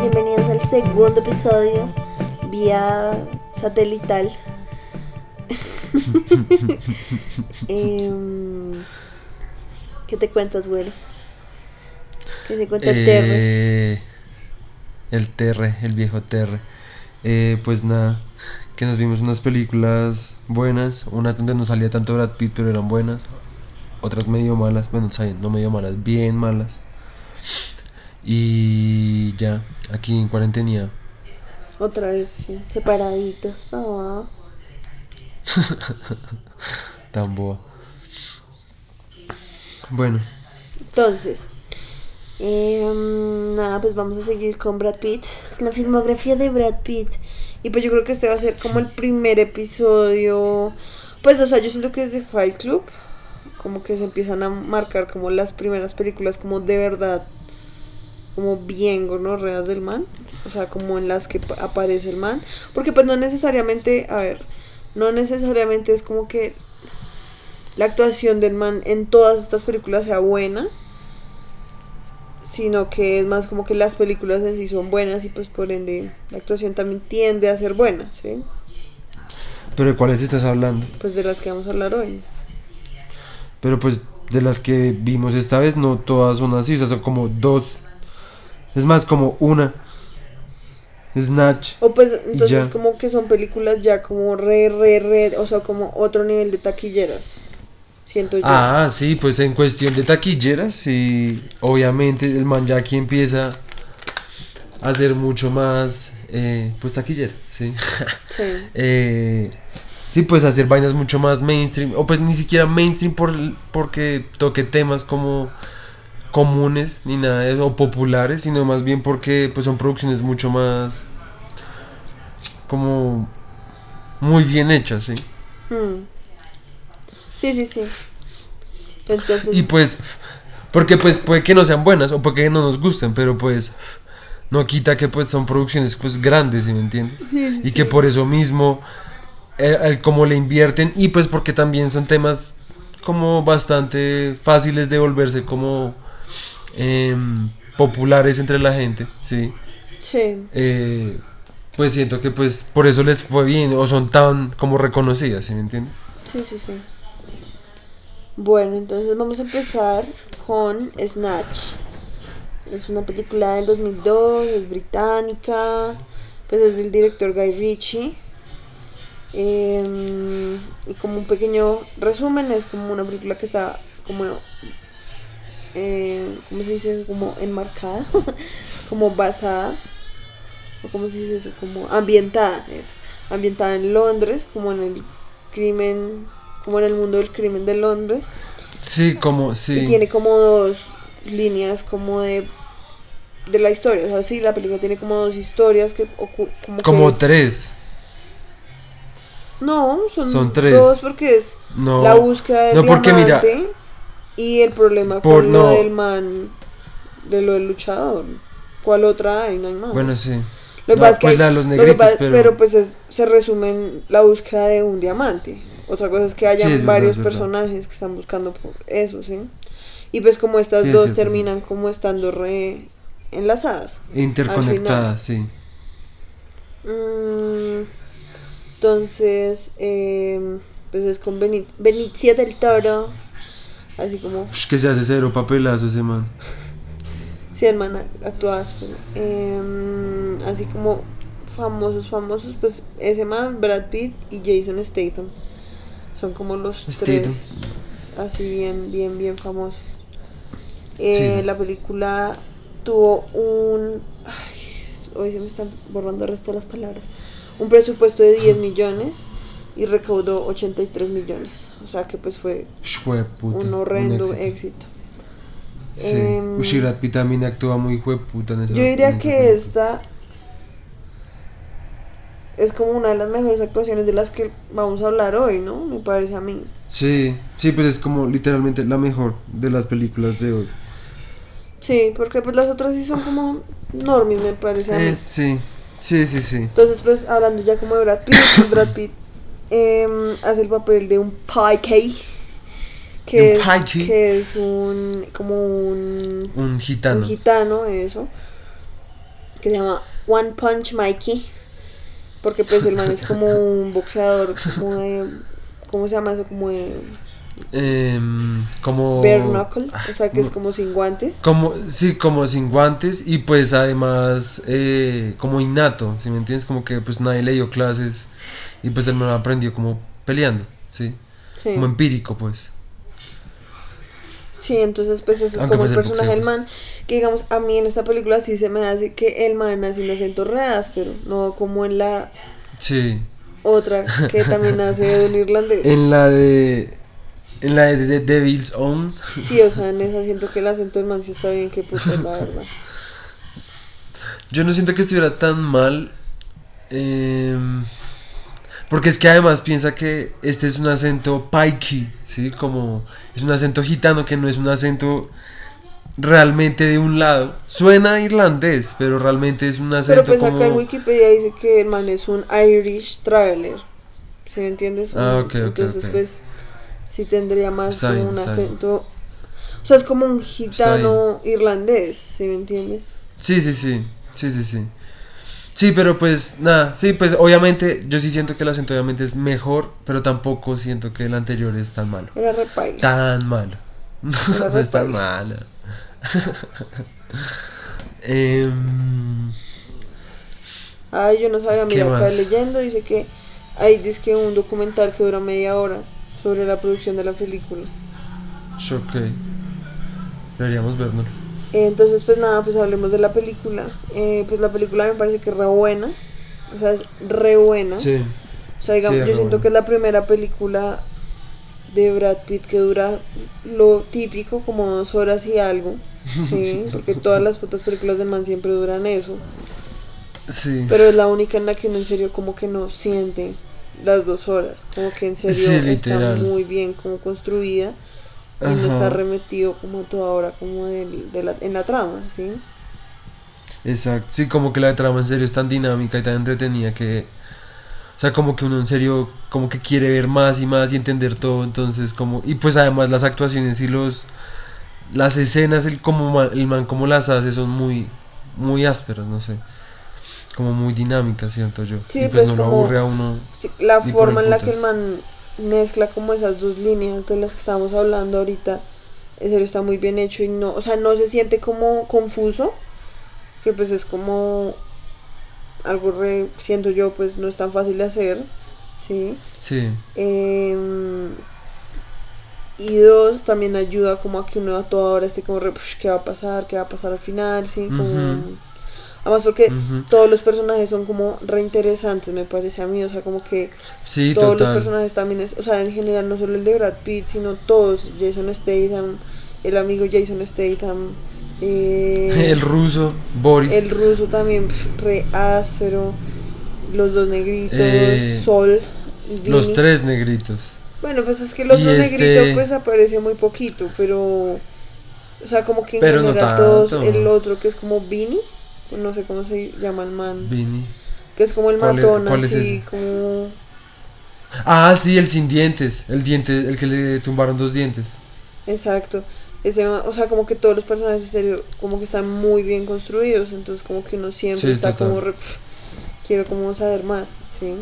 Bienvenidos al segundo episodio vía satelital. Em, ¿Qué te cuentas, güero? ¿Qué se cuenta el terre? Eh, el Terre, el viejo Terre. Eh, pues nada, que nos vimos unas películas buenas, unas donde no salía tanto Brad Pitt, pero eran buenas, otras medio malas, bueno, no medio malas, bien malas. Y ya, aquí en cuarentena. Otra vez, sí, separaditos. ah. Tan boa. Bueno, Entonces, em, nada, pues vamos a seguir con Brad Pitt, la filmografía de Brad Pitt. Y pues yo creo que este va a ser como el primer episodio. Pues, o sea, yo siento que es de Fight Club. Como que se empiezan a marcar como las primeras películas, como de verdad, como bien gonorreas del man. O sea, como en las que pa- aparece el man. Porque, pues, no necesariamente, a ver, no necesariamente es como que la actuación del man en todas estas películas sea buena, sino que es más como que las películas en sí son buenas y pues por ende la actuación también tiende a ser buena, ¿sí? pero ¿de cuáles estás hablando? Pues de las que vamos a hablar hoy. Pero pues de las que vimos esta vez, no todas son así, o sea, son como dos. Es más, como una. Snatch. O pues entonces como que son películas ya como re, re, re, o sea, como otro nivel de taquilleras, siento yo. Ah, sí, pues en cuestión de taquilleras, sí, obviamente el man ya aquí empieza a ser mucho más, eh, pues taquillera, sí. Sí. Eh, sí, pues hacer vainas mucho más mainstream, o pues ni siquiera mainstream por, porque toque temas como comunes ni nada de eso, o populares, sino más bien porque pues son producciones mucho más como muy bien hechas, sí. Hmm. Sí, sí, sí. Entonces, Y pues, porque pues puede que no sean buenas o puede que no nos gusten, pero pues no quita que pues son producciones pues grandes, ¿sí me entiendes? Sí, Y sí. que por eso mismo, el, el cómo le invierten y pues porque también son temas como bastante fáciles de volverse como em, populares entre la gente, ¿sí? sí. Eh, pues siento que pues por eso les fue bien o son tan como reconocidas, ¿sí me entiendes? Sí, sí, sí. Bueno, entonces vamos a empezar con Snatch. Es una película del 2002, es británica, pues es del director Guy Ritchie. Em, y como un pequeño resumen, es como una película que está como, eh, ¿cómo se dice? Como enmarcada, como basada, o cómo se dice eso, como ambientada, eso, ambientada en Londres, como en el crimen, como en el mundo del crimen de Londres. Sí, como, Y sí. tiene como dos líneas como de de la historia, o sea, sí, la película tiene como dos historias que como, que Como es- tres. No, son, Son tres. dos porque es No. la búsqueda del no, porque mira, diamante y el problema Por- con no. lo del man, de lo del luchador. ¿Cuál otra hay? No hay más. bueno, sí. Lo que No, pasa es que pues la de los lo que negritos, pasa- pero- pues es- se resume en la búsqueda de un diamante. Otra cosa es que haya Sí, varios verdad. personajes que están buscando por eso, ¿sí? Y pues como estas Sí, dos terminan como estando re enlazadas. Interconectadas, sí. Mm, entonces, eh, pues es con Beni- Benicio del Toro. Así como, Ush, que se hace cero papelazo ese man. sí, hermana, actuadas. pero, em, así como famosos, famosos, pues ese man, Brad Pitt y Jason Statham. Son como los Statham. tres. Así bien, bien, bien famosos. Eh, Sí, sí. La película tuvo un... Ay, hoy se me están borrando el resto de las palabras. Un presupuesto de 10 millones y recaudó 83 millones. O sea que pues fue un horrendo éxito. éxito. Sí. Em, Ush, y Brad Pitt también actúa muy jueputa en esa Yo diría en esa que película. esta es como una de las mejores actuaciones de las que vamos a hablar hoy, ¿no? Me parece a mí. Sí, sí, pues es como literalmente la mejor de las películas de hoy. Sí, porque pues las otras sí son como normis, me parece a mí. Eh, sí, sí, sí, sí. Entonces, pues hablando ya como de Brad Pitt, pues, Brad Pitt em, hace el papel de un Pikey. Que, un es- que es un como un, Un gitano. un gitano, eso, que se llama One Punch Mikey, porque pues el man es como un boxeador, como de, ¿cómo se llama eso? Como de Em, como... bare knuckle, Ah, o sea que es no. como sin guantes. Como, sí, como sin guantes y pues además eh, como innato, ¿sí me entiendes? Como que pues nadie le dio clases y pues él me lo aprendió como peleando, ¿sí? Sí. Como empírico pues. Sí, entonces pues ese es Aunque, como el pues, personaje del boxeo, man, que digamos a mí en esta película sí se me hace que el man hace un acento re áspero, no como en la Sí. otra que también hace de un irlandés. En la de... En la de, Devil's Own. Sí, o sea, en esa siento que el acento del man sí está bien, que puta, la verdad. Yo no siento que estuviera tan mal. em, porque es que además piensa que este es un acento paiki, ¿sí? Como es un acento gitano que no es un acento realmente de un lado. Suena irlandés, pero realmente es un Pero acento pues como... acá en Wikipedia dice que el man es un Irish Traveler. ¿Sí me entiendes? Ah, ok, ok, Entonces pues sí tendría más como un acento... O sea, es como un gitano irlandés, ¿sí me entiendes? Sí, sí, sí, sí, sí, sí. Sí, pero pues nada, sí, pues obviamente yo sí siento que el acento obviamente es mejor, pero tampoco siento que el anterior es tan malo. Era repaila. Tan malo. Era No es tan malo. Em, Ay, yo no sabía, ¿Qué mira, acá más? leyendo dice que hay que un documental que dura media hora sobre la producción de la película. ok. Deberíamos vernos. Eh, Entonces, pues nada, pues hablemos de la película. Eh, pues la película me parece que es re buena. O sea, es re buena. Sí. O sea, digamos, Sí, yo siento buena. que es la primera película de Brad Pitt que dura lo típico, como dos horas y algo. Sí, porque todas las putas películas de man siempre duran eso. Sí. Pero es la única en la que uno en serio como que no siente las dos horas. Como que en serio Sí, está muy bien como construida. Y no está remetido como toda hora como de la, en la trama, ¿sí? Exacto. Sí, como que la trama en serio es tan dinámica y tan entretenida que. O sea, como que uno en serio, como que quiere ver más y más y entender todo. Entonces, como. Y pues además las actuaciones y los. Las escenas, el, como el man como las hace son muy. Muy ásperas, no sé. Como muy dinámicas, siento yo. Sí, y pues pues no lo aburre a uno. Sí, la forma en la que el man mezcla como esas dos líneas de las que estábamos hablando ahorita, en serio está muy bien hecho y no, o sea, no se siente como confuso, que pues es como algo re, siento yo, pues no es tan fácil de hacer, ¿sí? Sí. Em, y dos, también ayuda como a que uno a toda hora esté como re, "Push, ¿qué va a pasar? ¿Qué va a pasar al final? ¿Sí? Como... Además porque todos los personajes son como reinteresantes, me parece a mí, o sea, como que Sí, todos los personajes también es, o sea, en general no solo el de Brad Pitt, sino todos, Jason Statham, el amigo Jason Statham, eh, El ruso, Boris. el ruso también, pf, re áspero, los dos negritos, Eh, Sol. Los tres negritos. Bueno, pues es que los Y dos este- negritos pues aparece muy poquito, pero, o sea, como que en Pero no general todos, el otro que es como Vinny, no sé cómo se llama el man, Vini. que es como el ¿Cuál es- matón, es así como... Ah, sí, el sin dientes. El diente, el que le tumbaron dos dientes. Exacto. Ese, o sea, como que todos los personajes en serio, como que están muy bien construidos, entonces como que uno siempre Sí, está total. como, re- quiero como saber más, ¿sí?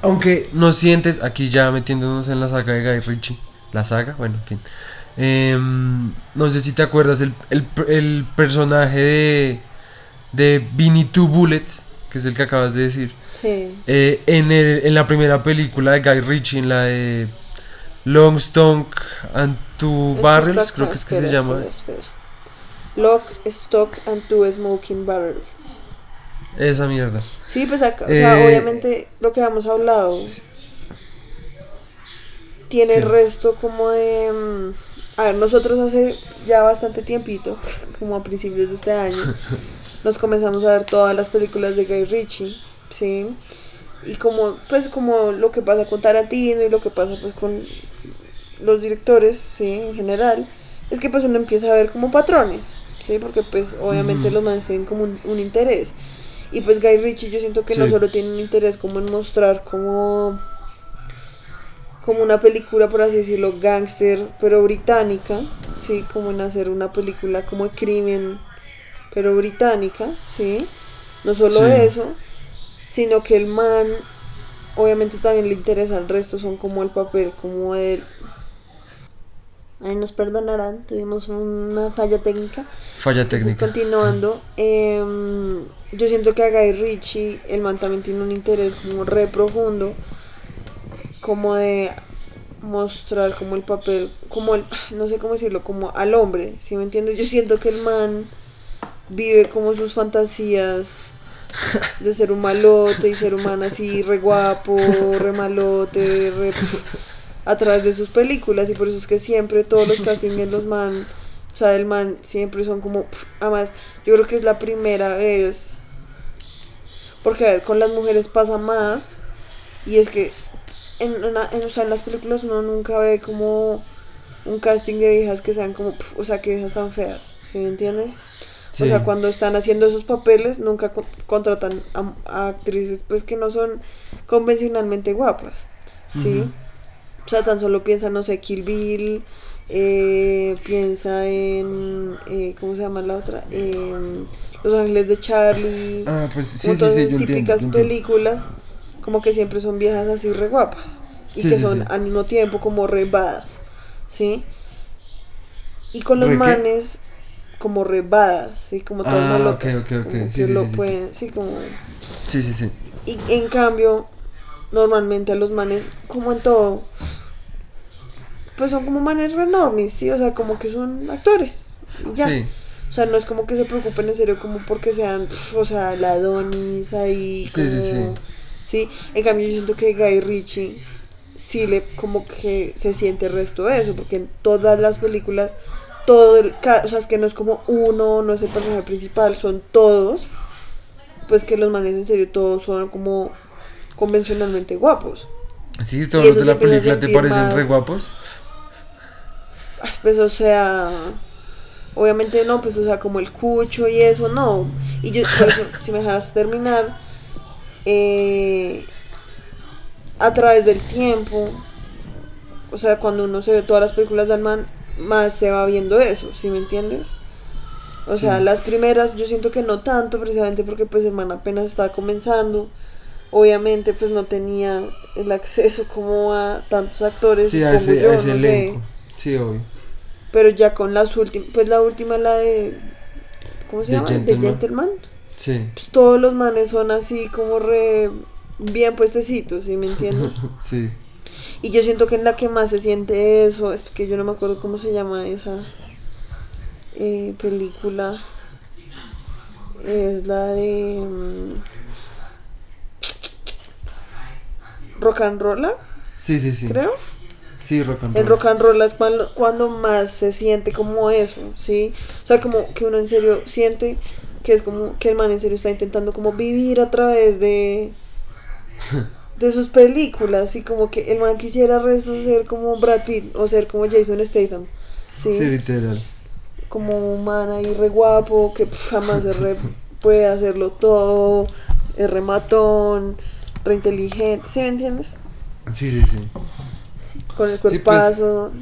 Aunque no sientes, aquí ya metiéndonos en la saga de Guy Ritchie. La saga, bueno, en fin. Em, no sé si te acuerdas el, el, el personaje de, de Vinny Two Bullets, que es el que acabas de decir. Sí. Eh, en, el- en la primera película de Guy Ritchie, en la de Long Stock and Two Barrels, creo que es que espera, se llama. espera, espera. Lock, Stock and Two Smoking Barrels. Esa mierda. Sí, pues acá, o sea, Eh, obviamente lo que habíamos hablado tiene el resto como de... A ver, nosotros hace ya bastante tiempito, como a principios de este año, nos comenzamos a ver todas las películas de Guy Ritchie, ¿sí? Y como, pues como lo que pasa con Tarantino y lo que pasa pues con los directores, ¿sí? En general, es que pues uno empieza a ver como patrones, ¿sí? Porque pues obviamente los manes tienen como un, un interés. Y pues Guy Ritchie yo siento que no solo tiene un interés como en mostrar como como una película, por así decirlo, gángster, pero británica, sí, como en hacer una película como de crimen, pero británica, sí. No solo Sí. eso, sino que el man, obviamente también le interesa al resto, son como el papel, como el... Ay, nos perdonarán, tuvimos una falla técnica. Falla Entonces, técnica. continuando, em, yo siento que a Guy Ritchie, el man también tiene un interés como re profundo, como de mostrar como el papel, como el, no sé cómo decirlo, como al hombre, ¿sí me entiendes? Yo siento que el man vive como sus fantasías de ser un malote y ser humano así re guapo, re malote, re, a través de sus películas y por eso es que siempre todos los castings de los man, o sea, del man siempre son como, pf, además, yo creo que es la primera vez, porque a ver, con las mujeres pasa más y es que en, una- en, o sea, en las películas uno nunca ve como un casting de viejas que sean como, pf, o sea, que viejas tan feas, ¿sí me entiendes? Sí. O sea, cuando están haciendo esos papeles, nunca co- contratan a, a actrices pues que no son convencionalmente guapas, ¿sí? O sea, tan solo piensa, no sé, Kill Bill, eh, piensa en, eh, ¿cómo se llama la otra? Los Ángeles de Charlie, Ah, pues sí, sí, sí, entiendo, típicas entiendo. Como que siempre son viejas así re guapas y Sí, que sí, son sí. al mismo tiempo como re badass, ¿sí? Y con los ¿Re qué? manes como re badass, ¿sí? Como todas Ah, malotas, ok, ok, ok. como Sí, sí, lo sí, sí. pueden, sí, como... Sí, sí, sí. Y en cambio, normalmente a los manes, como en todo, pues son como manes re normis, ¿sí? O sea, como que son actores. Y ya. Sí. O sea, no es como que se preocupen en serio como porque sean, o sea, la Adonis ahí. Sí, sí, como- sí. Sí, en cambio yo siento que Guy Ritchie sí le como que se siente el resto de eso, porque en todas las películas, todo el, o sea, es que no es como uno, no es el personaje principal, son todos, pues que los manes en serio todos son como convencionalmente guapos. Sí, todos los de la película te parecen más- re guapos. Ay, pues o sea, obviamente no, pues o sea, como el cucho y eso, no. Y yo, por eso, si me dejas terminar, eh, a través del tiempo, o sea, cuando uno se ve todas las películas del man, más se va viendo eso, ¿sí me entiendes? O sea, Sí. las primeras yo siento que no tanto, precisamente porque pues el man apenas estaba comenzando. Obviamente pues no tenía el acceso como a tantos actores. Sí, a supongo ese, yo, ese no sé. elenco. Sí, obvio. Pero ya con las últimas, pues la última, la de. ¿Cómo se The llama? De Gentleman. Gentleman. Sí. Pues todos los manes son así como re. Bien puestecitos, ¿sí me entiendes? Sí. y yo siento que en la que más se siente eso, es que yo no me acuerdo cómo se llama esa eh, película. Es la de. mm, Rock and Roll, Sí, sí, sí. creo. Sí, rock and El roll. rock and roll es cuando, cuando más se siente como eso, ¿sí? O sea, como que uno en serio siente que es como que el man en serio está intentando como vivir a través de de sus películas y como que el man quisiera resto ser como Brad Pitt o ser como Jason Statham, ¿sí? Sí, literal. Como un man ahí re guapo que pf, jamás se re- puede hacerlo todo, es re matón, re inteligente, ¿sí me entiendes? Sí, sí, sí. Con el Sí, pues, cuerpazo.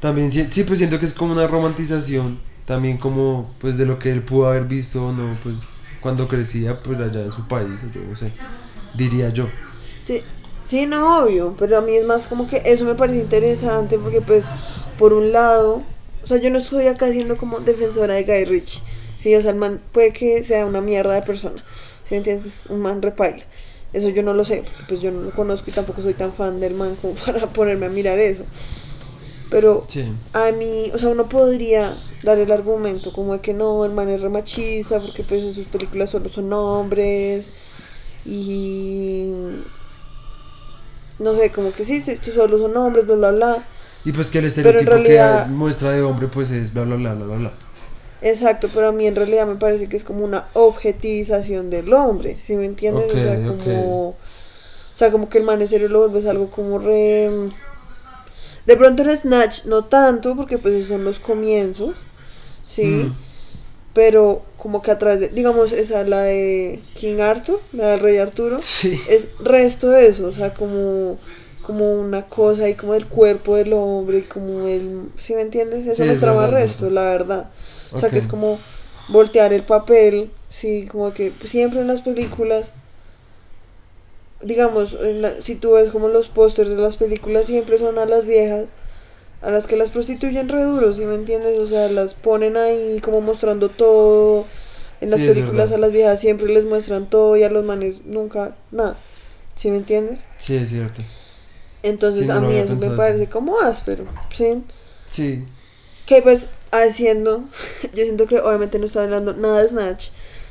También sí, pues siento que es como una romantización. También como, pues, de lo que él pudo haber visto no, pues, cuando crecía, pues, allá en su país, yo no sé. Diría yo. Sí, sí, no, obvio, pero a mí es más como que eso me parece interesante porque pues por un lado, o sea, yo no estoy acá siendo como defensora de Guy Ritchie, sí, o sea, el man puede que sea una mierda de persona, me entiendes, un man repaila, eso yo no lo sé, porque pues yo no lo conozco y tampoco soy tan fan del man como para ponerme a mirar eso, pero Sí. a mí, o sea, uno podría dar el argumento como de que no, el man es re machista porque pues en sus películas solo son hombres y no sé, como que sí, sí, estos solo son hombres, bla, bla, bla. Y pues que el estereotipo realidad- que muestra de hombre, pues, es bla, bla, bla, bla, bla. Exacto, pero a mí en realidad me parece que es como una objetivización del hombre, ¿sí me entiendes? o sea, como... O sea, como que el man en serio lo vuelves algo como re... De pronto en Snatch no tanto, porque pues son los comienzos, ¿sí? Mm. Pero como que a través de... Digamos, esa, la de King Arthur, la del rey Arturo, Sí. es resto de eso, o sea, como como una cosa y como el cuerpo del hombre y como el... ¿Sí me entiendes? Eso Sí, me trama es resto, la verdad. O sea, que es como voltear el papel, sí, como que siempre en las películas, digamos, la- si tú ves como los pósters de las películas, siempre son a las viejas, a las que las prostituyen re duro, ¿sí me entiendes? O sea, las ponen ahí como mostrando todo. En las Sí, películas a las viejas siempre les muestran todo y a los manes nunca, nada. ¿Sí me entiendes? Sí, es cierto. Entonces Sí, no a mí eso me parece así. como áspero, ¿sí? Sí. Que pues haciendo, yo siento que obviamente no estoy hablando nada de Snatch,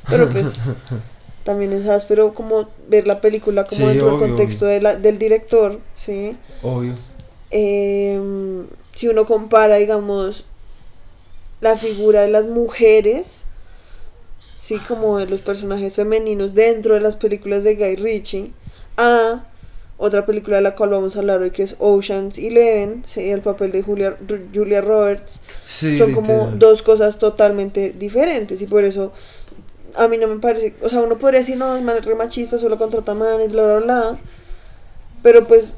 pero pues también es áspero como ver la película como Sí, dentro del contexto de la- del director, ¿sí? Obvio. Em, si uno compara, digamos, la figura de las mujeres, sí, como de los personajes femeninos dentro de las películas de Guy Ritchie, a otra película de la cual vamos a hablar hoy que es Ocean's Eleven, sí, el papel de Julia, Julia Roberts, Sí, son como dos cosas totalmente diferentes y por eso a mí no me parece, o sea, uno podría decir, no, el man es re machista, solo contrata manes, bla, bla, bla, pero pues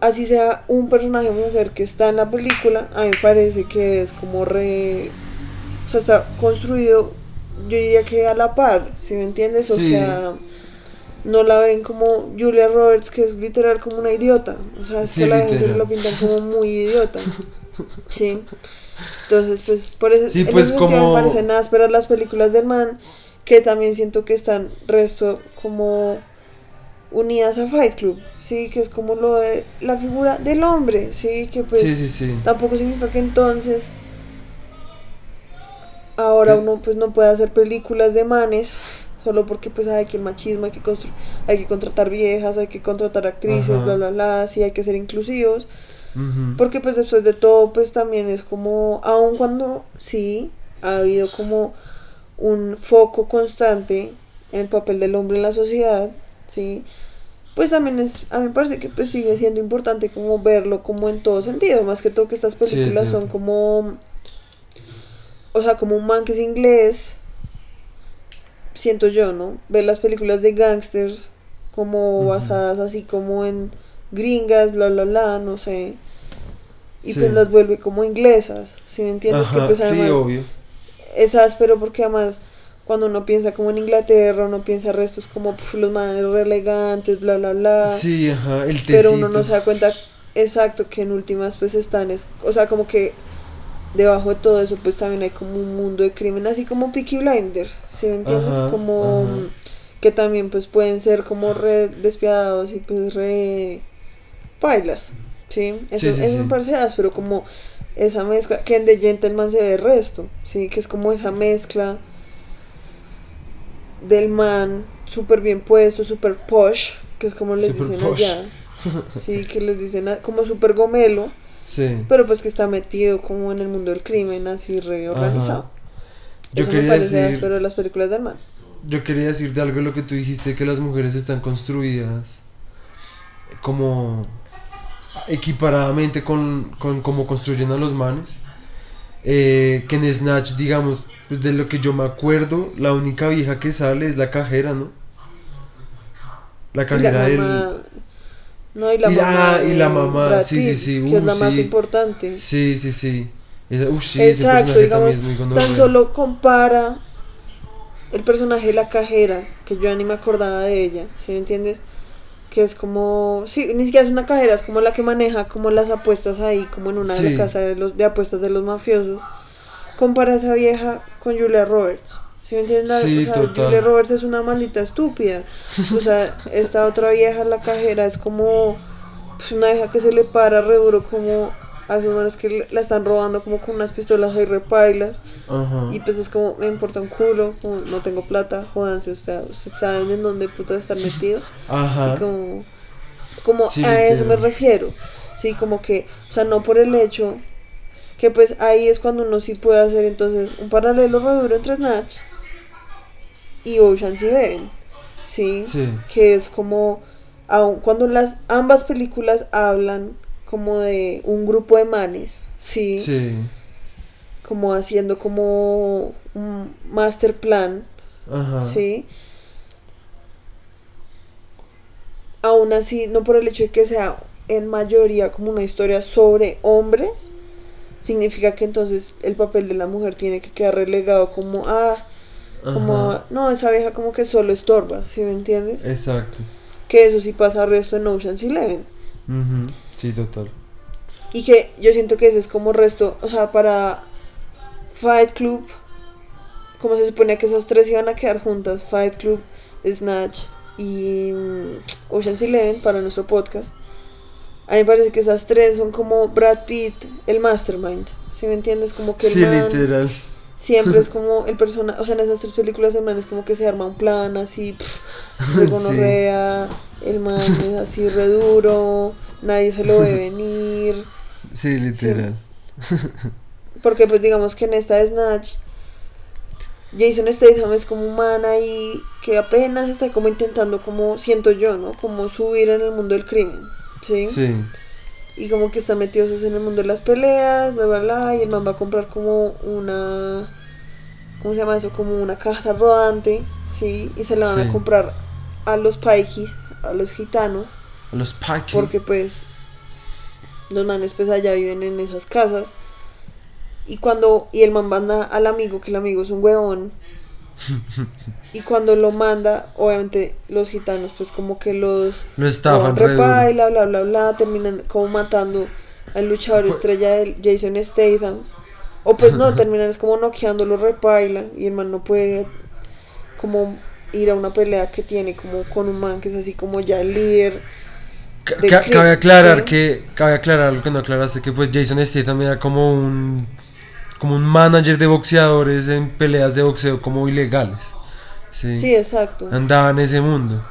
así sea un personaje mujer que está en la película, a mí me parece que es como re, o sea, está construido, yo diría que a la par, si me entiendes? O Sí. sea, no la ven como Julia Roberts, que es literal como una idiota, o sea, es Sí, que la gente lo pintan como muy idiota. Sí. Entonces, pues, por eso Sí, pues, como- me parecen ásperas las películas del man, que también siento que están resto como unidas a Fight Club, sí, que es como lo de la figura del hombre, sí, que pues sí, sí, sí. tampoco significa que entonces ahora ¿Qué? uno pues no puede hacer películas de manes solo porque pues hay que el machismo, hay que constru hay que contratar viejas, hay que contratar actrices, Ajá. bla bla bla, sí hay que ser inclusivos. Porque pues después de todo pues también es como, aun cuando sí ha habido como un foco constante en el papel del hombre en la sociedad, sí, pues también es, a mí me parece que pues sigue siendo importante como verlo como en todo sentido, más que todo que estas Sí, películas son como, o sea, como un man que es inglés, siento yo, ¿no? Ver las películas de gangsters como basadas así como en gringas, bla, bla, bla, no sé. Y Sí. pues las vuelve como inglesas, si me entiendes? Ajá, que pues sí, además obvio. es áspero porque además cuando uno piensa como en Inglaterra, uno piensa restos como pf, los manes re elegantes, bla, bla, bla. Sí, ajá, el tecito. pero uno no se da cuenta exacto que en últimas pues están, es, o sea, como que debajo de todo eso pues también hay como un mundo de crimen, así como Peaky Blinders, ¿sí me entiendes? Ajá, como ajá. que también pues pueden ser como re despiadados y pues re pailas, ¿sí? Eso, Sí, sí, eso sí. me parece áspero, como esa mezcla, que en The Gentleman se ve el resto, ¿sí? Que es como esa mezcla del man súper bien puesto, súper posh, que es como les dicen posh. allá. Sí, que les dicen a- como súper gomelo, Sí. pero pues que está metido como en el mundo del crimen, así re organizado. Ajá. Yo Eso me quería parece decir, áspero de las películas del man. yo quería decir de algo de lo que tú dijiste que las mujeres están construidas como equiparadamente con, con cómo construyen a los manes. Eh, que en Snatch, digamos, pues de lo que yo me acuerdo, la única vieja que sale es la cajera, ¿no? La cajera del... no, y la y mamá, ah, y la mamá, Brad sí, sí, sí, que es uh, la más sí. importante. Sí, sí, sí. Esa- Exacto, digamos, también es muy tan solo compara el personaje de la cajera, que yo ya ni me acordaba de ella, ¿sí me entiendes? Que es como, sí, ni siquiera es una cajera, es como la que maneja como las apuestas ahí, como en una de Sí. las casas de, los, de apuestas de los mafiosos. Compara a esa vieja con Julia Roberts. ¿Sí me entiendes? Sí, o sea. Julia Roberts es una maldita estúpida. O sea, esta otra vieja, la cajera, es como pues, una vieja que se le para re duro como a esos manes que la están robando como con unas pistolas ahí repailas. Ajá. Y pues es como, me importa un culo, como no tengo plata, jodanse, o sea, ustedes saben en dónde puta están metidos. Ajá. Y como, como Sí, a eso me refiero. Sí, como que, o sea, no por el hecho Que pues ahí es cuando uno sí puede hacer entonces un paralelo re duro entre Snatch y Ocean's Eleven. ¿Sí? Sí. Que es como aun cuando las ambas películas hablan como de un grupo de manes, ¿sí? Sí. Como haciendo como un master plan, Ajá. ¿sí? Aún así, no por el hecho de que sea en mayoría como una historia sobre hombres, significa que entonces el papel de la mujer tiene que quedar relegado como, ah, como, Ajá. no, esa vieja como que solo estorba, ¿sí me entiendes? Exacto. Que eso sí pasa al resto en Ocean's Eleven. Ujú. Sí, total. Y que yo siento que ese es como resto, o sea, para Fight Club, como se suponía que esas tres iban a quedar juntas, Fight Club, Snatch y mm, Ocean's Eleven para nuestro podcast. A mí me parece que esas tres son como Brad Pitt, el mastermind. ¿Sí me entiendes? Como que el Sí, man literal. siempre es como el personaje, o sea, en esas tres películas el man es como que se arma un plan así, pff, de Sí. gonorrea, el man es así re duro, nadie se lo ve venir. Sí, literal. Porque pues digamos que en esta de Snatch Jason Statham es como un man ahí que apenas está como intentando como siento yo, ¿no? Como subir en el mundo del crimen, ¿sí? Sí. Y como que está metido en el mundo de las peleas, bla bla bla, y el man va a comprar como una ¿cómo se llama eso? Como una casa rodante, ¿sí? Y se la van Sí. a comprar a los paikis, a los gitanos, A los packing. porque pues los manes pues allá viven en esas casas y cuando y el man manda al amigo que el amigo es un huevón y cuando lo manda obviamente los gitanos pues como que los Lo estafan re duro. repaila bla bla bla terminan como matando al luchador Pues- estrella de Jason Statham o pues no terminan es como noqueándolo repaila y el man no puede como ir a una pelea que tiene como con un man que es así como ya el líder Ca- cabe aclarar que cabe aclarar algo que no aclaraste que pues Jason Statham era como un como un manager de boxeadores en peleas de boxeo como ilegales. Sí. sí exacto Andaba en ese mundo.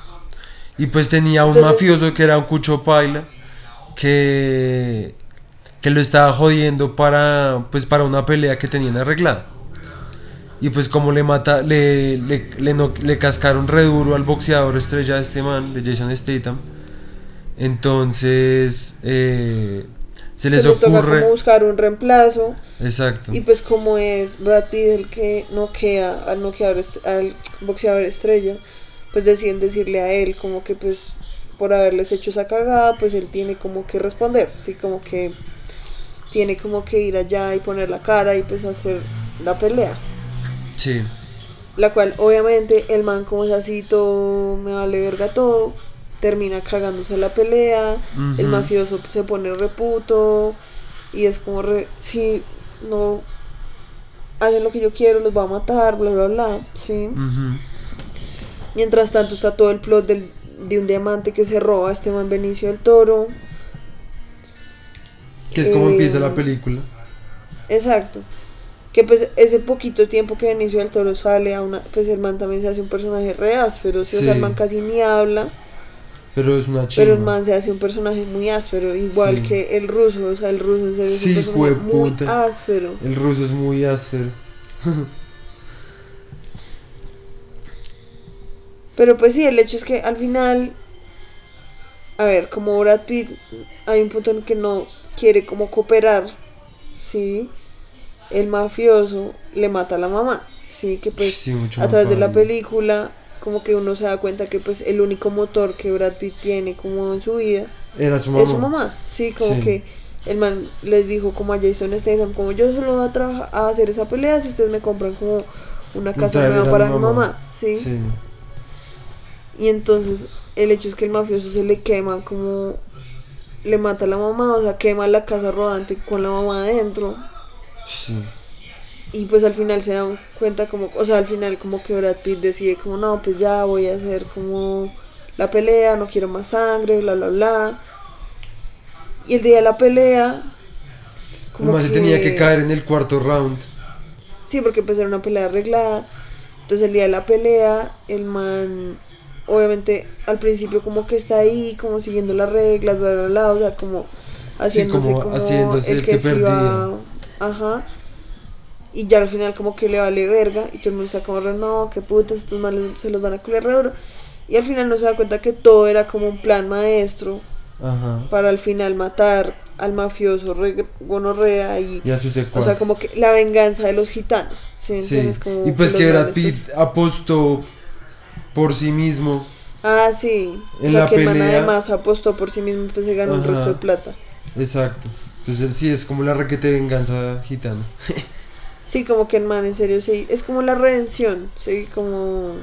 Y pues tenía un Entonces- mafioso que era un cucho paila que que lo estaba jodiendo para pues para una pelea que tenían arreglada. Y pues como le mata le le, le, no- le cascaron re duro al boxeador estrella de este man, de Jason Statham. Entonces eh, se les Pues les toca ocurre como buscar un reemplazo exacto. y pues como es Brad Pitt el que noquea al noqueador al boxeador estrella pues deciden decirle a él como que pues por haberles hecho esa cagada pues él tiene como que responder sí como que tiene como que ir allá y poner la cara y pues hacer la pelea Sí. la cual obviamente el man como es así todo me vale verga todo termina cagándose la pelea el mafioso se pone reputo y es como re, si no hacen lo que yo quiero los va a matar bla bla bla sí mientras tanto está todo el plot del, de un diamante que se roba a este man Benicio del Toro. Que es como Eh, empieza la película. exacto. Que pues ese poquito tiempo que Benicio del Toro sale a una pues el man también se hace un personaje re áspero sí, o sea el man casi ni habla Pero es una chiva. Pero el man se hace un personaje muy áspero, igual Sí. que el ruso, o sea, el ruso hace Sí, un personaje muy áspero. El ruso es muy áspero. Pero pues sí, el hecho es que al final, a ver, como Brad Pitt, hay un punto en que no quiere como cooperar, ¿sí? El mafioso le mata a la mamá, ¿sí? Que pues Sí, a través de la película, como que uno se da cuenta que pues el único motor que Brad Pitt tiene como en su vida Era su mamá. es su mamá, sí, como Sí. que el man les dijo como a Jason Statham, como yo solo voy a, trabajar, a hacer esa pelea si ustedes me compran como una casa nueva para mi mi mamá. mamá, ¿sí? Sí. Y entonces el hecho es que el mafioso se le quema como le mata a la mamá, o sea, quema la casa rodante con la mamá adentro. Sí. Y pues al final se dan cuenta como, o sea, al final como que Brad Pitt decide como, no, pues ya voy a hacer como la pelea, no quiero más sangre, bla, bla, bla. Y el día de la pelea... Además se tenía que caer en el cuarto round. Sí, porque pues era una pelea arreglada. Entonces el día de la pelea, el man, obviamente al principio como que está ahí, como siguiendo las reglas, bla, bla, bla, o sea, como haciéndose como como, haciéndose el el que, que se iba perdía. Ajá. Y ya al final como que le vale verga y todo el mundo está como, re, no, qué putas, estos males se los van a culiar re duro. Y al final no se da cuenta que todo era como un plan maestro Ajá. para al final matar al mafioso re- gonorrea y... Y a sus O sea, como que la venganza de los gitanos. ¿sí? Sí. Como Y pues que Brad grandes, Pitt apostó por sí mismo. pues. Ah, sí. En o sea, la que el man pelea- además apostó por sí mismo y pues se ganó un Ajá. resto de plata. Exacto. Entonces sí, es como la requete venganza gitana. Sí, como que el man en serio, sí. Es como la redención, sí, como...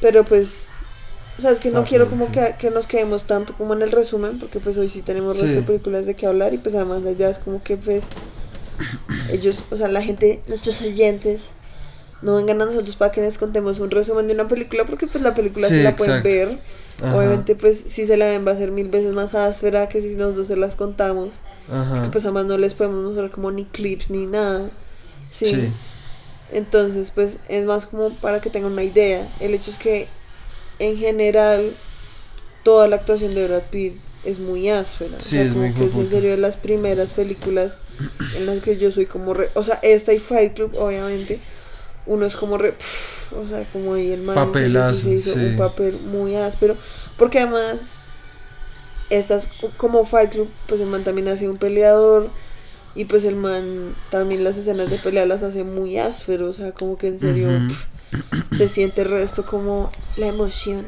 Pero pues... O sea, es que no Ah, quiero como sí. que, que nos quedemos tanto como en el resumen, porque pues hoy sí tenemos Sí. de películas de qué hablar y pues además la idea es como que pues ellos, o sea, la gente, nuestros oyentes, no vengan a nosotros para que les contemos un resumen de una película, porque pues la película Sí, se la pueden ver. Ajá. Obviamente pues si se la ven va a ser mil veces más áspera que si nosotros se las contamos. Ajá. Pues además no les podemos mostrar como ni clips ni nada. Sí. Sí. Entonces, pues es más como para que tengan una idea. El hecho es que en general toda la actuación de Brad Pitt es muy áspera. Sí, o sea, es como muy que es en serio de las primeras películas en las que yo soy como re, o sea, esta y Fight Club obviamente uno es como re, pf, o sea, como ahí el man Papelazo, se hizo sí. un papel muy áspero, porque además estas como Fight Club, pues el man también ha sido un peleador y pues el man también las escenas de pelea las hace muy áspero, o sea, como que en serio Ujú. pf, se siente el resto como la emoción.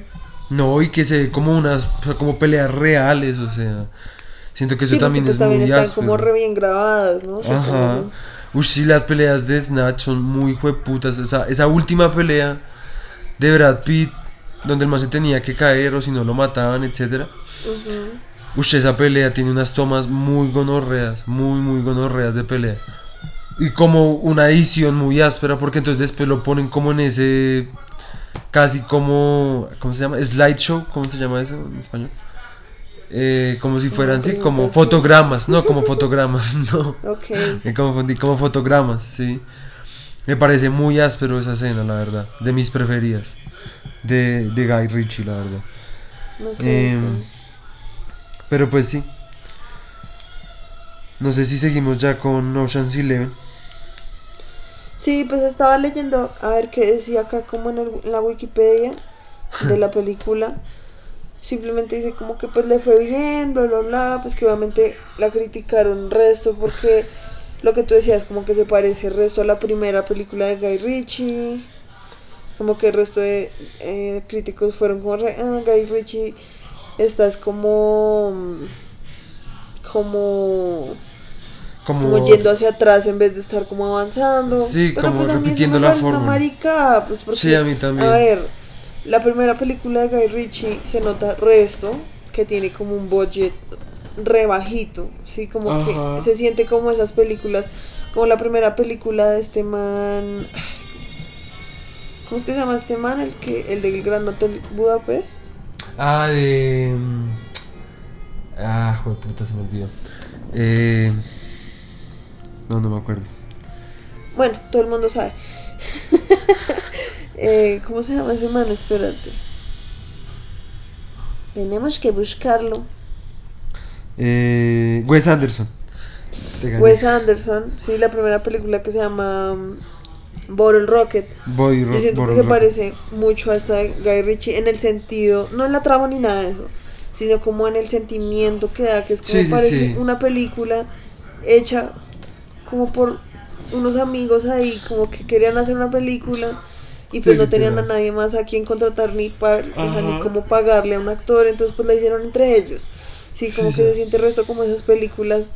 No, y que se ve como unas, o sea, como peleas reales, o sea. Siento que eso Sí, también pues es también muy están áspero. como re bien grabadas, ¿no? O sea, Ajá. como- Uy, sí, las peleas de Snatch son muy jueputas. Esa, esa última pelea de Brad Pitt, donde el se tenía que caer o si no lo mataban, etcétera. Ujú. Uy, esa pelea tiene unas tomas muy gonorreas, muy, muy gonorreas de pelea. Y como una edición muy áspera, porque entonces después lo ponen como en ese. Casi como. ¿Cómo se llama? Slideshow, ¿cómo se llama eso en español? Eh, como si fueran, sí, como fotogramas, no, como fotogramas, no. Ok. Me confundí como fotogramas, sí. Me parece muy áspero esa escena, la verdad. De mis preferidas. De, de Guy Ritchie, la verdad. ok. Pero pues sí. No sé si seguimos ya con Ocean's Eleven. Sí, pues estaba leyendo a ver qué decía acá como en, el- en la Wikipedia de la película. Simplemente dice como que pues le fue bien, bla, bla, bla, pues que obviamente la criticaron resto porque lo que tú decías como que se parece resto a la primera película de Guy Ritchie. Como que el resto de eh, críticos fueron como, re- ah, Guy Ritchie, estás como... como Como, como yendo hacia atrás en vez de estar como avanzando. Sí, Pero como pues repitiendo la fórmula. marica, pues porque, Sí, a mí también. A ver, la primera película de Guy Ritchie se nota resto que tiene como un budget re bajito, sí, como Ajá. que se siente como esas películas, como la primera película de este man, ¿cómo es que se llama este man? El que el del Gran Hotel Budapest. Ah, de. mm, Ah, joder, puta, se me olvidó. Eh. No, no me acuerdo. Bueno, todo el mundo sabe. Eh, ¿Cómo se llama ese man? Espérate. Tenemos que buscarlo. Eh, Wes Anderson. Wes Anderson, sí, la primera película que se llama um, Bottle Rocket. Ro- Yo siento que se Rocket. parece mucho a esta de Guy Ritchie en el sentido, no en la trama ni nada de eso, sino como en el sentimiento que da, que es como Sí, sí, parece sí. una película hecha como por unos amigos ahí, como que querían hacer una película y pues no tenían a nadie más a quien contratar ni, pa- o sea, ni cómo pagarle a un actor, entonces pues la hicieron entre ellos. Sí, como que se siente el resto como esas películas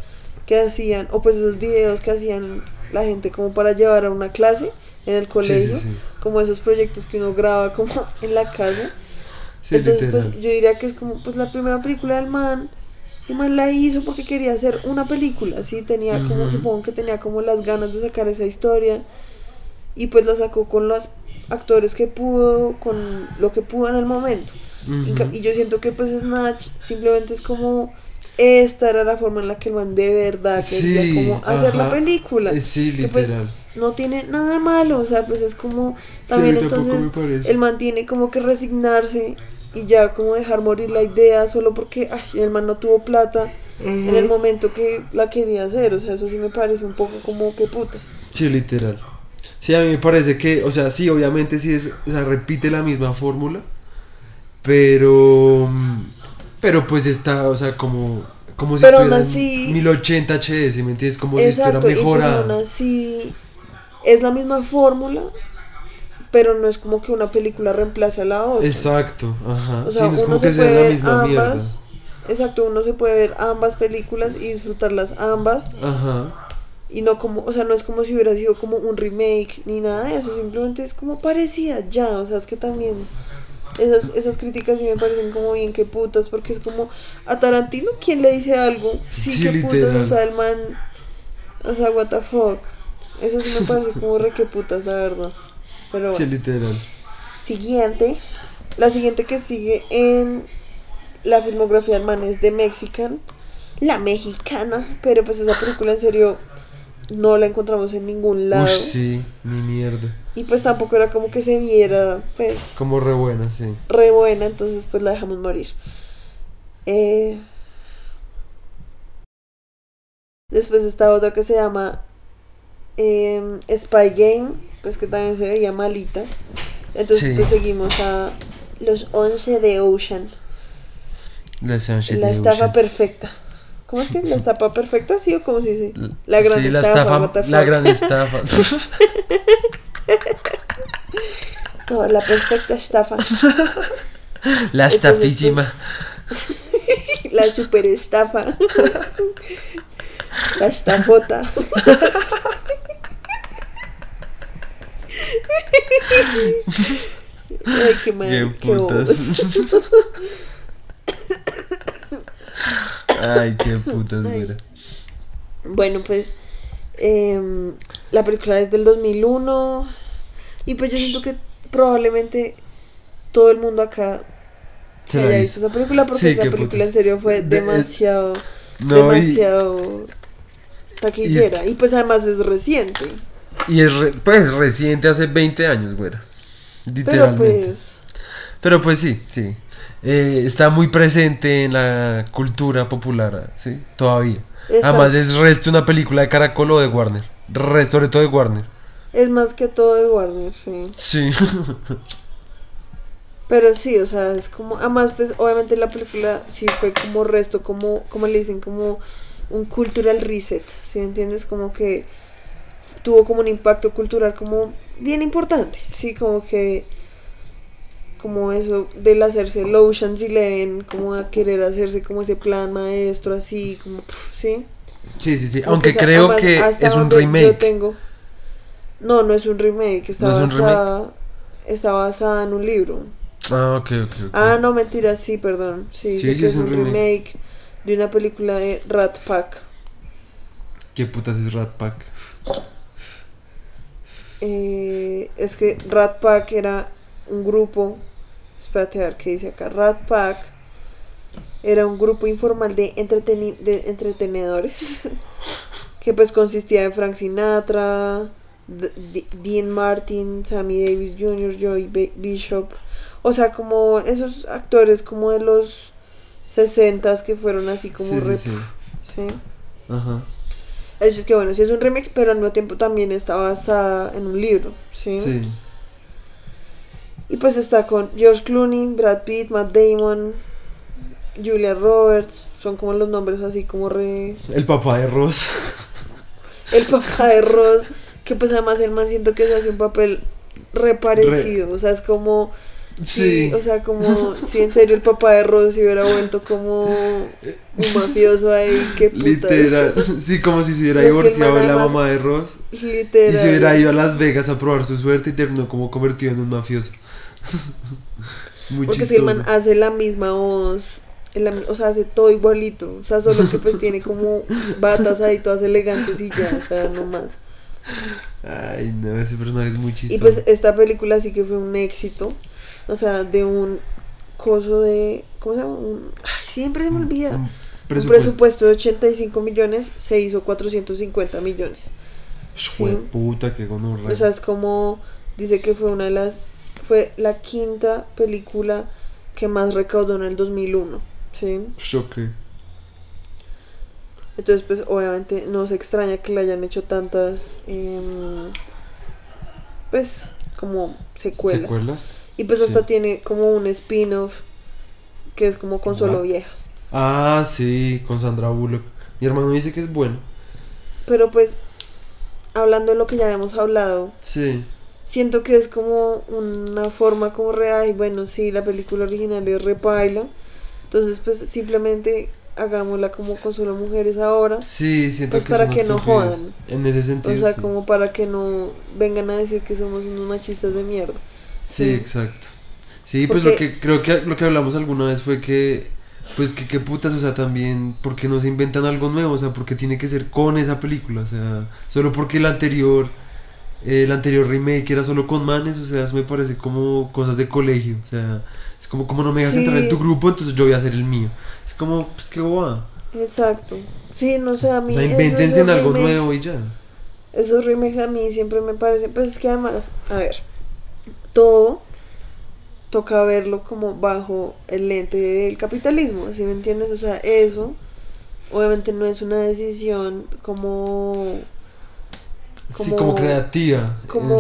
que hacían, o pues esos videos que hacían la gente como para llevar a una clase en el colegio, sí. como esos proyectos que uno graba como en la casa. Entonces, literal. pues yo diría que es como pues la primera película del man. El man la hizo porque quería hacer una película, sí, tenía como, supongo que tenía como las ganas de sacar esa historia. Y pues la sacó con los actores que pudo, con lo que pudo en el momento. Ujú. Y yo siento que pues Snatch simplemente es como esta era la forma en la que el man de verdad quería Sí, como hacer la película. Eh, sí, que, pues, literal. no tiene nada de malo, o sea, pues es como también entonces el man tiene como que resignarse y ya como dejar morir la idea solo porque ay, el man no tuvo plata en el momento que la quería hacer. O sea, eso sí me parece un poco como que putas. Sí, literal. Sí, a mí me parece que, o sea, sí, obviamente sí es, o sea, repite la misma fórmula, pero, mm, pero pues está, o sea, como, como si Pero aún estuviera así- en 1080 HD, ¿sí me entiendes? Como si estuviera Exacto, y pues mejorada. aún así es la misma fórmula, pero no es como que una película reemplace a la otra. Exacto, ajá. O sea, sí, no es uno como se que sea puede la misma mierda. ambas. Exacto, uno se puede ver ambas películas y disfrutarlas ambas. Ajá. Y no como, o sea, no es como si hubiera sido como un remake ni nada de eso, simplemente es como parecía ya, o sea, es que también esas, esas críticas sí me parecen como bien que putas, porque es como a Tarantino, ¿quién le dice algo? Sí, Sí, que putas, o sea, el man, o sea, what the fuck. Eso sí me parece como re que putas, la verdad. Pero Sí, bueno. literal. Siguiente, la siguiente que sigue en la filmografía del man es The Mexican, la mexicana, pero pues esa película en serio no la encontramos en ningún lado. Uy, sí, ni mierda. Y pues tampoco era como que se viera, pues, Como re buena, sí. re buena, entonces pues la dejamos morir. Eh, después está otra que se llama em, Spy Game, pues que también se veía malita. Entonces Sí. pues seguimos a los 11 de Ocean, La Sunshine la de estafa Ocean. perfecta. ¿Cómo es que la estafa perfecta? ¿Sí o cómo se dice? La gran sí, la estafa, la gran estafa. Toda la perfecta estafa. la Entonces, estafísima. La super estafa. La estafota. Ay, qué mal. Qué qué putas. Ay, qué putas, mira. Bueno, pues em, la película es del 2001 y pues yo siento que probablemente todo el mundo acá Se haya visto esa película porque Sí, esa película putas. en serio fue De- es- demasiado, y, demasiado taquillera y, pues además es reciente. y es re- pues reciente, hace 20 años, güera. Pero Literalmente. pues Pero pues sí, sí. Eh, está muy presente en la cultura popular, ¿sí? Todavía. Además es resto una película de Caracol o de Warner. Resto, sobre todo de Warner. Es más que todo de Warner, sí. Sí. Pero sí, o sea, es como, además, pues, obviamente la película sí fue como resto, como, como le dicen, como un cultural reset, ¿sí me entiendes? Como que tuvo como un impacto cultural como bien importante, sí, como que, como eso del hacerse el Ocean's Eleven, como a querer hacerse como ese plan maestro, así, como, sí. sí, sí, sí. Aunque sea- creo además, que es un donde Yo remake. tengo, no, no es un remake, está, ¿No es un basada, está basada en un libro. Ah, ok, ok. Ah, no, mentira, sí, perdón. Sí, Sí, sé sí, que es un remake. remake. de una película de Rat Pack. ¿Qué putas es Rat Pack? Eh, es que Rat Pack era un grupo. Espérate a ver qué dice acá. Rat Pack era un grupo informal de, entreteni- de entretenedores. que pues consistía en Frank Sinatra, D- Dean Martin, Sammy Davis Jr., Joey Ba- Bishop. O sea, como esos actores como de los 60 que fueron así como Sí, sí, sí. sí. Ajá. Es que bueno, sí es un remake, pero al mismo tiempo también está basada en un libro, ¿sí? Sí. Y pues está con George Clooney, Brad Pitt, Matt Damon, Julia Roberts, son como los nombres así como re... El papá de Ross. El papá de Ross, que pues además el man siento que se hace un papel re parecido, o sea, es como... Sí, Sí. o sea, como si en serio el papá de Ross se hubiera vuelto como un mafioso ahí, qué putas. Literal. Sí, como si se hubiera divorciado la mamá de Ross. Literal. Y se hubiera ido a Las Vegas a probar su suerte y terminó como convertido en un mafioso. es muy Porque si el chistoso. man hace la misma voz, la o sea, hace todo igualito. O sea, solo que pues tiene como batas ahí todas elegantes y ya, o sea, no más. Ay, no, ese personaje es muy chistoso. Y pues esta película sí que fue un éxito. O sea, de un coso de. ¿Cómo se llama? Un- ay, siempre se me olvida. Un Un presupuesto. presupuesto de 85 millones se hizo 450 millones. Fue puta que gonorrea. O sea, es como. Dice que fue una de las. Fue la quinta película que más recaudó en el 2001. ¿Sí? Choque. Entonces, pues obviamente no se extraña que le hayan hecho tantas, em, pues, como secuelas. ¿Secuelas? Y pues Sí. hasta tiene como un spin-off que es como con solo viejas. Ah, sí, con Sandra Bullock. Mi hermano dice que es bueno. Pero pues, hablando de lo que ya habíamos hablado, Sí. siento que es como una forma como real y bueno, sí, la película original es repaila. Entonces, pues simplemente hagámosla como con solo mujeres ahora. Sí, siento Pues que para que no jodan. En ese sentido. O sea, sí. como para que no vengan a decir que somos unos machistas de mierda. Sí, Sí. exacto. Sí, pues lo que creo que lo que hablamos alguna vez fue que pues que qué putas, o sea, también porque no se inventan algo nuevo, o sea, porque tiene que ser con esa película, o sea, solo porque el anterior eh, el anterior remake era solo con manes, o sea, eso me parece como cosas de colegio, o sea, es como como no me dejas Sí. entrar en tu grupo, entonces yo voy a hacer el mío. Es como pues qué boba. Exacto. Sí, no sé, a mí. O sea, invéntense en algo remakes- nuevo y ya. Esos remakes a mí siempre me parecen. Pues es que además, a ver, todo toca verlo como bajo el lente del capitalismo, ¿sí me entiendes? O sea, eso obviamente no es una decisión como. Sí, como creativa, como-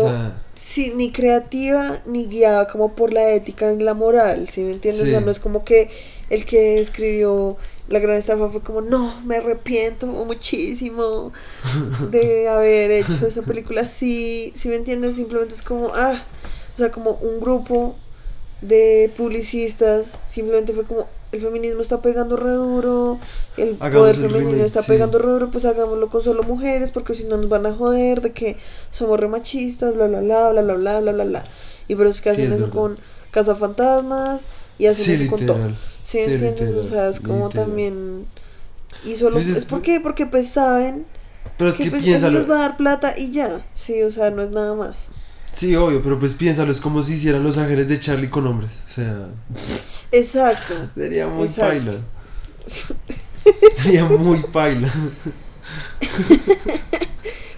Sí, ni creativa ni guiada como por la ética ni la moral, ¿sí me entiendes? O sea, no es como que el que escribió La Gran Estafa fue como, no, me arrepiento muchísimo de haber hecho esa película así, ¿sí me entiendes? Simplemente es como, ah, o sea, como un grupo de publicistas, simplemente fue como, el feminismo está pegando re duro, el Hagamos poder el femenino remake, está sí. pegando re duro, pues hagámoslo con solo mujeres, porque si no nos van a joder de que somos re machistas, bla, bla, bla, bla, bla, bla, bla, bla, bla. Y pero es que Sí, hacen es eso verdad. con Cazafantasmas y hacen sí, eso con todo. ¿Sí, entiendes? literal, o sea, es como literal. también... Y solo... Pues es- es porque, porque pues saben Pero es que que pues, eso piénsalo. les va a dar plata y ya. Sí, o sea, no es nada más. Sí, obvio, pero pues piénsalo, es como si hicieran Los Ángeles de Charlie con hombres. O sea, Exacto. sería muy Exacto. paila. sería muy paila.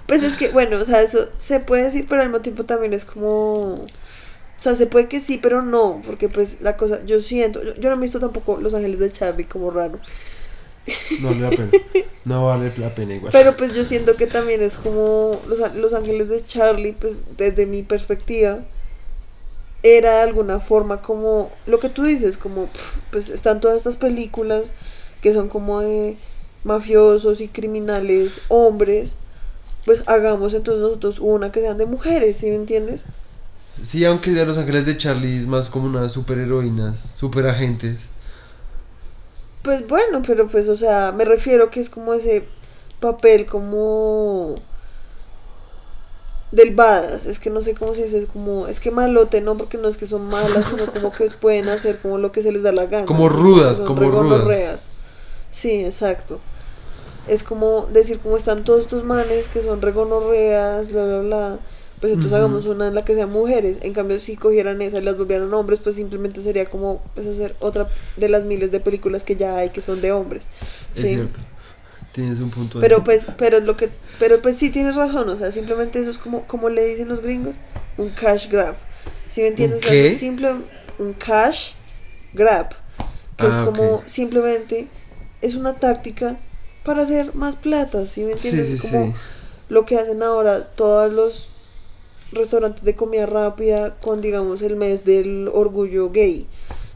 Pues es que, bueno, o sea, eso se puede decir, pero al mismo tiempo también es como... O sea, se puede que sí, pero no, porque pues la cosa, yo siento, yo, yo no he visto tampoco Los Ángeles de Charlie como raro, No vale la pena. No vale la pena igual. pero pues yo siento que también es como Los, Los Ángeles de Charlie, pues desde mi perspectiva, era de alguna forma como lo que tú dices, como pues están todas estas películas que son como de mafiosos y criminales hombres, pues hagamos entonces nosotros una que sean de mujeres, ¿sí me entiendes? Sí, aunque de Los Ángeles de Charlie es más como unas superheroínas, superagentes. Pues bueno, pero pues, o sea, me refiero que es como ese papel como del badass, es que no sé cómo se dice, es como, es que malote, no, porque no es que son malas, sino como que pueden hacer como lo que se les da la gana. Como rudas, Son como rudas. Sí, exacto. Es como decir cómo están todos estos manes que son regonorreas, bla, bla, bla. Pues entonces hagamos una en la que sean mujeres. En cambio, si cogieran esa y las volvieran hombres, pues simplemente sería como pues, hacer otra de las miles de películas que ya hay que son de hombres. Es ¿sí? cierto. Tienes un punto ahí. Pero pues, pero lo que, pero pues sí tienes razón, o sea, simplemente eso es como, como le dicen los gringos, un cash grab. ¿Sí me entiendes? ¿Un O sea, qué? es simple, un cash grab, que es Ah, como simplemente es una táctica para hacer más plata, ¿sí me entiendes? sí, es como lo que hacen ahora todos los restaurantes de comida rápida con digamos el mes del orgullo gay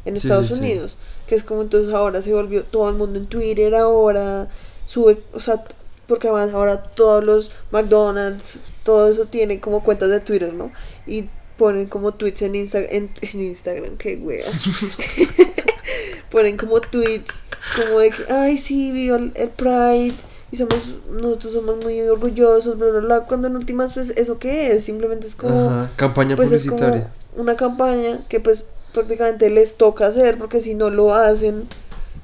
en Sí, Estados sí, sí. Unidos, que es como entonces ahora se volvió todo el mundo en Twitter ahora sube, o sea, porque además ahora todos los McDonald's, todo eso tienen como cuentas de Twitter, ¿no? Y ponen como tweets en, Insta en, en Instagram, qué wea. ponen como tweets como de que, ay, sí, viva el, el Pride y somos, nosotros somos muy orgullosos, bla, bla, bla, cuando en últimas, pues, ¿eso qué es? Simplemente es como, Ajá, campaña pues es publicitaria. como una campaña que pues prácticamente les toca hacer porque si no lo hacen,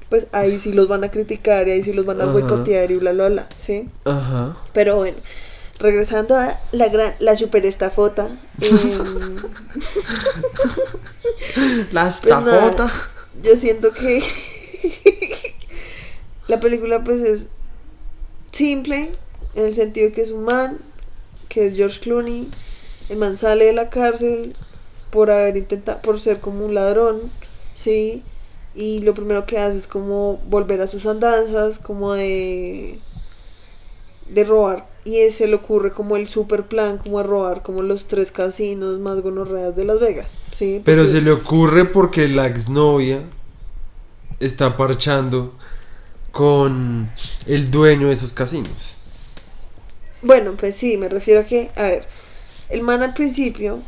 pues ahí sí los van a criticar y ahí sí los van a Ajá. boicotear y bla, bla, bla, ¿sí? Ajá. Pero bueno, regresando a la gran, la super estafota. em, La Pues nada. estafota. yo siento que la película pues es simple en el sentido que es un man que es George Clooney. El man sale de la cárcel por haber intentado por ser como un ladrón sí y lo primero que hace es como volver a sus andanzas como de de robar. Y se le ocurre como el super plan, como a robar como los tres casinos más gonorreas de Las Vegas, ¿sí? Pero Porque- se le ocurre porque la exnovia está parchando con el dueño de esos casinos. Bueno, pues sí, me refiero a que, a ver, el man al principio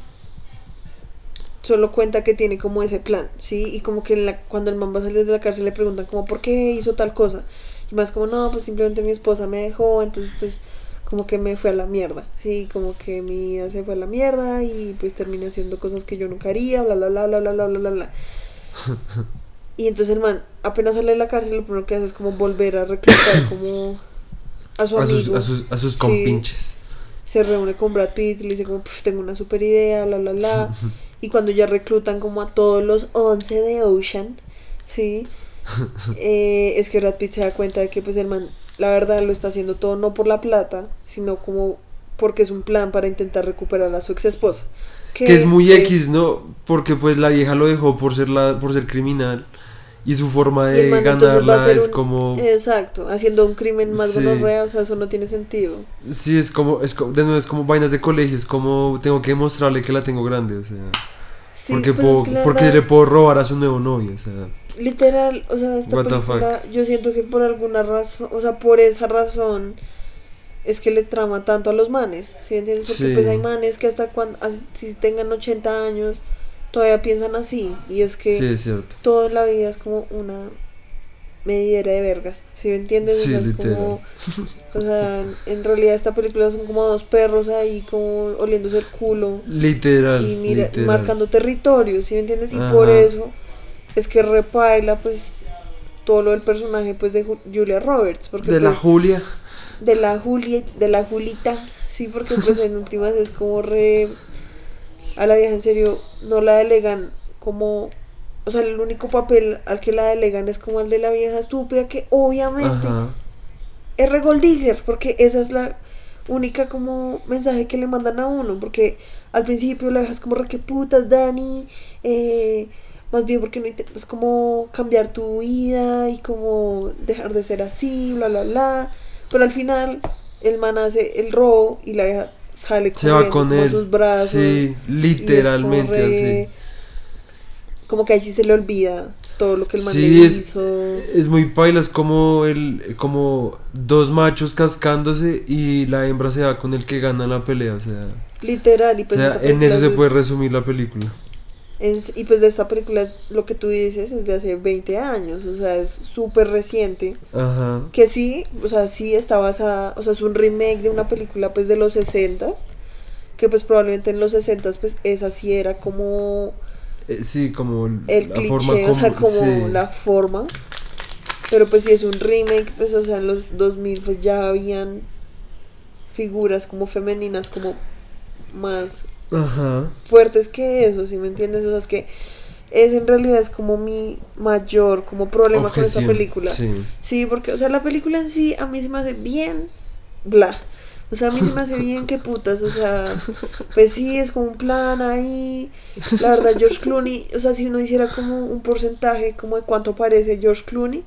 solo cuenta que tiene como ese plan, ¿sí? Y como que la- cuando el man va a salir de la cárcel le preguntan como, ¿por qué hizo tal cosa? Y más como, no, pues simplemente mi esposa me dejó, entonces pues como que me fue a la mierda, ¿sí? Como que mi vida se fue a la mierda y pues terminé haciendo cosas que yo nunca haría, bla, bla, bla, bla, bla, bla, bla, bla, bla. Y entonces el man apenas sale de la cárcel lo primero que hace es como volver a reclutar como a su A sus, amigo a sus, a sus Sí. compinches. se reúne con Brad Pitt y le dice como, "Pf, tengo una super idea, bla, bla, bla. y cuando ya reclutan como a todos los 11 de Ocean, ¿sí? Eh, es que Brad Pitt se da cuenta de que pues el man, la verdad, lo está haciendo todo no por la plata, sino como porque es un plan para intentar recuperar a su ex esposa. Que es muy X, ¿no? Porque pues la vieja lo dejó por ser la, por ser criminal. Y su forma de ganarla es un- como. Exacto, haciendo un crimen más Sí. gonorrea, o sea, eso no tiene sentido. Sí, es como, es como, de nuevo, es como vainas de colegio, es como tengo que demostrarle que la tengo grande, o sea. Sí, porque pues puedo, es que la porque le puedo robar a su nuevo novio, o sea. Literal, o sea, esta película, yo siento que por alguna razón, o sea, por esa razón es que le trama tanto a los manes, ¿sí me entiendes? Porque Sí. pues hay manes que hasta cuando, si tengan 80 años, todavía piensan así, y es que Sí, es cierto. toda la vida es como una medidera de vergas, ¿sí me entiendes? Sí, o sea, como, o sea, en realidad esta película son como dos perros ahí como oliéndose el culo Literal. y mira, literal. marcando territorio, ¿sí me entiendes? Y Ajá. por eso es que repaila pues todo lo del personaje pues de Ju- Julia Roberts, porque De la pues, Julia. de la Julia, de la Julita, sí, porque pues en últimas es como re a la vieja en serio no la delegan como o sea, el único papel al que la delegan es como el de la vieja estúpida que obviamente Ajá. es re gold digger, porque esa es la única como mensaje que le mandan a uno, porque al principio la dejas como re que putas, Dani, eh, más bien porque no intentas como cambiar tu vida y como dejar de ser así, bla, bla, bla, pero al final el man hace el robo y la vieja sale Se va con él. sus brazos. Sí, es literalmente re- así. Como que ahí sí se le olvida todo lo que el man Sí, le es- hizo. Es muy pailas como el como dos machos cascándose y la hembra se va con el que gana la pelea, o sea, Literal, y o pues sea, esta en eso se es- puede resumir la película. Y pues de esta película, lo que tú dices es de hace 20 años, o sea, es súper reciente. Ajá. Que sí, o sea, sí está basada, o sea, es un remake de una película pues de los 60 que pues probablemente en los 60 pues esa sí era como Eh, sí, como el la cliché, forma o sea, como- sí. la forma. Pero pues si es un remake, pues o sea, en los 2000 pues ya habían figuras como femeninas como más Ajá. fuertes que eso, ¿sí me entiendes? O sea, es que ese en realidad es como mi mayor como problema con esta película. Sí. Sí, porque, o sea, la película en sí a mí se me hace bien, bla. O sea, a mí se me hace bien que putas, o sea, pues sí, es como un plan ahí. La verdad, George Clooney, o sea, si uno hiciera como un porcentaje como de cuánto aparece George Clooney,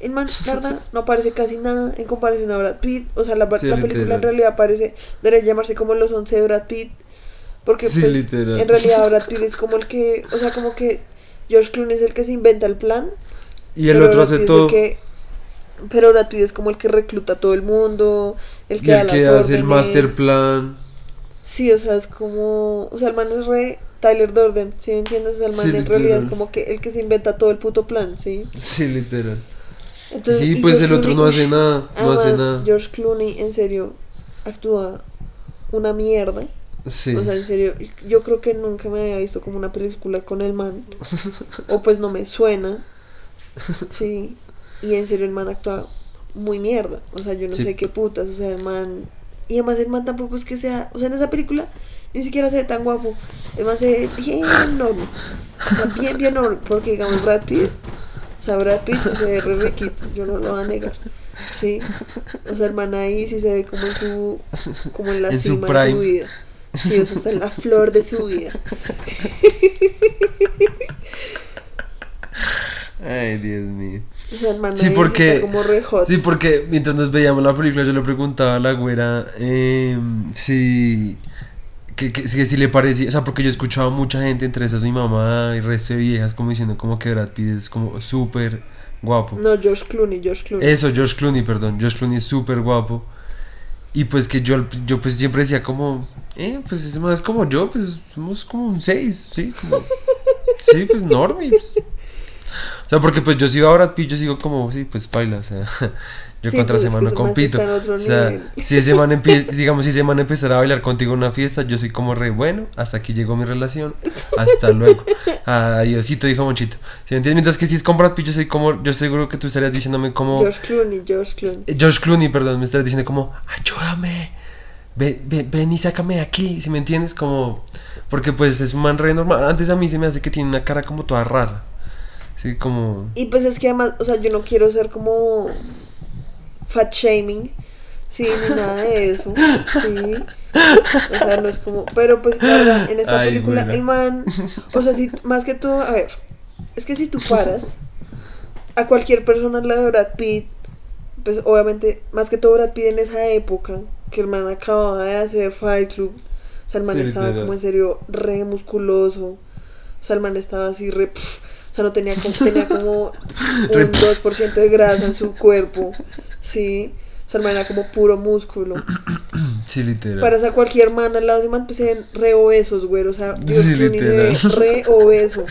el man, la verdad, no aparece casi nada en comparación a Brad Pitt. O sea, la, Sí, la película en realidad parece, debería llamarse como Los 11 de Brad Pitt. Porque Sí, pues, literal. en realidad Brad Pitt es como el que, o sea, como que George Clooney es el que se inventa el plan Y el otro hace todo. que- pero Brad Pitt es como el que recluta a todo el mundo, el que y da el las que hace el master plan. Sí, o sea, es como. O sea, el man es re Tyler Durden, ¿sí me entiendes? O sea, el man Sí, en realidad es como que el que se inventa todo el puto plan, ¿sí? Sí, literal. Entonces, sí, pues George el otro Clooney, no hace nada, no hace nada. George Clooney, en serio, actúa una mierda. Sí. O sea, en serio, yo creo que nunca me había visto como una película con el man. o pues no me suena. Sí. Y en serio el man actúa muy mierda. O sea, yo no Sí. sé qué putas. O sea, el man. Y además el man tampoco es que sea. O sea, en esa película ni siquiera se ve tan guapo. El man se ve bien normal. O sea, bien, bien normal. Porque digamos Brad Pitt. O sea, Brad Pitt se ve re riquito. Yo no lo voy a negar. Sí. O sea, el man ahí sí se ve como en su. Como en la En su cima de su vida. Sí, o sea, está en la flor de su vida. Ay, Dios mío. O sea, el man Sí, porque- como re hot. Sí, porque mientras nos veíamos la película yo le preguntaba a la güera eh, si, que, que- si, si le parecía, o sea, porque yo escuchaba a mucha gente, entre esas mi mamá y el resto de viejas, como diciendo como que Brad Pitt es como súper guapo. No, George Clooney, George Clooney. Eso, George Clooney, perdón, George Clooney es súper guapo. Y pues que yo, yo pues siempre decía como, eh, pues es más como yo, pues somos como un 6, ¿sí? Como, sí, pues normie. pues. O sea, porque pues yo sigo a Brad Pitt, yo sigo como, sí, pues baila, o sea, yo Sí, contra pues, ese man no sí compito. O sea, nivel. si ese man empieza, digamos, si ese man empezara a bailar contigo en una fiesta, yo soy como re bueno, hasta aquí llegó mi relación, hasta luego. Adiosito, dijo Monchito. ¿Sí me entiendes? Mientras que si es con Brad Pitt, yo soy como, yo seguro que tú estarías diciéndome como... George Clooney, George Clooney. Eh, George Clooney, perdón, me estaría diciendo como, ayúdame, ven, ven, ven y sácame de aquí, si me entiendes, como, porque pues es un man re normal, antes a mí se me hace que tiene una cara como toda rara, sí, como, Y pues es que además, o sea, yo no quiero ser como fat shaming, sí, ni nada de eso, sí. O sea, no es como, pero pues la verdad, en esta Ay, película el man, o sea, si más que todo, a ver, es que si tú paras a cualquier persona lado de Brad Pitt, pues obviamente, más que todo Brad Pitt en esa época, que el man acababa de hacer Fight Club, o sea, el man Sí, estaba literal. como en serio re musculoso, o sea, el man estaba así re, pf, o sea, no tenía como, tenía como un 2% de grasa en su cuerpo, sí, o sea, era como puro músculo. sí, literal. Paras a cualquier man al lado de ese man, pues se ven re obesos, güey. O sea, George Sí, Clooney se ve re obeso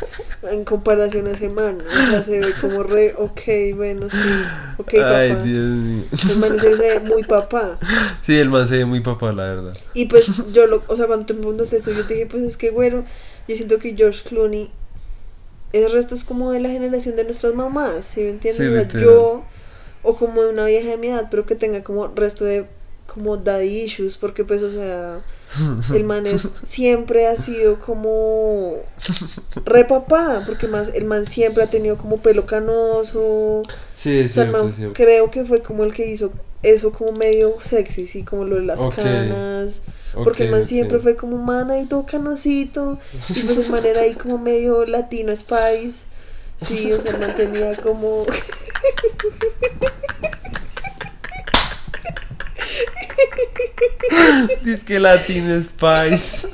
en comparación a ese man. O sea, se ve como re, ok, bueno, sí, ok, Ay, papá. Dios mío. El man se ve muy papá. Sí, el man se ve muy papá, la verdad. Y pues yo lo, o sea, cuando te preguntas eso, yo te dije, pues es que, güero, yo siento que George Clooney, el resto es como de la generación de nuestras mamás, ¿sí me entiendes? Sí, o sea, yo, o como de una vieja de mi edad, pero que tenga como resto de, como daddy issues, porque pues, o sea, el man es, siempre ha sido como re papá, porque más, el man siempre ha tenido como pelo canoso, Sí, o sea, el cierto, man es cierto. creo que fue como el que hizo eso como medio sexy, sí, como lo de las canas. Porque el man siempre fue como man ahí todo canosito. Y pues el man era ahí como medio latino spice. Sí, o sea, el man tenía como. Dice que Latino Spice.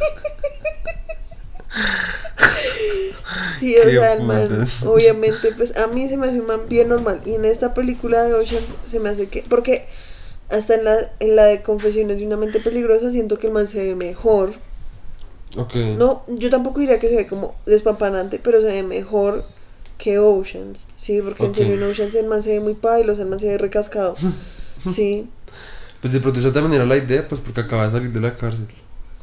Sí, o Qué sea, el man, obviamente, pues a mí se me hace un man bien normal. Y en esta película de Ocean se me hace que. Porque hasta en la, en la de Confesiones de una mente peligrosa siento que el man se ve mejor. Ok. No, yo tampoco diría que se ve como despampanante, pero se ve mejor que Oceans, sí, porque en serio en Oceans el man se ve muy pailo, el man se ve recascado, sí, Pues de pronto esa también era la idea, pues porque acaba de salir de la cárcel.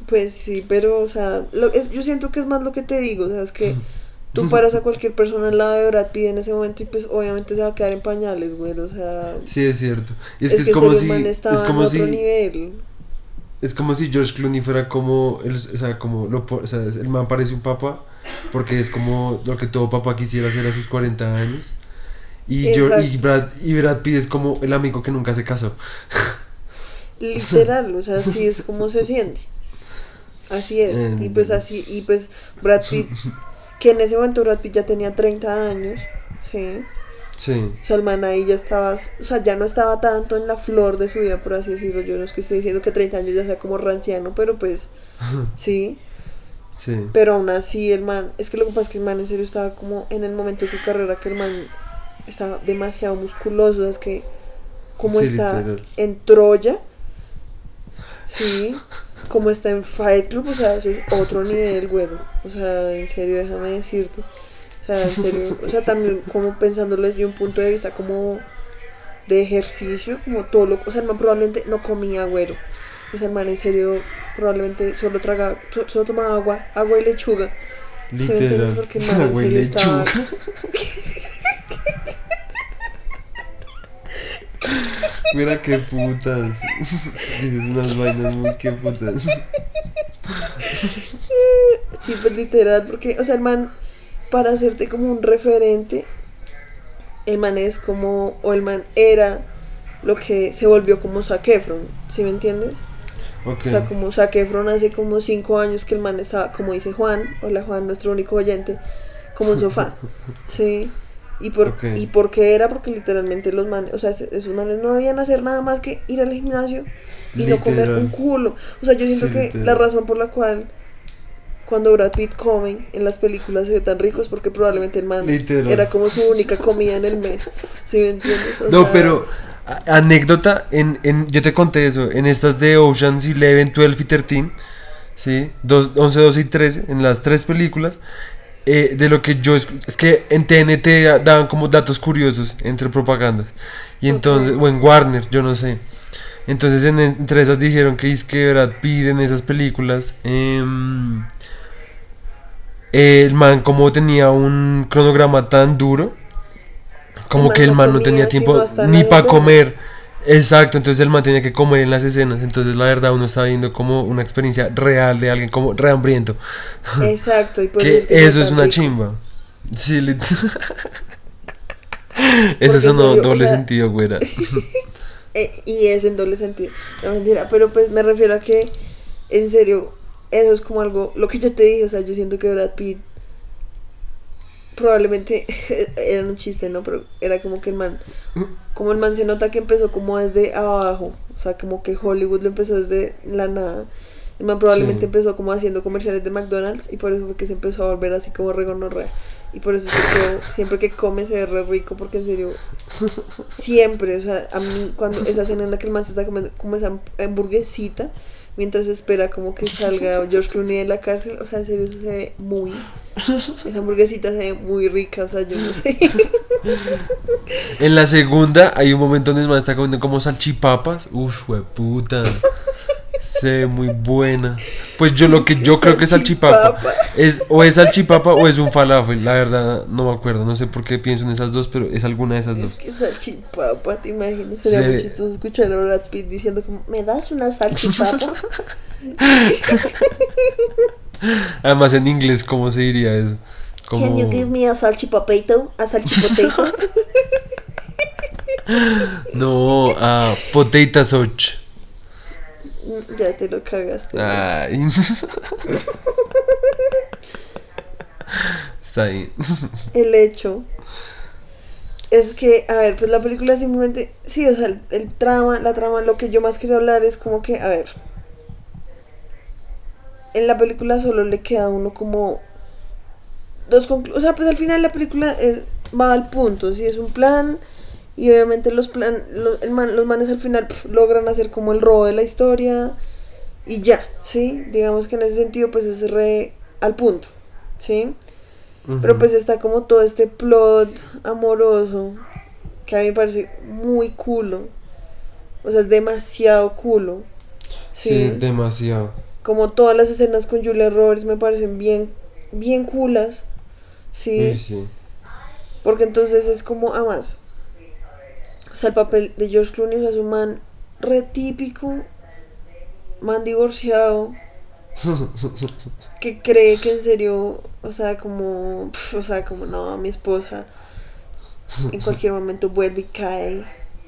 pues sí, pero, o sea, lo, es, yo siento que es más lo que te digo, o sea, es que tú paras a cualquier persona al lado de Brad Pitt en ese momento y pues obviamente se va a quedar en pañales, güey, o sea, Sí, es cierto. Y es, es, que es que en como si. Es como en otro si. nivel, Es como si George Clooney fuera como, el, o sea, como, lo, o sea, el man parece un papá, porque es como lo que todo papá quisiera hacer a sus 40 años. Y. Brad, y Brad Pitt es como el amigo que nunca se casó. literal, o sea, así es como se siente. Así es. Y pues así, y pues Brad Pitt, que en ese momento Brad Pitt ya tenía 30 años, sí. Sí. O sea, el man ahí ya estaba, o sea, ya no estaba tanto en la flor de su vida, por así decirlo. Yo no es que esté diciendo que 30 años ya sea como ranciano, pero pues, sí. Sí. Pero aún así el man, es que lo que pasa es que el man en serio estaba como en el momento de su carrera que el man estaba demasiado musculoso, es que como Sí, está literal. en Troya, sí, como está en Fight Club, o sea, eso es otro nivel, güero. O sea, en serio, déjame decirte. O sea, en serio, o sea, también como pensándolo desde un punto de vista como de ejercicio, como todo lo, o sea, el man probablemente no comía, güero. O sea, el man en serio probablemente solo traga, so- solo tomaba agua, agua y lechuga. Literal. Porque el man en serio estaba- lechuga. Mira qué putas. Dices unas vainas muy que putas. Sí, pues literal, porque, o sea, el man, para hacerte como un referente, el man es como, o el man era lo que se volvió como Zac Efron, ¿sí me entiendes? Ok. O sea, como Zac Efron hace como cinco años que el man estaba, como dice Juan, hola Juan, nuestro único oyente, como un sofá, ¿sí? ¿Y por. ¿Y por qué era? Porque literalmente los manes, o sea, es- esos manes no debían hacer nada más que ir al gimnasio y no comer un culo. O sea, yo siento Sí, que literal. la razón por la cual cuando Brad Pitt come en las películas se ve tan rico es porque probablemente el man Literal. era como su única comida en el mes. ¿Sí me entiendes? O No, sea, pero anécdota, en, en, yo te conté eso, en estas de Oceans 11, 12 y 13, ¿sí? Dos, 11, 12 y 13, en las tres películas, eh, de lo que yo, escu- es que en TNT da- daban como datos curiosos entre propagandas, y entonces, o en Warner, yo no sé. Entonces en, entre esas dijeron que es que Brad Pitt en esas películas, em, el man como tenía un cronograma tan duro, como que el man no tenía tiempo ni para comer. Exacto, entonces el man tenía que comer en las escenas. Entonces la verdad uno está viendo como una experiencia real de alguien como rehambriento. Exacto, y por que es que eso es una rico. chimba. Sí, Porque Eso en sonó serio, o doble sea, sentido, güera. Eh, y es en doble sentido, no mentira, pero pues me refiero a que, en serio, eso es como algo, lo que yo te dije, o sea, yo siento que Brad Pitt probablemente era un chiste, ¿no? Pero era como que el man, como el man se nota que empezó como desde abajo, o sea, como que Hollywood lo empezó desde la nada. El man probablemente Sí. empezó como haciendo comerciales de McDonald's y por eso fue que se empezó a volver así como regonorrea. Y por eso siempre que come se ve re rico porque en serio siempre, o sea, a mí cuando esa escena en la que el man se está comiendo como esa hamburguesita mientras espera como que salga George Clooney de la cárcel, o sea, en serio eso se ve muy esa hamburguesita se ve muy rica, o sea, yo no sé. En la segunda hay un momento donde el está comiendo como salchipapas. Uf, puta. Se ve muy buena. Pues yo lo que yo creo que es salchipapa es o es salchipapa o es un falafel. La verdad no me acuerdo. No sé por qué pienso en esas dos, pero es alguna de esas Es dos. que salchipapa, te imaginas, sería Sí. muy chistoso escuchar a Brad Pitt diciendo como, ¿me das una salchipapa? Además en inglés, ¿cómo se diría eso? Como... Can you give me a salchipapato? A salchipotato? No, a potato sauce. Ya te lo cagaste. Ay. Está ahí. El hecho es que, a ver, pues la película simplemente, sí, o sea, el, el trama, la trama, lo que yo más quería hablar es como que, a ver, en la película solo le queda a uno como dos conclu- o sea, pues al final la película es, va al punto, sí, es un plan y obviamente los plan, lo- el man- los manes al final pf, logran hacer como el robo de la historia y ya, sí, digamos que en ese sentido pues es re al punto, sí. Pero pues está como todo este plot amoroso que a mí me parece muy culo. O sea, es demasiado culo. Sí, Sí. demasiado. Como todas las escenas con Julia Roberts me parecen bien, bien culas. Sí. Uy, sí. Porque entonces es como, además, o sea, el papel de George Clooney o sea, es un man re típico, man divorciado, que cree que en serio, o sea, como, pf, o sea, como, no, mi esposa en cualquier momento vuelve y cae,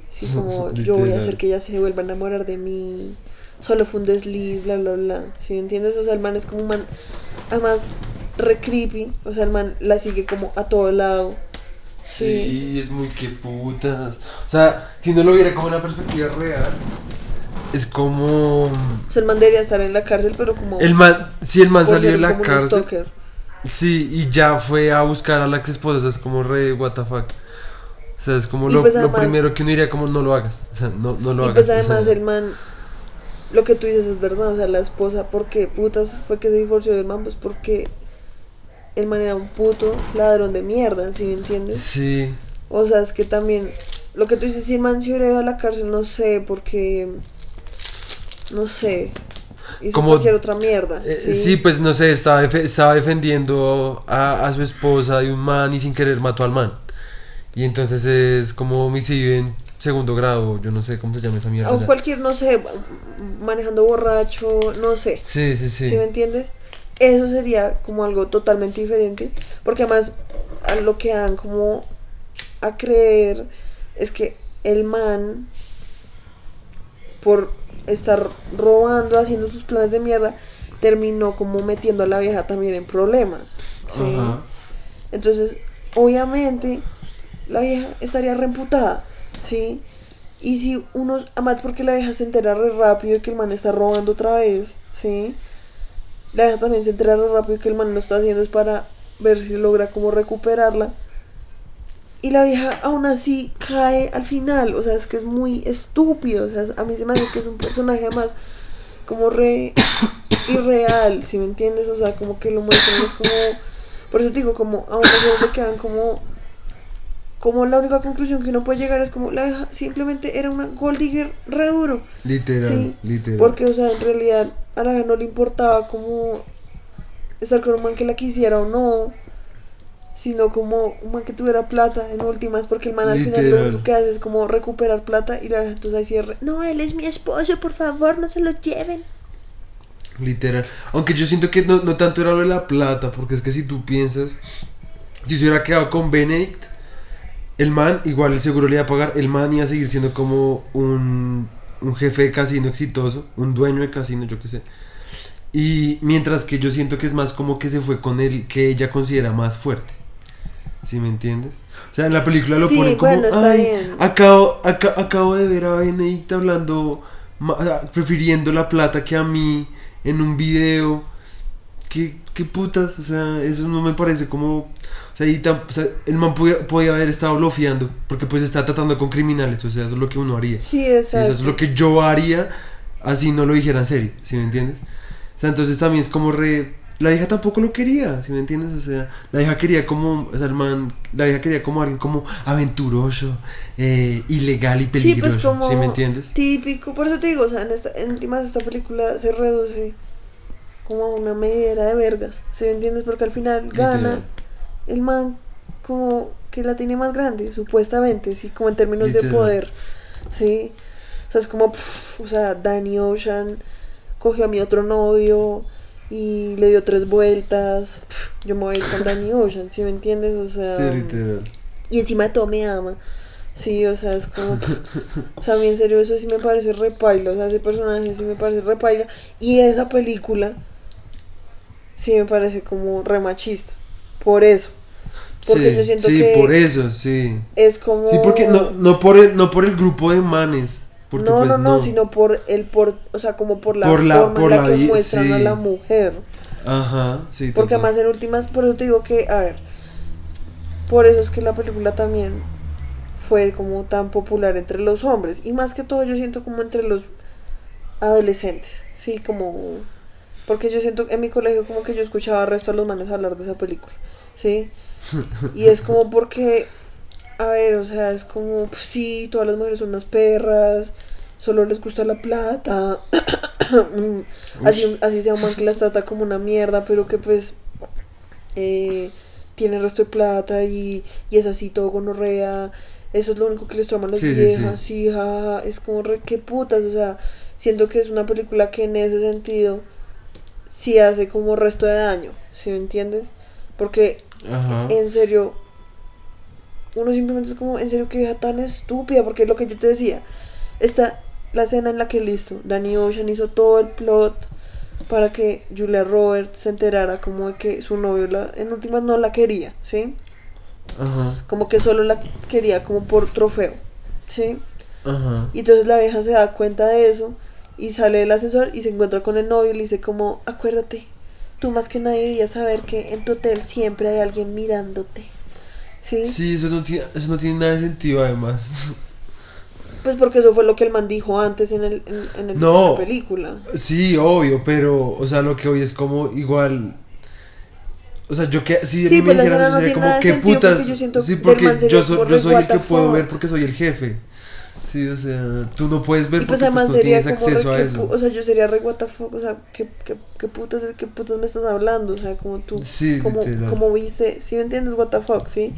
así como, yo voy a hacer que ella se vuelva a enamorar de mí, solo fue un desliz, bla, bla, bla, ¿sí me entiendes? O sea, el man es como un man, además, re creepy, o sea, el man la sigue como a todo lado, Sí, es muy que putas. O sea, si no lo viera como una perspectiva real, es como. O sea, el man debería estar en la cárcel, pero como. El man, si el man salió de la cárcel. Sí, y ya fue a buscar a la ex esposa, es como re, what the fuck. O sea, es como Y lo, pues lo primero que uno diría como no lo hagas. O sea, no, no lo Y hagas. pues o sea, además el man. Lo que tú dices es verdad, o sea, la esposa, ¿por qué putas fue que se divorció del man? Pues porque el man era un puto ladrón de mierda, ¿sí me entiendes? Sí, O sea, es que también. Lo que tú dices, si el man se hubiera ido a la cárcel, no sé, porque. No sé. Hizo Como- cualquier otra mierda. Eh, ¿sí? sí, pues no sé, estaba, estaba defendiendo a, a su esposa de un man y sin querer mató al man. Y entonces es como homicidio en segundo grado, yo no sé cómo se llama esa mierda. O cualquier, no sé, manejando borracho, no sé. Sí, sí, sí. ¿Sí me entiendes? Eso sería como algo totalmente diferente. Porque además, a lo que dan como a creer es que el man, por estar robando, haciendo sus planes de mierda, terminó como metiendo a la vieja también en problemas. ¿sí? Entonces, obviamente, la vieja estaría reemputada, ¿sí? Y si uno, además porque la vieja se entera re rápido de que el man está robando otra vez, ¿sí? La vieja también se entera re rápido que el man lo está haciendo es para ver si logra como recuperarla. Y la vieja aún así cae al final, o sea, es que es muy estúpido, o sea, a mí se me hace que es un personaje más como re irreal, si me entiendes, o sea, como que lo muestran es como, por eso te digo, como aún así se quedan como como la única conclusión que uno puede llegar es como la vieja simplemente era una gold digger re duro. Literal, Sí, literal. Porque, o sea, en realidad a la vieja no le importaba como estar con un man que la quisiera o no, sino como un man que tuviera plata en últimas, porque el man al final lo único que hace es como recuperar plata y la vieja entonces ahí cierra. No, él es mi esposo, por favor, no se lo lleven. Literal. Aunque yo siento que no, no tanto era lo de la plata, porque es que si tú piensas, si se hubiera quedado con Benedict, el man, igual el seguro le iba a pagar, el man iba a seguir siendo como un, un jefe de casino exitoso, un dueño de casino, yo qué sé. Y mientras que yo siento que es más como que se fue con él, que ella considera más fuerte. ¿Sí me entiendes? O sea, en la película lo Sí, ponen como, bueno, "Ay, bien". acabo, aca- acabo de ver a Benedict hablando, prefiriendo la plata que a mí en un video. ¿Qué, qué putas? O sea, eso no me parece como... O sea, y tam- o sea, el man podía, podía haber estado bloqueando, porque pues está tratando con criminales, o sea, eso es lo que uno haría. Sí, Sí, eso es lo que yo haría, así no lo dijera en serio, ¿sí me entiendes? O sea, entonces también es como re... La hija tampoco lo quería, ¿sí me entiendes? O sea, la hija quería como, o sea, el man, la hija quería como alguien como aventuroso, eh, ilegal y Sí, peligroso, pues como ¿sí me entiendes? típico, por eso te digo, o sea, en, esta, en últimas esta película se reduce como a una medida de vergas, ¿sí me entiendes? Porque al final gana Literal. El man como que la tiene más grande, supuestamente, sí, como en términos de poder, ¿sí? O sea, es como, pff, o sea, Danny Ocean cogió a mi otro novio y le dio tres vueltas, pff, yo me voy a ir con Danny Ocean, ¿sí me entiendes? O sea... Sí, literal. Y encima de todo me ama. Sí, o sea, es como. o sea, a mí en serio, eso sí me parece repaila. O sea, ese personaje sí me parece repaila. Y esa película sí me parece como re machista. Por eso. Porque sí, yo siento sí, que por eso, sí. es como. Sí, porque no, no, por el, no por el grupo de manes. Porque no, pues no, no, sino por el por, o sea, como por la Por la- forma por en la, la que muestran a la mujer. Ajá, sí. Porque además en últimas, por eso te digo que, a ver, por eso es que la película también fue como tan popular entre los hombres. Y más que todo yo siento como entre los adolescentes. Sí, como... Porque yo siento en mi colegio como que yo escuchaba al resto de los manes hablar de esa película. Sí. Y es como porque, a ver, o sea, es como, pues, sí, todas las mujeres son unas perras, solo les gusta la plata. así, así sea un man que las trata como una mierda, pero que pues eh, tiene el resto de plata y, y es así todo gonorrea. Eso es lo único que les traman las Sí, sí, viejas, sí, jaja, es como re, qué putas, o sea, siento que es una película que en ese sentido sí hace como resto de daño, ¿sí me entiendes? Porque Ajá. en serio, uno simplemente es como, en serio, que vieja tan estúpida, porque es lo que yo te decía, está la escena en la que listo, Danny Ocean hizo todo el plot para que Julia Roberts se enterara como de que su novio la, en últimas no la quería, ¿sí? Ajá. Como que solo la quería como por trofeo, ¿sí? Ajá. Y entonces la vieja se da cuenta de eso y sale del ascensor y se encuentra con el novio y le dice como, acuérdate, tú más que nadie debías saber que en tu hotel siempre hay alguien mirándote. ¿Sí? Sí, eso no, tiene, eso no tiene nada de sentido además. Pues porque eso fue lo que el man dijo antes en, el, en, en el- No. en la película. Sí, obvio, pero, o sea, lo que hoy es como igual. O sea, yo que si Sí, pues me escena dijeran, no como, ¿qué putas? porque yo siento sí, que porque yo, so- yo soy el que puedo ver porque soy el jefe. Sí, o sea, tú no puedes ver Y pues porque además pues, no sería tienes como re, acceso a ¿qué eso. o sea, yo sería re what the fuck, o sea, ¿qué, qué, qué putas, qué putas me estás hablando? O sea, como tú, Sí, como, como viste, ¿sí me entiendes? What the fuck, ¿sí?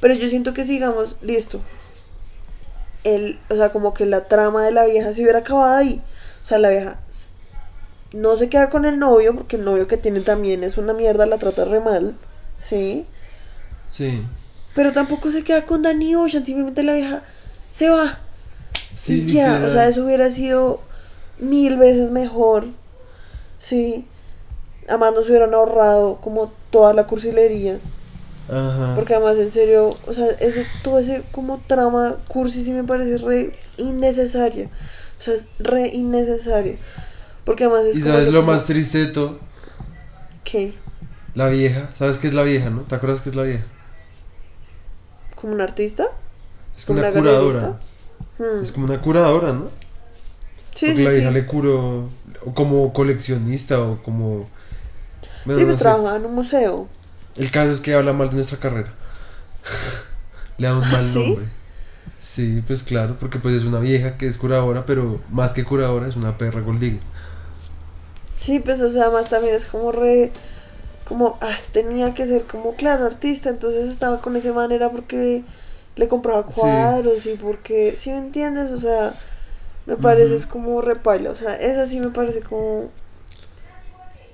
Pero yo siento que sigamos, listo. El, o sea, como que la trama de la vieja se hubiera acabado ahí. O sea, la vieja no se queda con el novio, porque el novio que tiene también es una mierda, la trata re mal, ¿sí? Sí. Pero tampoco se queda con Danny Ocean, simplemente la vieja se va. Sí, y ya, o sea, eso hubiera sido mil veces mejor. Sí. Además nos hubieran ahorrado como toda la cursilería. Ajá. Porque además, en serio, o sea, ese, todo ese como trama cursi sí me parece re innecesaria. O sea, es re innecesaria. Porque además es ¿Y como sabes lo como- más triste de todo? ¿Qué? La vieja. ¿Sabes qué es la vieja, no? ¿Te acuerdas qué es la vieja? ¿Como un artista? Es ¿Como como una una curadora. galerista? Hmm. Es como una curadora, ¿no? Sí, Porque sí, la sí. vieja le curó o como coleccionista o como... Bueno, sí, no pues sé. trabajaba en un museo. El caso es que habla mal de nuestra carrera. Le da un ¿Ah, mal sí? nombre. Sí, pues claro, porque pues es una vieja que es curadora, pero más que curadora es una perra golddigger. Sí, pues, o sea, además también es como re. Como, ah, tenía que ser como, claro, artista. Entonces estaba con esa manera porque le compraba Sí. cuadros y porque. ¿Sí me entiendes? O sea, me parece es como repaila. O sea, esa sí me parece como.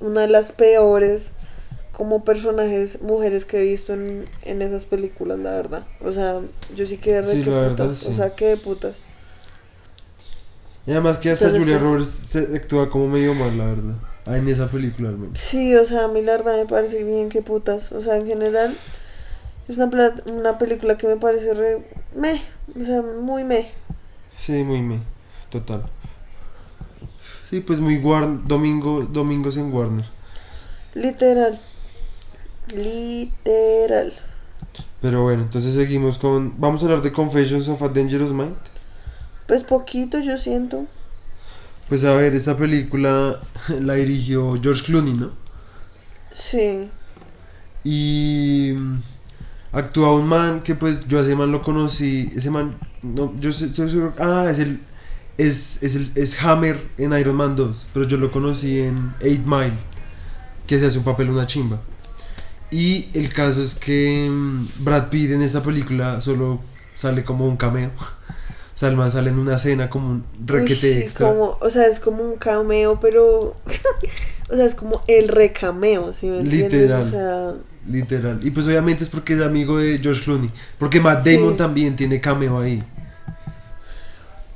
Una de las peores como personajes mujeres que he visto en, en esas películas, la verdad. O sea, yo sí quedé re Sí, que la verdad, putas. sí. O sea, que de putas. Y además que hasta Entonces, Julia pues- Roberts se actúa como medio mal, la verdad. Ah, en esa película al menos. Sí, o sea, a mí la verdad me parece bien que putas. O sea, en general es una, una película que me parece re... Meh, o sea, muy meh. Sí, muy me. Total. Sí, pues muy Warner, domingo, domingos en Warner. Literal. Literal. Pero bueno, entonces seguimos con... Vamos a hablar de Confessions of a Dangerous Mind. Pues poquito yo siento. Pues a ver, esta película la dirigió George Clooney, ¿no? Sí. Y actúa un man que pues yo a ese man lo conocí, ese man, no, yo estoy seguro, ah, es el, es, es el, es Hammer en Iron Man 2, pero yo lo conocí en 8 Mile, que se hace un papel una chimba. Y el caso es que mm, Brad Pitt en esta película solo sale como un cameo. O sea, el man sale en una escena como un requete Uy, sí, extra. como, o sea, es como un cameo, pero... o sea, es como el recameo, ¿sí me entiendes? Literal. O sea, Literal. Y pues obviamente es porque es amigo de George Clooney. Porque Matt Sí. Damon también tiene cameo ahí.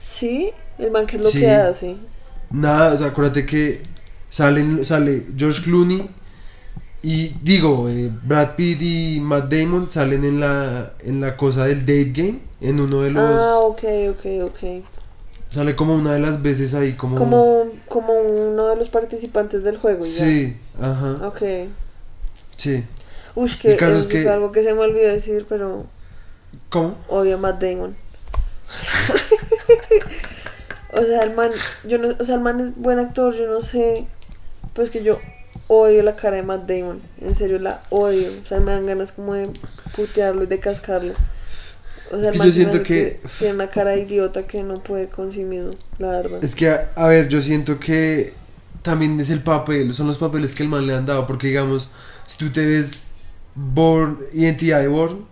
sí, el man que es lo Sí. que hace. Nada, o sea, acuérdate que salen, sale George Clooney y digo, eh, Brad Pitt y Matt Damon salen en la, en la cosa del date game, en uno de los... Ah, ok, ok, ok. Sale como una de las veces ahí, como... Como, como uno de los participantes del juego. y ya. Sí, ajá, Ok. sí. Uy, que eso es que- algo que se me olvidó decir, pero ¿Cómo? odio a Matt Damon. o sea, el man, yo no, o sea, el man es buen actor, yo no sé, pues que yo odio la cara de Matt Damon, en serio la odio, o sea, me dan ganas como de putearlo y de cascarlo. O sea, el que man yo siento hace que- tiene una cara de idiota que no puede con sí mismo, la verdad. Es que, a, a ver, yo siento que también es el papel, son los papeles que el man le han dado, porque digamos, si tú te ves Born, Identidad de Born,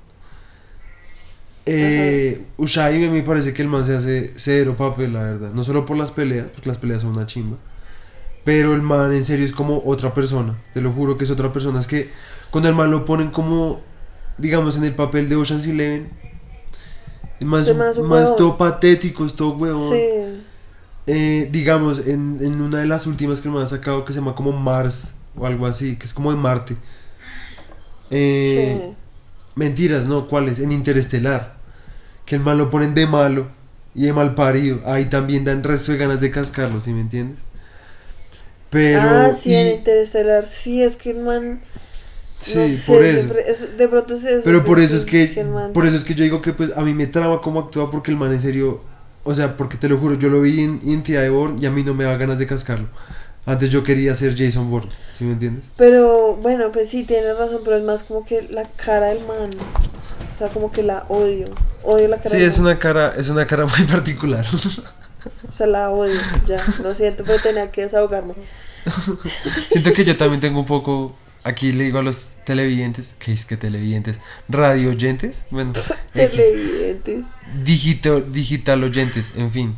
eh, a mí me parece que el man se hace cero papel, la verdad, no solo por las peleas, porque las peleas son una chimba, pero el man en serio es como otra persona, te lo juro que es otra persona, es que cuando el man lo ponen como, digamos, en el papel de Ocean's Eleven, el man es, man un- man es todo patético, es todo huevón. Sí, Eh, digamos, en, en una de las últimas que me han sacado que se llama como Mars o algo así, que es como de Marte. Eh, sí. Mentiras, ¿no? ¿Cuáles? En Interestelar. Que el mal lo ponen de malo y de mal parido. Ahí también dan resto de ganas de cascarlo, ¿sí me entiendes? Pero... ah, sí, y- en Interestelar, sí, es que el man... sí, no sé, por eso. siempre es- de pronto eso. Pero por eso es que, man- por eso es que yo digo que pues a mí me trama cómo actúa porque el man en serio, o sea, porque te lo juro, yo lo vi en Identidad de Bourne y a mí no me da ganas de cascarlo. Antes yo quería ser Jason Bourne, ¿sí me entiendes? Pero bueno, pues sí, tienes razón, pero es más como que la cara del man. O sea, como que la odio. Odio la cara Sí, del es man. una cara, es una cara muy particular. O sea, la odio. Ya, lo siento, pero tenía que desahogarme. Siento que yo también tengo un poco, aquí le digo a los televidentes, ¿qué es que televidentes? Radio oyentes, bueno, X. Televidentes. Digital, digital oyentes, en fin.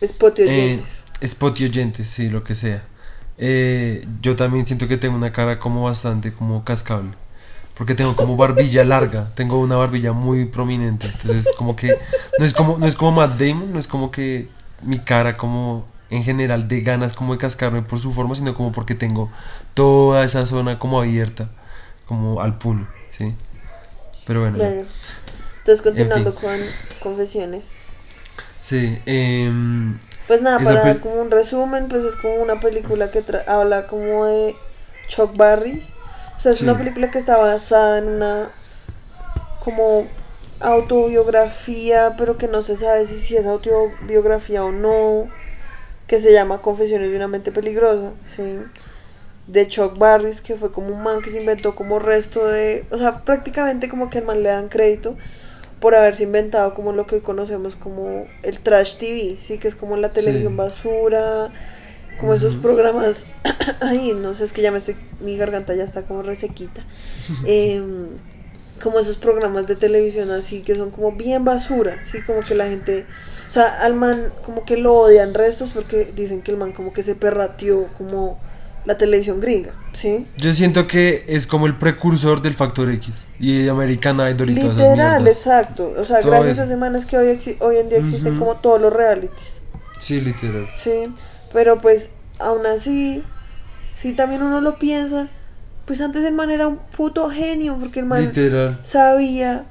Spot Eh, oyentes. spot y oyentes, sí, lo que sea. Eh, yo también siento que tengo una cara como bastante como cascable. Porque tengo como barbilla larga, tengo una barbilla muy prominente. Entonces como que no es como, no es como Matt Damon, no es como que mi cara como en general de ganas como de cascarme por su forma, sino como porque tengo toda esa zona como abierta, como al puño, ¿sí? Pero bueno. Entonces, continuando fin. con confesiones. Sí, em, Pues nada, para dar como un resumen, pues es como una película que tra- habla como de Chuck Barris. O sea, es Sí. una película que está basada en una como autobiografía, pero que no se sabe si, si es autobiografía o no, que se llama Confesiones de una mente peligrosa, ¿sí? De Chuck Barris, que fue como un man que se inventó como resto de... O sea, prácticamente como que al man le dan crédito por haberse inventado como lo que hoy conocemos como el trash TV, sí, que es como la televisión Sí. basura, como esos programas, ay, no sé, es que ya me estoy, mi garganta ya está como resequita, Em, como esos programas de televisión así que son como bien basura, sí, como que la gente, o sea, al man como que lo odian restos porque dicen que el man como que se perrateó como la televisión gringa, sí. yo siento que es como el precursor del Factor X y American Idol y Literal, exacto. O sea, Todo gracias eso. a semanas que hoy, hoy en día existen como todos los realities. Sí, literal. Sí, pero pues aún así, si también uno lo piensa, pues antes el man era un puto genio, porque el man Literal. sabía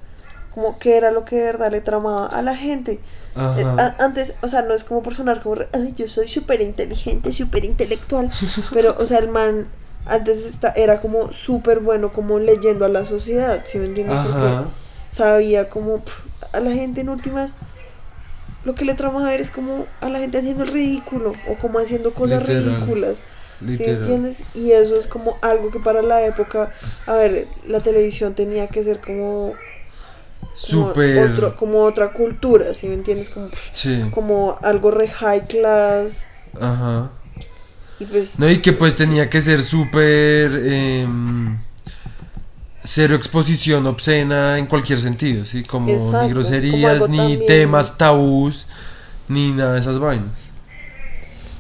como qué era lo que de verdad le tramaba a la gente. Eh, Ajá. a- antes, o sea, no es como por sonar como, ay, yo soy súper inteligente, súper intelectual, pero, o sea, el man antes esta- era como súper bueno como leyendo a la sociedad, ¿sí me entiendes? Porque sabía como a la gente en últimas lo que le trama ver es como a la gente haciendo el ridículo o como haciendo cosas Literal. ridículas. ¿Sí entiendes? Y eso es como algo que para la época, a ver, la televisión tenía que ser como, Súper. otro- como otra cultura, ¿sí me entiendes? Como, Sí. como algo re high class. Ajá. Y pues, No, y que pues tenía que ser súper. em, cero exposición obscena en cualquier sentido, ¿sí? Como Exacto, ni groserías, ni también- temas tabús, ni nada de esas vainas.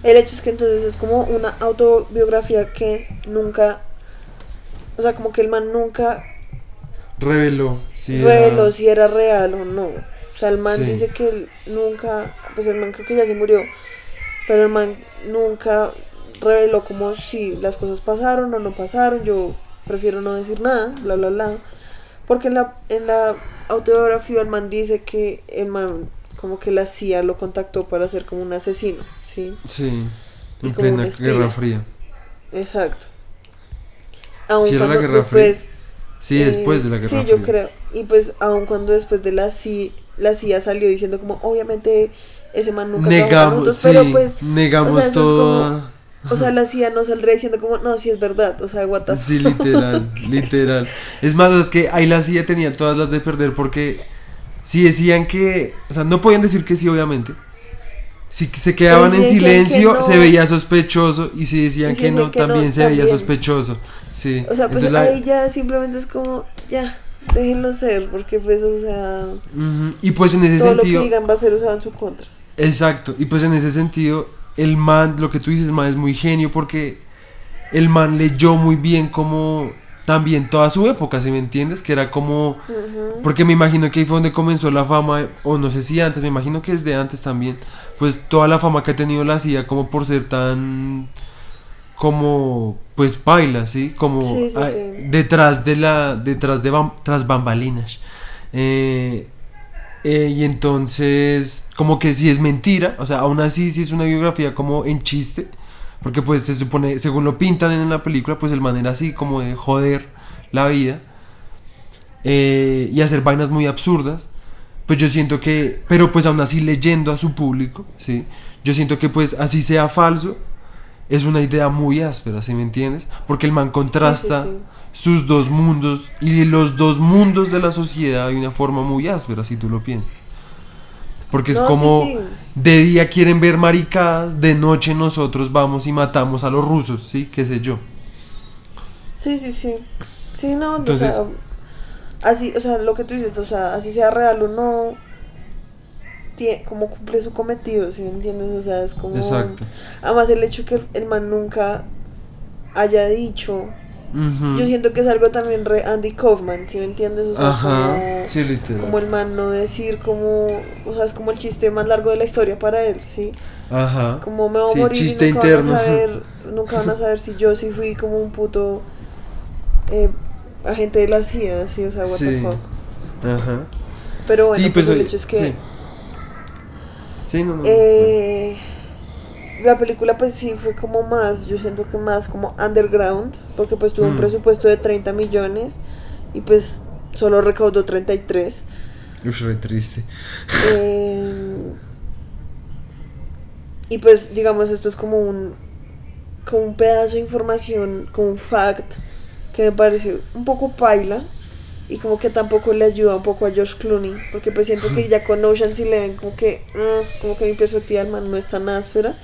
el hecho es que entonces es como una autobiografía que nunca, o sea, como que el man nunca Reveló, sí. era- reveló si era real o no. O sea, el man Sí. dice que él nunca, pues el man creo que ya se murió, pero el man nunca reveló como si las cosas pasaron o no pasaron. Yo prefiero no decir nada, bla, bla, bla. Porque en la, en la autobiografía el man dice que el man como que la CIA lo contactó para ser como un asesino, ¿sí? Sí. Y En plena. Guerra Fría. Exacto. Sí, era la Guerra después... Sí, Eh, después de la Guerra Sí, Fría. yo creo. Y pues, aun cuando después de la CIA, la CIA salió diciendo como, obviamente, ese man nunca Negamos, nosotros", sí, pero pues, negamos o sea, todo. o sea, la CIA no saldría diciendo como, no, sí es verdad, o sea, what the Sí, fuck". literal, literal. Es más, es que ahí la CIA tenía todas las de perder porque si decían que, o sea, no podían decir que sí, obviamente. Si se quedaban Pero en que silencio, no- se veía sospechoso. Y si decían Y si que no, que no, también se veía sospechoso. Sí. O sea, pues Entonces la- ahí ya simplemente es como, ya, déjenlo ser, porque pues, o sea, Y pues en ese todo lo que digan va a ser usado en su contra. exacto. Y pues en ese sentido, el man, lo que tú dices, man, es muy genio porque el man leyó muy bien como también toda su época, ¿sí me entiendes? Que era como. Porque me imagino que ahí fue donde comenzó la fama, o no sé si antes, me imagino que desde antes también, pues toda la fama que ha tenido la CIA como por ser tan, como, pues baila, ¿sí? Como Sí, sí, sí. detrás de la, detrás de, bam- tras bambalinas. Eh, eh, y entonces, como que si es mentira, o sea, aún así si es una biografía como en chiste, porque pues se supone, según lo pintan en la película, pues el man era así como de joder la vida eh, y hacer vainas muy absurdas. Pues yo siento que, pero pues aún así leyendo a su público, ¿sí? Yo siento que pues así sea falso, es una idea muy áspera, ¿sí me entiendes? Porque el man contrasta Sí, sí, sus dos mundos y los dos mundos de la sociedad de una forma muy áspera, si tú lo piensas. Porque es No, como sí. de día quieren ver maricadas, de noche nosotros vamos y matamos a los rusos, ¿sí? ¿Qué sé yo? Sí, sí, sí. Sí, no, Entonces- o sea, así, o sea, lo que tú dices, o sea, así sea real o no, tie- como cumple su cometido, ¿sí me entiendes? O sea, es como... Exacto. Además, el hecho que el, el man nunca haya dicho, Yo siento que es algo también re Andy Kaufman, ¿sí me entiendes? O sea, Ajá, como, sí, literal. como el man no decir como, o sea, es como el chiste más largo de la historia para él, ¿sí? Ajá. Como me voy a Sí, morir chiste y nunca interno. van a saber, nunca van a saber si yo sí fui como un puto eh, agente de la CIA, ¿sí? O sea, what the Sí. fuck. Ajá. Pero bueno, Y pues, el oye, hecho es que Sí, Sí, no, no. La película pues sí fue como más, yo siento que más como underground, porque pues tuvo un Mm. presupuesto de 30 millones y pues solo recaudó 33. Ush, re triste. Eh, y pues digamos esto es como un como un pedazo de información, como un fact que me parece un poco paila y como que tampoco le ayuda un poco a George Clooney, porque pues siento que ya con Ocean si le ven como que ah, como que mi perspectiva del man no es tan áspera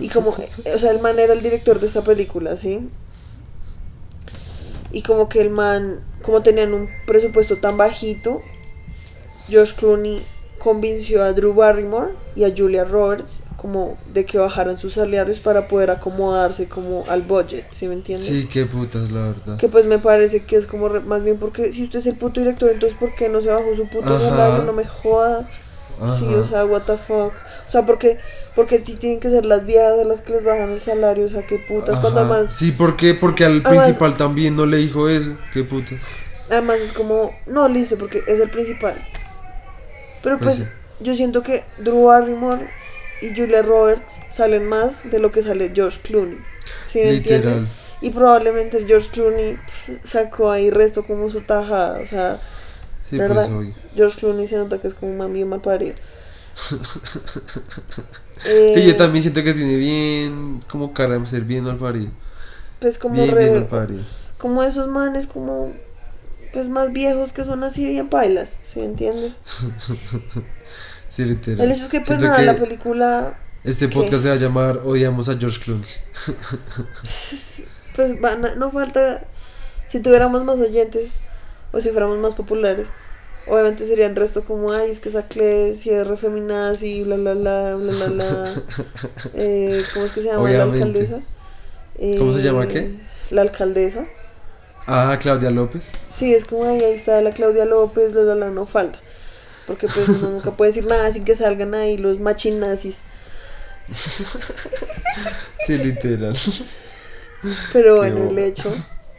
y como o sea, el man era el director de esta película, ¿sí? Y como que el man como tenían un presupuesto tan bajito, George Clooney convenció a Drew Barrymore y a Julia Roberts como de que bajaran sus salarios para poder acomodarse como al budget, ¿sí me entiendes? Sí, qué putas, la verdad. Que pues me parece que es como re- más bien porque si usted es el puto director, entonces ¿por qué no se bajó su puto Ajá. salario? No me joda. Sí, Ajá. o sea, what the fuck. O sea, porque porque sí tienen que ser las viejas a las que les bajan el salario, o sea, qué putas. Cuando Ajá. además, Sí, ¿por qué? Porque al Además- principal también no le dijo eso. Qué putas. además es como, no, listo, porque es el principal. Pero Pues pues sí. yo siento que Drew Barrymore y Julia Roberts salen más de lo que sale George Clooney. ¿Sí me entiendes? Literal. Y probablemente George Clooney sacó ahí resto como su tajada, o sea, Sí, ¿verdad? pues obvio. George Clooney se nota que es como un bien mal parido. Sí, Eh, yo también siento que tiene bien como cara de ser bien mal parido. Pues como Bien, re- bien parido. como esos manes como pues más viejos que son así bien pailas, ¿sí me entiendes? Sí, literal. El hecho es que pues Siento nada, que la película Este ¿Qué? podcast se va a llamar Odiamos a George Clooney. pues van a- no falta si tuviéramos más oyentes o si fuéramos más populares obviamente sería el resto como ay es que esa Cles si es feminazi bla bla bla bla bla bla eh, ¿cómo es que se llama Obviamente. la alcaldesa? ¿Cómo se llama Eh, qué? la alcaldesa Ah, Claudia López. sí es como ay ahí está la Claudia López bla bla bla no falta porque pues uno nunca puede decir nada sin que salgan ahí los machinazis Sí, literal. Pero Qué bueno, el hecho.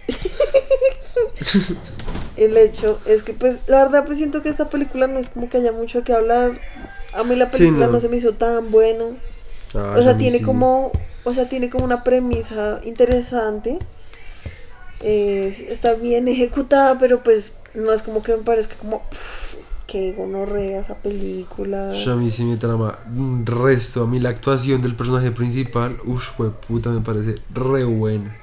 el hecho es que, pues, la verdad, pues siento que esta película no es como que haya mucho que hablar. A mí la Sí, película no. no. se me hizo tan buena. Ah, o sea, tiene sí. como. O sea, tiene como una premisa interesante. Eh, está bien ejecutada, pero pues no es como que me parezca como. "Pff, qué gonorrea esa película. A mí sí me trama un resto. A mí la actuación del personaje principal, uff, puta, me parece re buena.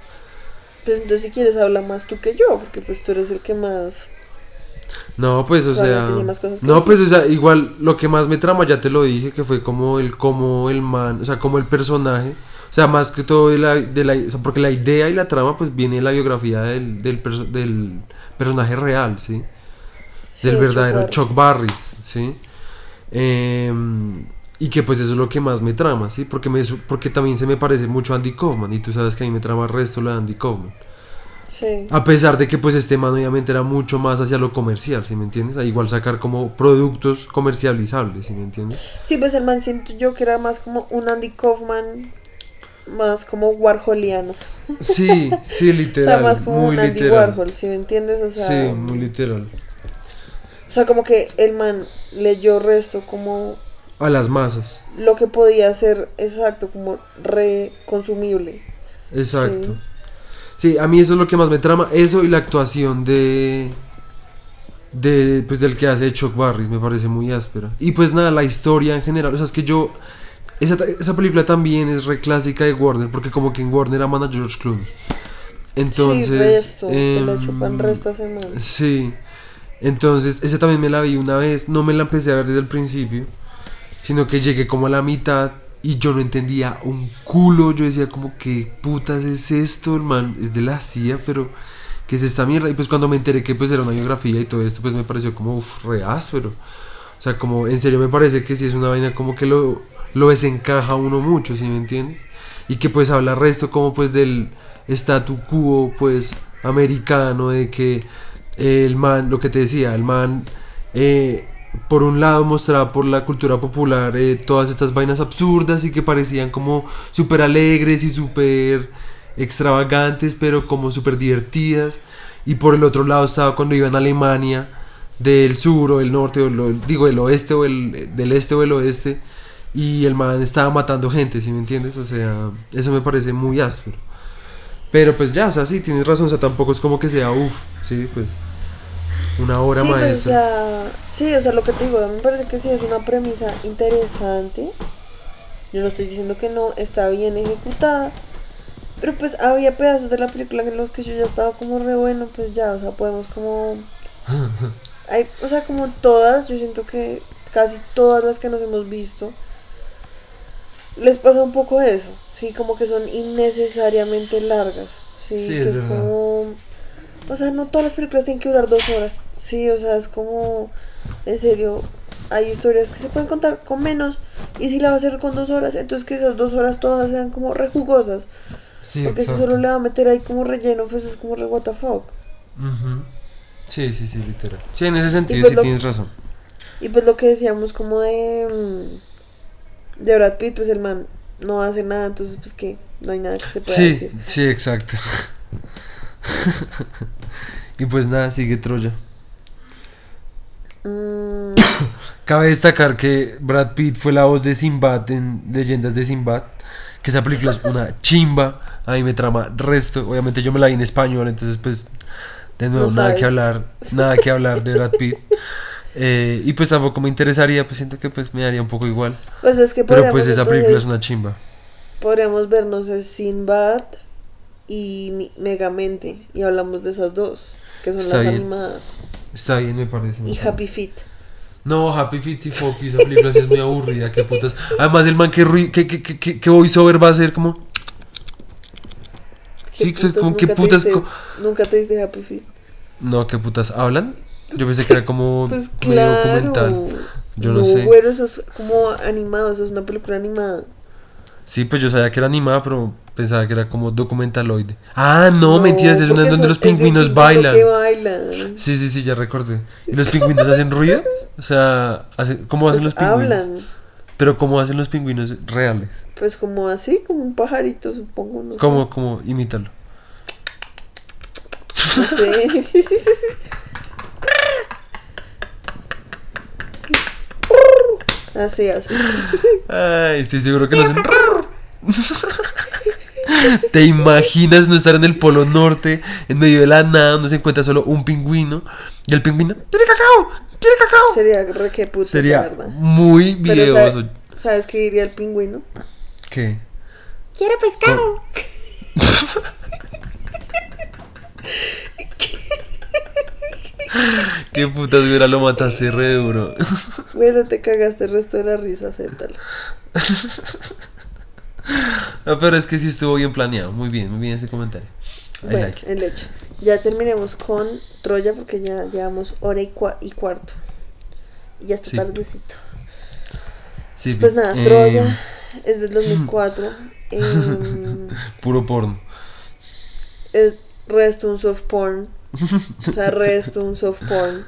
Pues entonces, si quieres, habla más tú que yo, porque pues tú eres el que más. No, pues, o sea. No, pues, o sea, igual lo que más me trama, ya te lo dije, que fue como el, como el man, o sea, como el personaje. O sea, más que todo de la, de la, o sea, porque la idea y la trama, pues, viene de la biografía del, del, perso- del personaje real, ¿sí? Sí, del Chuck verdadero Barris. Chuck Barris, ¿sí? Em, y que pues eso es lo que más me trama, ¿sí? Porque, me, porque también se me parece mucho a Andy Kaufman, y tú sabes que a mí me trama el resto lo de Andy Kaufman. Sí. A pesar de que pues este man obviamente era mucho más hacia lo comercial, ¿sí me entiendes? A igual sacar como productos comercializables, ¿sí me entiendes? Sí, pues el man siento yo que era más como un Andy Kaufman, más como Warholiano. Sí, sí, O literal. sea, más como muy un Andy literal. Warhol, ¿sí me entiendes? O sea, Sí, muy literal. o sea, como que el man leyó resto como A las masas. lo que podía ser exacto, como reconsumible. Exacto. Sí, a mí eso es lo que más me trama, eso y la actuación de de pues del que hace Chuck Barris me parece muy áspera. Y pues nada, la historia en general, o sea, es que yo esa, esa película también es re clásica de Warner porque como que en Warner aman a George Clooney. Entonces, sí, resto, se la em, chupan resto. Sí. Entonces, esa también me la vi una vez, no me la empecé a ver desde el principio, sino que llegué como a la mitad y yo no entendía un culo, yo decía como que putas es esto, el man es de la CIA, pero ¿qué es esta mierda? Y pues cuando me enteré que pues era una biografía y todo esto, pues me pareció como uff, re áspero. O sea, como en serio me parece que sí es una vaina como que lo, desencaja uno mucho, ¿sí me entiendes? Y que pues habla resto como pues del statu quo pues americano, de que el man, lo que te decía, el man eh, por un lado mostraba por la cultura popular eh, todas estas vainas absurdas y que parecían como súper alegres y súper extravagantes, pero como súper divertidas. Y por el otro lado estaba cuando iban a Alemania, del sur o el norte, o lo- digo, el oeste o el del este o el oeste, y el man estaba matando gente, ¿sí me entiendes? O sea, eso me parece muy áspero. Pero pues ya, o sea, sí, tienes razón, o sea, tampoco es como que sea, uff, sí, pues una obra sí, pues, maestra. sí, o sea, lo que te digo, me parece que sí es una premisa interesante. Yo no estoy diciendo que no, está bien ejecutada. Pero pues había pedazos de la película en los que yo ya estaba como re bueno, pues ya, o sea, podemos como... Hay, o sea, como todas, yo siento que casi todas las que nos hemos visto, les pasa un poco eso, sí, como que son innecesariamente largas, sí, Sí, que es como... O sea, no todas las películas tienen que durar dos horas, sí, o sea, es como... En serio, hay historias que se pueden contar con menos, y si la va a hacer con dos horas, entonces que esas dos horas todas sean como re jugosas, Sí, porque si solo le va a meter ahí como relleno, pues es como re what the fuck. Sí, sí, sí, literal. Sí, en ese sentido pues sí tienes razón. Y pues lo que decíamos como de mm, de Brad Pitt, pues el man no hace nada, entonces pues que no hay nada que se pueda Sí, decir. sí, exacto. y pues nada, sigue Troya. Mm, Cabe destacar que Brad Pitt fue la voz de Sinbad en Leyendas de Sinbad. Que esa película es una chimba. A mí me trama resto. Obviamente yo me la vi en español, entonces pues de nuevo No nada que hablar. Nada que hablar de Brad Pitt. Eh, y pues tampoco me interesaría, pues siento que pues me daría un poco igual. pues es que Pero pues esa película es una chimba. podríamos vernos es Sinbad y Megamente y hablamos de esas dos, que son Está las bien. animadas. Está bien, me parece. me Y parece. Happy Feet. No, Happy Feet y You, esa película sí es muy aburrida, qué putas. Además, el man que, rui- que, que, que, que, que voiceover va a ser como. Sí, ¿Qué como nunca te putas diste- co- Nunca te diste Happy Feet. No, qué putas hablan. Yo pensé que era como Pues medio claro. documental. Yo no sé. Bueno, eso es como animado, eso es una película animada. Sí, pues yo sabía que era animada, pero pensaba que era como documentaloide. Ah, no, mentiras, es una donde los pingüinos pingüino bailan. que bailan. Sí, sí, sí, ya recordé. ¿Y los pingüinos hacen ruido? O sea, hacen- ¿cómo hacen Pues los pingüinos? hablan. Pero ¿cómo hacen los pingüinos reales? Pues como así, como un pajarito, supongo. No sé. ¿Cómo, cómo? Imítalo. No sé. así, así. Ay, estoy seguro que lo hacen. ¿Te imaginas no estar en el polo norte, en medio de la nada, donde se encuentra solo un pingüino? Y el pingüino, ¡quiere cacao! ¡quiere cacao! Sería re que puto, Sería verdad. muy Pero videoso. ¿sabes, ¿sabes qué diría el pingüino? ¿Qué? Quiero pescado. ¿Qué putas hubiera lo mataste re duro? Bueno, te cagaste el resto de la risa, acéptalo. No, pero es que sí estuvo bien planeado. Muy bien, muy bien ese comentario. I Bueno, like el hecho. Ya terminemos con Troya porque ya llevamos hora y, cua- y cuarto. Y ya está Sí. tardecito. Sí, Pues nada, eh, Troya es del 2004. em, Puro porno. es resto un soft porn. O sea, resto un soft porn.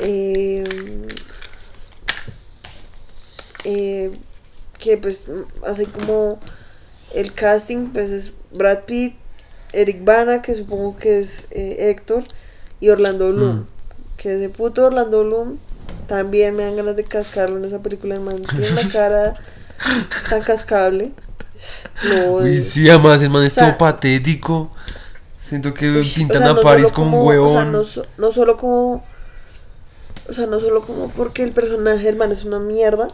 Em, eh, que pues así como el casting pues es Brad Pitt, Eric Bana, que supongo que es eh, Héctor, y Orlando Bloom. Mm. Que ese puto Orlando Bloom también me dan ganas de cascarlo en esa película, man. Tiene una cara tan cascable. Uy, sí, además el man es O sea, todo patético. Siento que Uy, pintan o sea, a Paris como un O sea, huevón. no, so- no solo como. O sea, no solo como porque el personaje del man es una mierda,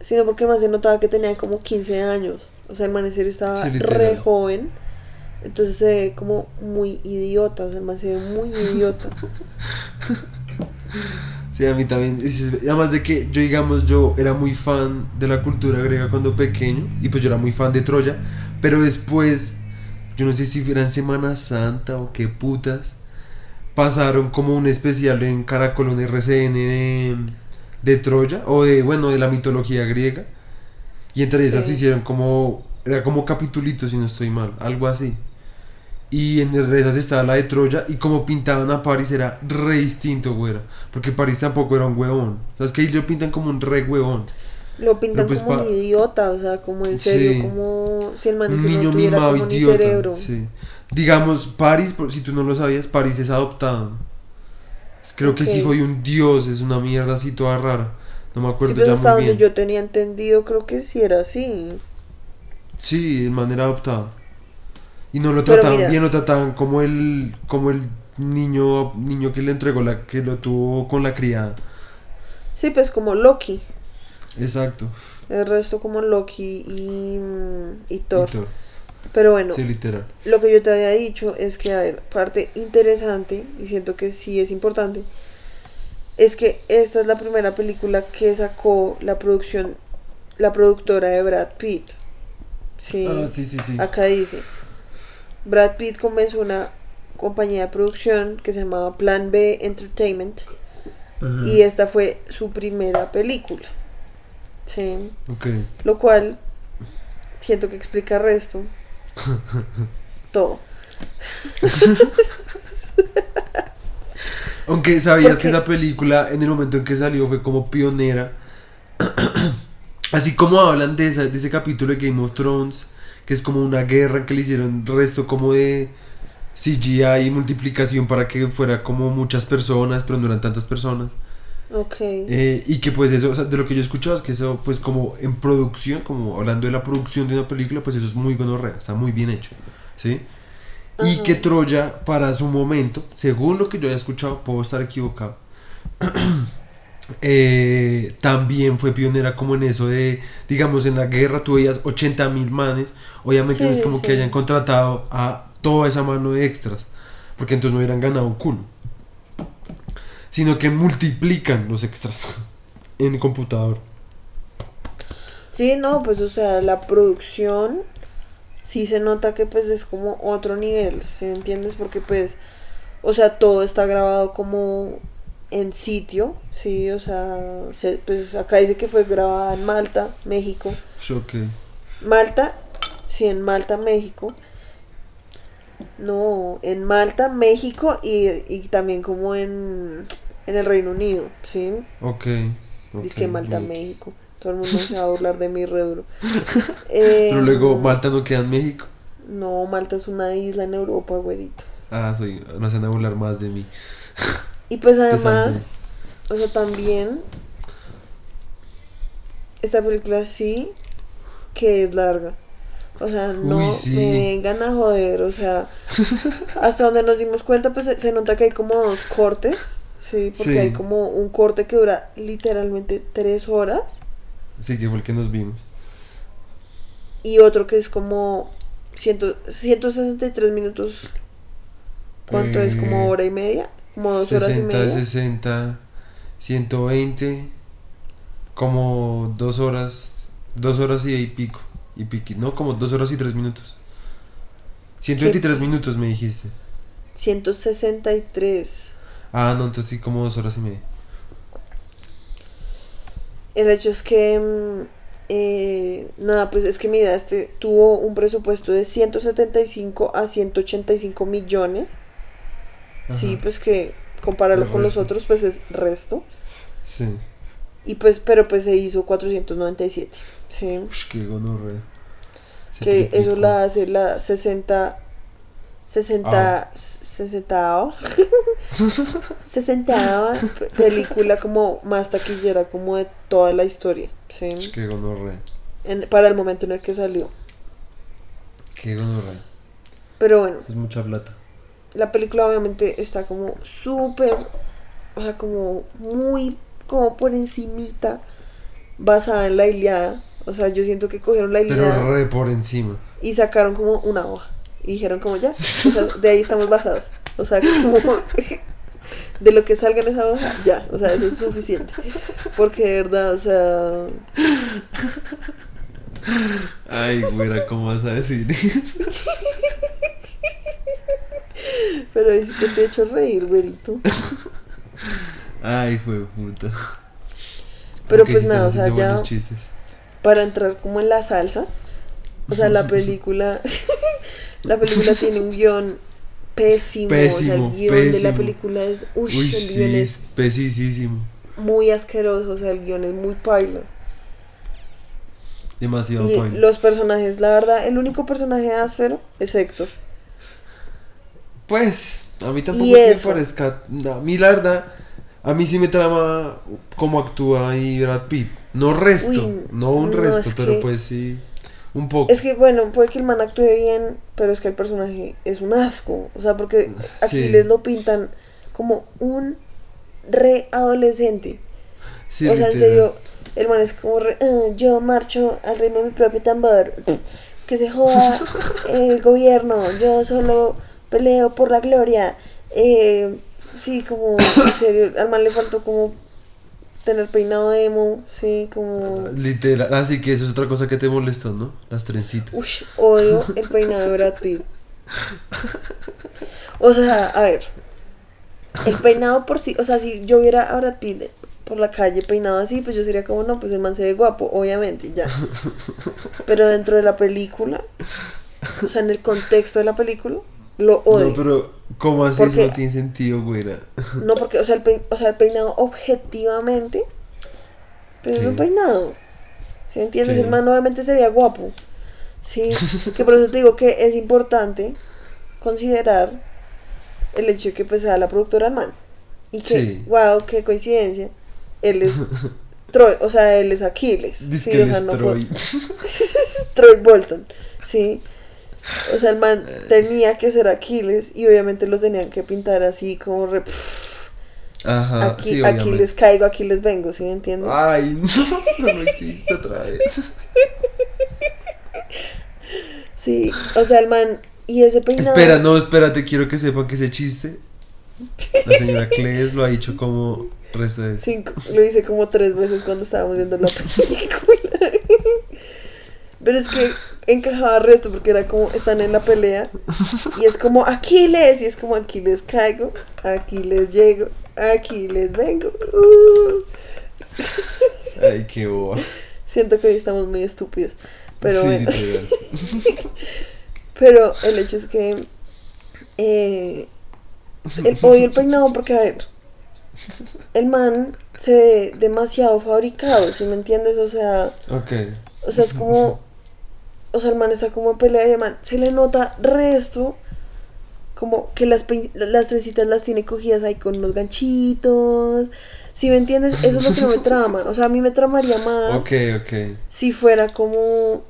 sino porque más se notaba que tenía como 15 años. O sea, el man en serio estaba Sí, re joven. Entonces se ve como muy idiota. O sea, el man se ve muy idiota. Sí, a mí también. Además de que yo, digamos, yo era muy fan de la cultura griega cuando pequeño. Y pues yo era muy fan de Troya. Pero después, yo no sé si fuera en Semana Santa o qué putas. Pasaron como un especial en Caracol, un RCN de, de Troya. O de, bueno, de la mitología griega. Y entre esas Sí. hicieron como. Era como capitulitos, si no estoy mal. Algo así. Y en esas estaba la de Troya y como pintaban a Paris era re distinto, güera. Porque Paris tampoco era un huevón. ¿Sabes que Ahí lo pintan como un re huevón. Lo pintan pues, como pa- un idiota. O sea, como en serio, Sí. como si el man Un ese no niño tuviera mimado como ni idiota. cerebro. Sí. Digamos, Paris, por si tú no lo sabías, Paris es adoptado. Creo que es hijo de un dios, es una mierda así toda rara. No me Sí, acuerdo pero ya hasta muy donde bien. yo tenía entendido, creo que sí era así. Sí, de manera adoptada. Y no lo Pero trataban mira. bien, lo trataban como el, como el niño, niño que le entregó la, que lo tuvo con la criada. Sí, pues como Loki. Exacto. El resto como Loki y, mm, y Thor. Y Thor. Pero bueno, Sí, literal. lo que yo te había dicho es que, a ver, parte interesante, y siento que sí es importante, es que esta es la primera película que sacó la producción, la productora de Brad Pitt. Sí. Ah, sí, sí, sí. Acá dice, Brad Pitt comenzó una compañía de producción que se llamaba Plan B Entertainment y esta fue su primera película. Sí. Ok. Lo cual siento que explica resto. Todo. Aunque sabías Porque- que esa película en el momento en que salió fue como pionera. Así como hablan de, esa- de ese capítulo de Game of Thrones, que es como una guerra que le hicieron resto como de CGI y multiplicación para que fuera como muchas personas, pero no eran tantas personas. Eh, y que pues eso, o sea, de lo que yo he escuchado es que eso pues como en producción, como hablando de la producción de una película, pues eso es muy gonorrea, está muy bien hecho, ¿sí? Y Ajá. que Troya para su momento, según lo que yo haya escuchado, puedo estar equivocado, eh, también fue pionera como en eso de, digamos, en la guerra tú veías 80 mil manes, obviamente no es Sí, como sí. que hayan contratado a toda esa mano de extras, porque entonces no hubieran ganado un culo sino que multiplican los extras en computador. Sí, no, pues o sea, la producción sí se nota que pues es como otro nivel, ¿sí me entiendes? Porque pues, o sea, todo está grabado como en sitio, sí, o sea, se- pues acá dice que fue grabada en Malta, México. Choque. Malta, sí, en Malta, México. No, en Malta, México y, y también como en, en el Reino Unido, ¿sí? Ok. ok, Dice que Malta. México. Todo el mundo se va a burlar de mí re duro. Eh, Pero luego Malta no queda en México. No, Malta es una isla en Europa, güerito. Ah, soy, no se van a burlar más de mí. Y pues además, o sea, también esta película sí que es larga. O sea, no Uy, sí. me vengan a joder, o sea, hasta donde nos dimos cuenta, pues se, se nota que hay como dos cortes, sí, porque Sí. hay como un corte que dura literalmente tres horas Sí, que fue el que nos vimos. y otro que es como ciento, 163 minutos. ¿Cuánto es? Eh, ¿Como hora y media? ¿Como dos horas y 60, media? 60, 120, como dos horas, dos horas y, pico, y piqui, no, como dos horas y tres minutos. 123 minutos me dijiste. 163. Ah, no, entonces sí, como dos horas y media. El hecho es que, mm, eh, nada, pues es que mira, este tuvo un presupuesto de 175 a 185 millones. Sí, pues que compararlo El con los otros, pues es resto. Sí. Y pues, pero pues se hizo 497. Sí. Ush, qué gonorrea. Que eso la hace la 60. 60. 60. 60 película como más taquillera como de toda la historia. Sí. Ush, Qué gonorrea. En- para el momento en el que salió. Qué gonorrea. Pero bueno, Es mucha plata. la película obviamente está como súper, o sea, como muy, como por encimita, basada en la Iliada. O sea, yo siento que cogieron la Iliada Pero re por encima. y sacaron como una hoja. Y dijeron como ya, o sea, de ahí estamos basados. O sea, como de lo que salga en esa hoja, ya, o sea, eso es suficiente. Porque de verdad, o sea, Ay, güera, ¿cómo vas a decir eso? pero es que te he hecho reír, güerito. Ay, fue puta. Pero pues nada, o sea, ya para entrar como en la salsa. O sea, la película la película tiene un guion pésimo, o sea, Pésimo, el guion de la pésimo. película es uy, Uy, el sí, guion es es pesísimo. muy asqueroso, o sea, el guion es muy paila. Demasiado Y paila. los personajes, la verdad, el único personaje áspero es Héctor. Pues, a mí tampoco es que me parezca. A mí, la verdad, a mí sí me trama cómo actúa ahí Brad Pitt. No resto, Uy, no un no, resto, es pero que- pues sí. Un poco. Es que, bueno, puede que el man actúe bien, pero es que el personaje es un asco. O sea, porque aquí Sí. les lo pintan como un re adolescente. Sí, o sea, en serio, el man es como re, "Ah, yo marcho al ritmo de mi propio tambor. Que se joda el gobierno. Yo solo peleo por la gloria. Eh, sí, como, en serio, al man le faltó como tener peinado emo, sí, como... Literal. Así que eso es otra cosa que te molestó, ¿no? Las trencitas. Uy, odio el peinado de Brad Pitt. O sea, a ver. El peinado por sí, o sea, si yo viera a Brad Pitt por la calle peinado así, pues yo sería como, no, pues el man se ve guapo, obviamente, ya. Pero dentro de la película, o sea, en el contexto de la película, lo odio. No, pero ¿cómo así? Porque- Eso no tiene sentido, güera. No, porque, o sea, el, pein- o sea, el peinado objetivamente, pues es un peinado. ¿Sí entiendes? Sí. El man obviamente se veía guapo. Sí, que por eso te digo que es importante considerar el hecho de que pues sea la productora del man. Y que, Sí. wow, qué coincidencia. Él es Troy, o sea, él es Aquiles. Dice sí, que o sea, es no Troy. Troy Bolton, sí. O sea, el man tenía que ser Aquiles y obviamente lo tenían que pintar así como re, Ajá, aquí, sí, aquí obviamente. les caigo, aquí les vengo, ¿sí me entiendes? Ay, no, no existe otra vez. Sí, o sea, el man y ese peinado. Espera, no, espérate, quiero que sepan que ese chiste. La señora Cles lo ha dicho como resto de. Cinco, lo hice como tres veces cuando estábamos viendo la película. Pero es que encajaba resto porque era como, están en la pelea y es como Aquiles y es como aquí les caigo, aquí les llego, aquí les vengo. Uh. Ay, qué boba. Siento que hoy estamos muy estúpidos. Pero sí, bueno. Pero el hecho es que eh, el, odio el peinado porque, a ver, el man se ve demasiado fabricado, ¿sí me entiendes? O sea, Ok. o sea, es como, o sea, el man está como en pelea y el man se le nota resto, como que las, las trencitas las tiene cogidas ahí con unos ganchitos, ¿sí me entiendes? Eso es lo que no me trama, o sea, a mí me tramaría más Ok, ok. si fuera como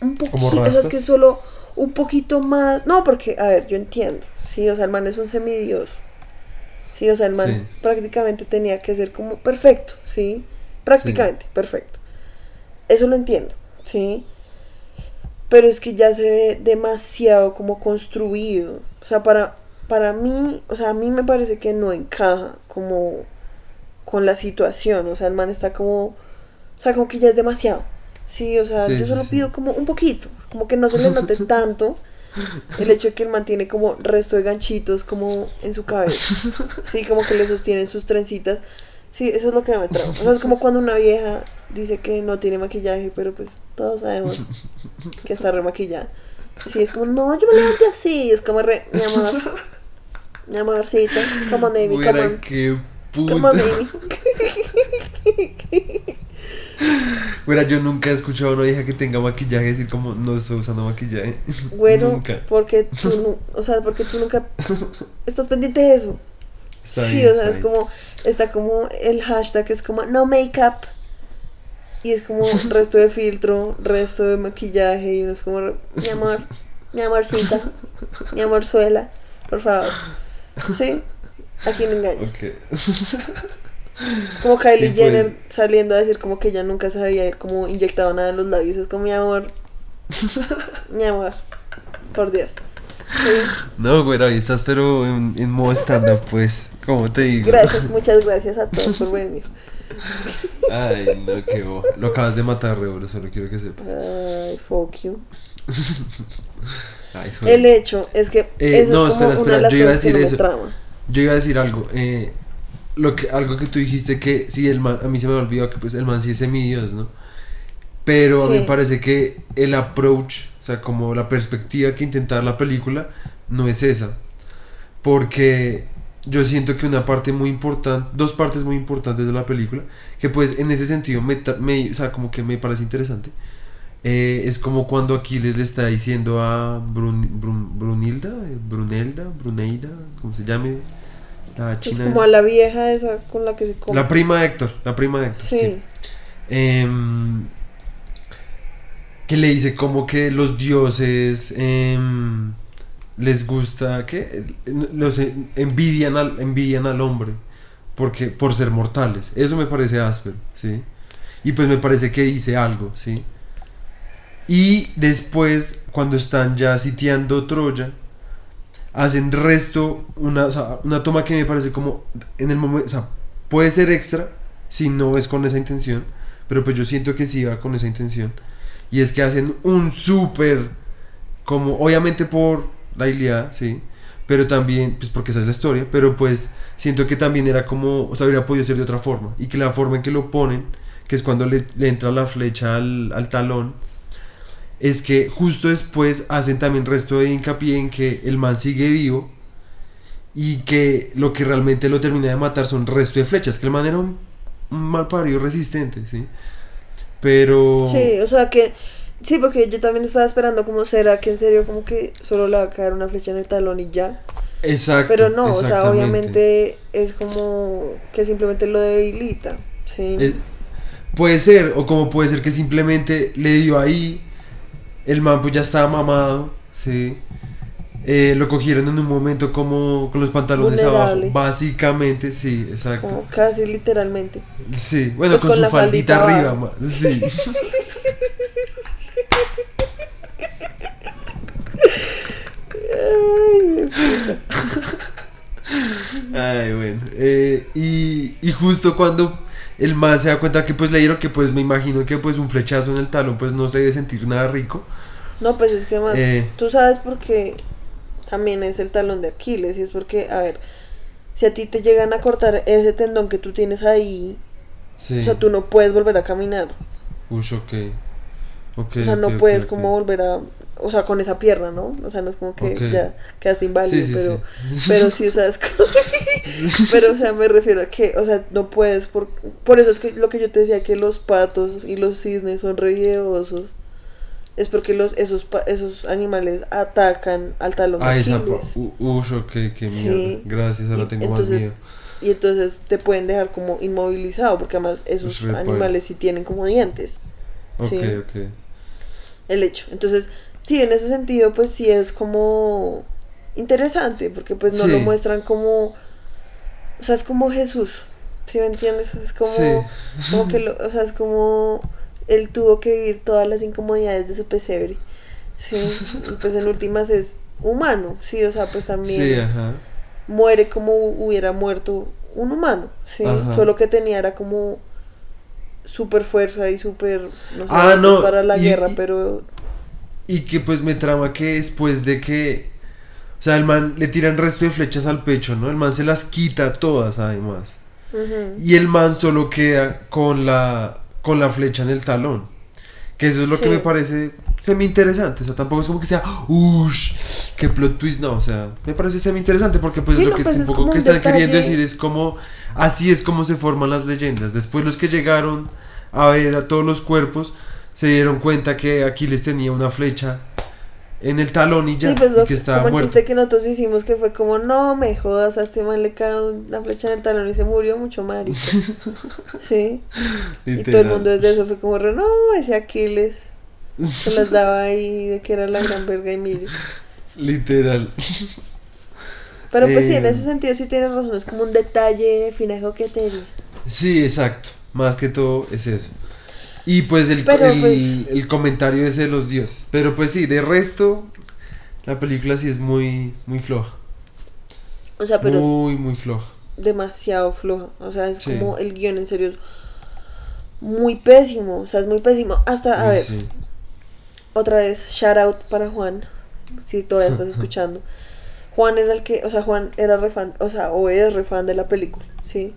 un poquito, o sea, es que solo un poquito más, no, porque, a ver, yo entiendo, sí, o sea, el man es un semidios, sí, o sea, el man Sí. prácticamente tenía que ser como perfecto, sí, prácticamente perfecto, eso lo entiendo, sí, pero es que ya se ve demasiado como construido, o sea, para, para mí, o sea, a mí me parece que no encaja como con la situación, o sea, el man está como, o sea, como que ya es demasiado. Sí, o sea, Sí, yo solo sí. pido como un poquito, como que no se le note tanto el hecho de que él mantiene como resto de ganchitos como en su cabeza. Sí, como que le sostienen sus trencitas. Sí, eso es lo que me trama. O sea, es como cuando una vieja dice que no tiene maquillaje, pero pues todos sabemos que está remaquillada. Sí, es como, no, yo me levanté así. Es como, re, mi amor, mi amorcito, como Navy, on. qué puta. baby. Güera, yo nunca he escuchado a una vieja que tenga maquillaje decir como no estoy usando maquillaje. Bueno, Nunca. porque tú, o sea, porque tú nunca estás pendiente de eso. Está sí, bien, o sea, es bien. como, está como el hashtag es como no makeup. Y es como resto de filtro, resto de maquillaje, y uno es como, mi amor, mi amorcita, mi amorzuela, por favor. ¿Sí? Aquí no engañes. Es como Kylie Y pues- Jenner saliendo a decir como que ella nunca se había como inyectado nada en los labios. Es como mi amor, mi amor, por Dios. Sí. No, güera, hoy estás pero en, en modo stand-up, pues. Como te digo. Gracias, muchas gracias a todos por venir. Ay, no, qué boba. Lo acabas de matar, re, bro, solo quiero que sepas. Ay, fuck you. Ay. El hecho es que Eh, eso no, es como espera, una espera, de las yo iba a decir eso. Yo iba a decir algo. Eh, lo que, algo que tú dijiste que sí, el man, a mí se me olvidó que pues el man sí es semidios, ¿no? Pero a mí me parece que el approach, o sea, como la perspectiva que intenta dar la película, no es esa. Porque yo siento que una parte muy importante, dos partes muy importantes de la película, que pues en ese sentido me, me- o sea, como que me parece interesante, eh, es como cuando Aquiles le está diciendo a Brun- Brun- Brunilda, eh, Brunelda, Bruneida, como se llame, la Es china. como a la vieja esa con la que se come. La prima de Héctor, la prima de Héctor. Sí. sí. Em, que le dice como que los dioses em, les gusta que los en- envidian al envidian al hombre porque por ser mortales. Eso me parece áspero sí y pues me parece que dice algo sí y después cuando están ya sitiando Troya hacen resto una, una toma que me parece como en el momento puede ser extra si no es con esa intención pero pues yo siento que sí va con esa intención. Y es que hacen un súper como obviamente por la sí pero también pues porque esa es la historia pero pues siento que también era como o sea hubiera podido ser de otra forma y que la forma en que lo ponen que es cuando le, le entra la flecha al, al talón es que justo después hacen también resto de hincapié en que el man sigue vivo y que lo que realmente lo termina de matar son resto de flechas, que el man era un mal parido resistente, ¿sí? Pero... Sí, o sea que. Sí, porque yo también estaba esperando como será que en serio como que solo le va a caer una flecha en el talón y ya. Exacto. Pero no, o sea, obviamente es como que simplemente lo debilita. Sí. Eh, puede ser, o como puede ser que simplemente le dio ahí, el man pues ya estaba mamado, ¿sí? Eh, lo cogieron en un momento como con los pantalones Vulnerable. abajo, básicamente, sí, exacto. Como casi literalmente. Sí, bueno, Pues con, con su faldita, faldita arriba, sí. Ay, bueno. Eh, y, y justo cuando el man se da cuenta que pues le dieron que pues me imagino que pues un flechazo en el talón pues no se debe sentir nada rico. No, pues es que más, Eh. tú sabes por qué también es el talón de Aquiles y es porque, a ver, si a ti te llegan a cortar ese tendón que tú tienes ahí, Sí. o sea, tú no puedes volver a caminar. Ush, ok. Ok, O sea, no puedes como volver a, o sea, con esa pierna, ¿no? O sea, no es como que ya quedaste inválido, Sí, sí, pero, sí. pero sí, o sea, es como- pero, o sea, me refiero a que, o sea, no puedes, por, por eso es que lo que yo te decía, que los patos y los cisnes son re miedosos, es porque los, esos, esos animales atacan al talón de Ah, esa pa- Aquiles. u- Ush, ok, qué mierda. Gracias, ahora Y tengo más entonces- miedo. Y entonces te pueden dejar como inmovilizado, porque además esos animales sí tienen como dientes. Ok, ok. el hecho. Entonces, sí, en ese sentido, pues sí es como interesante, porque pues no Sí. lo muestran como, o sea, es como Jesús, ¿sí me entiendes? Es como, Sí. como que, lo, o sea, es como él tuvo que vivir todas las incomodidades de su pesebre, sí, y pues en últimas es humano, sí, o sea, pues también Sí, ajá. muere como hubiera muerto un humano, sí, Ajá. solo que tenía era como super fuerza y super no sé, Ah, pues, no, para la y- guerra, y- pero Y que pues me trama que después de que. O sea, el man le tiran resto de flechas al pecho, ¿no? El man se las quita todas, además. Y el man solo queda con la, con la flecha en el talón. Que eso es lo que me parece semi interesante. O sea, tampoco es como que sea, ush, qué plot twist. No, o sea, me parece semi interesante porque pues Sí, lo no, que pues, un es poco como que están queriendo decir es como, así es como se forman las leyendas. Después los que llegaron a ver a todos los cuerpos se dieron cuenta que Aquiles tenía una flecha en el talón y ya, Sí, pues lo, que estaba como el muerto. chiste que nosotros hicimos que fue como, no me jodas, a este man le cae una flecha en el talón y se murió mucho marica. sí. Y todo el mundo desde eso fue como, no, ese Aquiles se las daba ahí de que era la gran verga y mire. Literal. Pero pues sí, en Eh. ese sentido sí tienes razón, es como un detalle de fina coquetería. Sí, exacto. Más que todo es eso. Y pues el, pues- el comentario ese de los dioses. Pero pues sí, de resto, la película sí es muy, muy floja. O sea, pero Muy, muy floja. demasiado floja. O sea, es Sí. como el guion en serio muy pésimo. O sea, es muy pésimo. Hasta, a ver, sí. otra vez, shout out para Juan. Si todavía estás escuchando. Juan era el que, o sea, Juan era refan, o sea, o es refan de la película, ¿sí?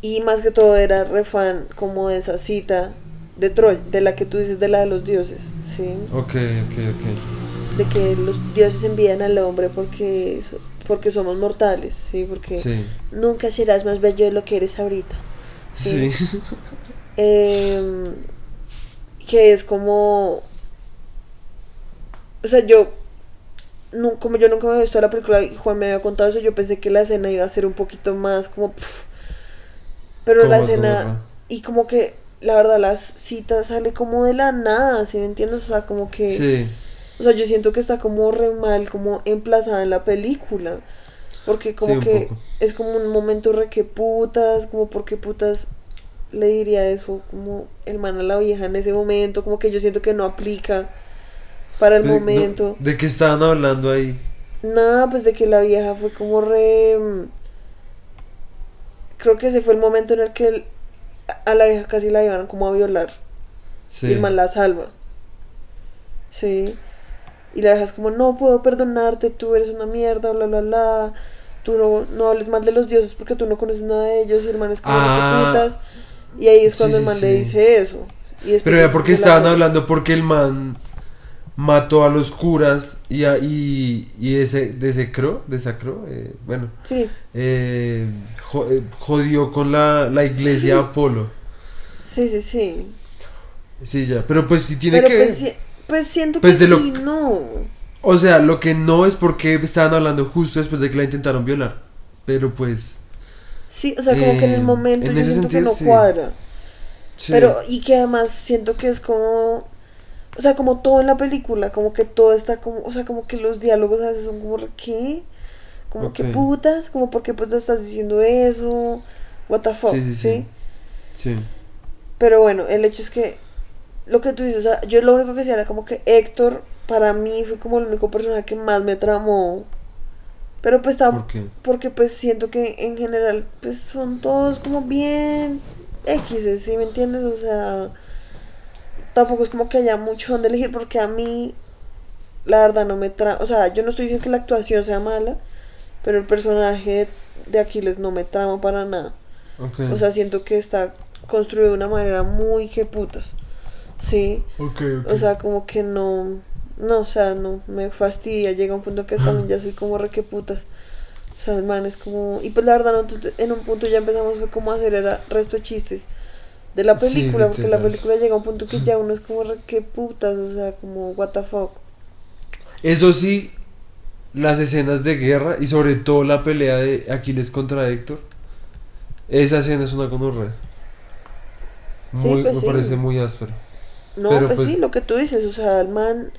Y más que todo era refan como de esa cita de Troy, de la que tú dices de la de los dioses, ¿sí? Ok, ok, ok. De que los dioses envían al hombre porque, so- porque somos mortales, ¿sí? Porque Sí. nunca serás más bello de lo que eres ahorita. Sí. Sí. Eh, que es como... O sea, yo... No, como yo nunca me había visto la película y Juan me había contado eso, yo pensé que la escena iba a ser un poquito más como... pero ¿Cómo la escena... Y como que, la verdad, las citas sale como de la nada, ¿sí me entiendes? O sea, como que... Sí. O sea, yo siento que está como re mal, como emplazada en la película. Porque como Sí, que poco. es como un momento re que putas, como porque putas le diría eso, como el man a la vieja en ese momento, como que yo siento que no aplica para el De- no, momento. ¿De qué estaban hablando ahí? Nada, pues de que la vieja fue como re... Creo que ese fue el momento en el que el- a la vieja casi la iban como a violar. Sí. Y el man la salva. Sí. Y la dejas como, no puedo perdonarte, tú eres una mierda, bla, bla, bla. Tú no, no hables mal de los dioses porque tú no conoces nada de ellos. Y el man es como, "No, Ah. putas. Y ahí es Sí, cuando el sí, man le dice eso. Y Pero era porque que la- estaban hablando porque el man mató a los curas y, a- y, y ese, desecró, desacró, eh, bueno, Sí, eh, eh, jodió con la, la iglesia Apolo. sí, sí, sí. Sí, ya, pero pues sí tiene Pero que pues, ver. sí- pues siento Pues que de lo- sí, no. O sea, lo que no es porque estaban hablando justo después de que la intentaron violar. Pero pues... Sí, o sea, como que en el Eh, momento en yo ese siento que sentido, no sí. cuadra. sí. Pero, y que además siento que es como. O sea, como todo en la película, como que todo está como. O sea, como que los diálogos a veces son como, ¿qué? Como que putas, como, ¿por qué putas estás diciendo eso? ¿What the fuck? Sí, Sí, sí, sí. Sí. Pero bueno, el hecho es que. Lo que tú dices, o sea, yo lo único que decía era como que Héctor, para mí, fue como el único personaje que más me tramó. Pero pues ¿Por está. qué? Porque pues siento que en general, pues son todos como bien X, ¿sí me entiendes? O sea, tampoco es como que haya mucho donde elegir, porque a mí, la verdad, no me trama. O sea, yo no estoy diciendo que la actuación sea mala, pero el personaje de Aquiles no me trama para nada. O sea, siento que está construido de una manera muy que putas. Sí. O sea, como que no. No, o sea, no, me fastidia. Llega un punto que también ya soy como re que putas. O sea, el man es como. Y pues la verdad, nosotros en un punto ya empezamos fue como a hacer era resto de chistes de la Sí, película. porque la película llega a un punto que ya uno es como que putas. O sea, como, what the fuck. Eso sí, las escenas de guerra y sobre todo la pelea de Aquiles contra Héctor. Esa escena es una gonorrea. Sí, Muy, pues me sí. parece muy áspera. No, Pero, pues, pues- sí, lo que tú dices. O sea, el man,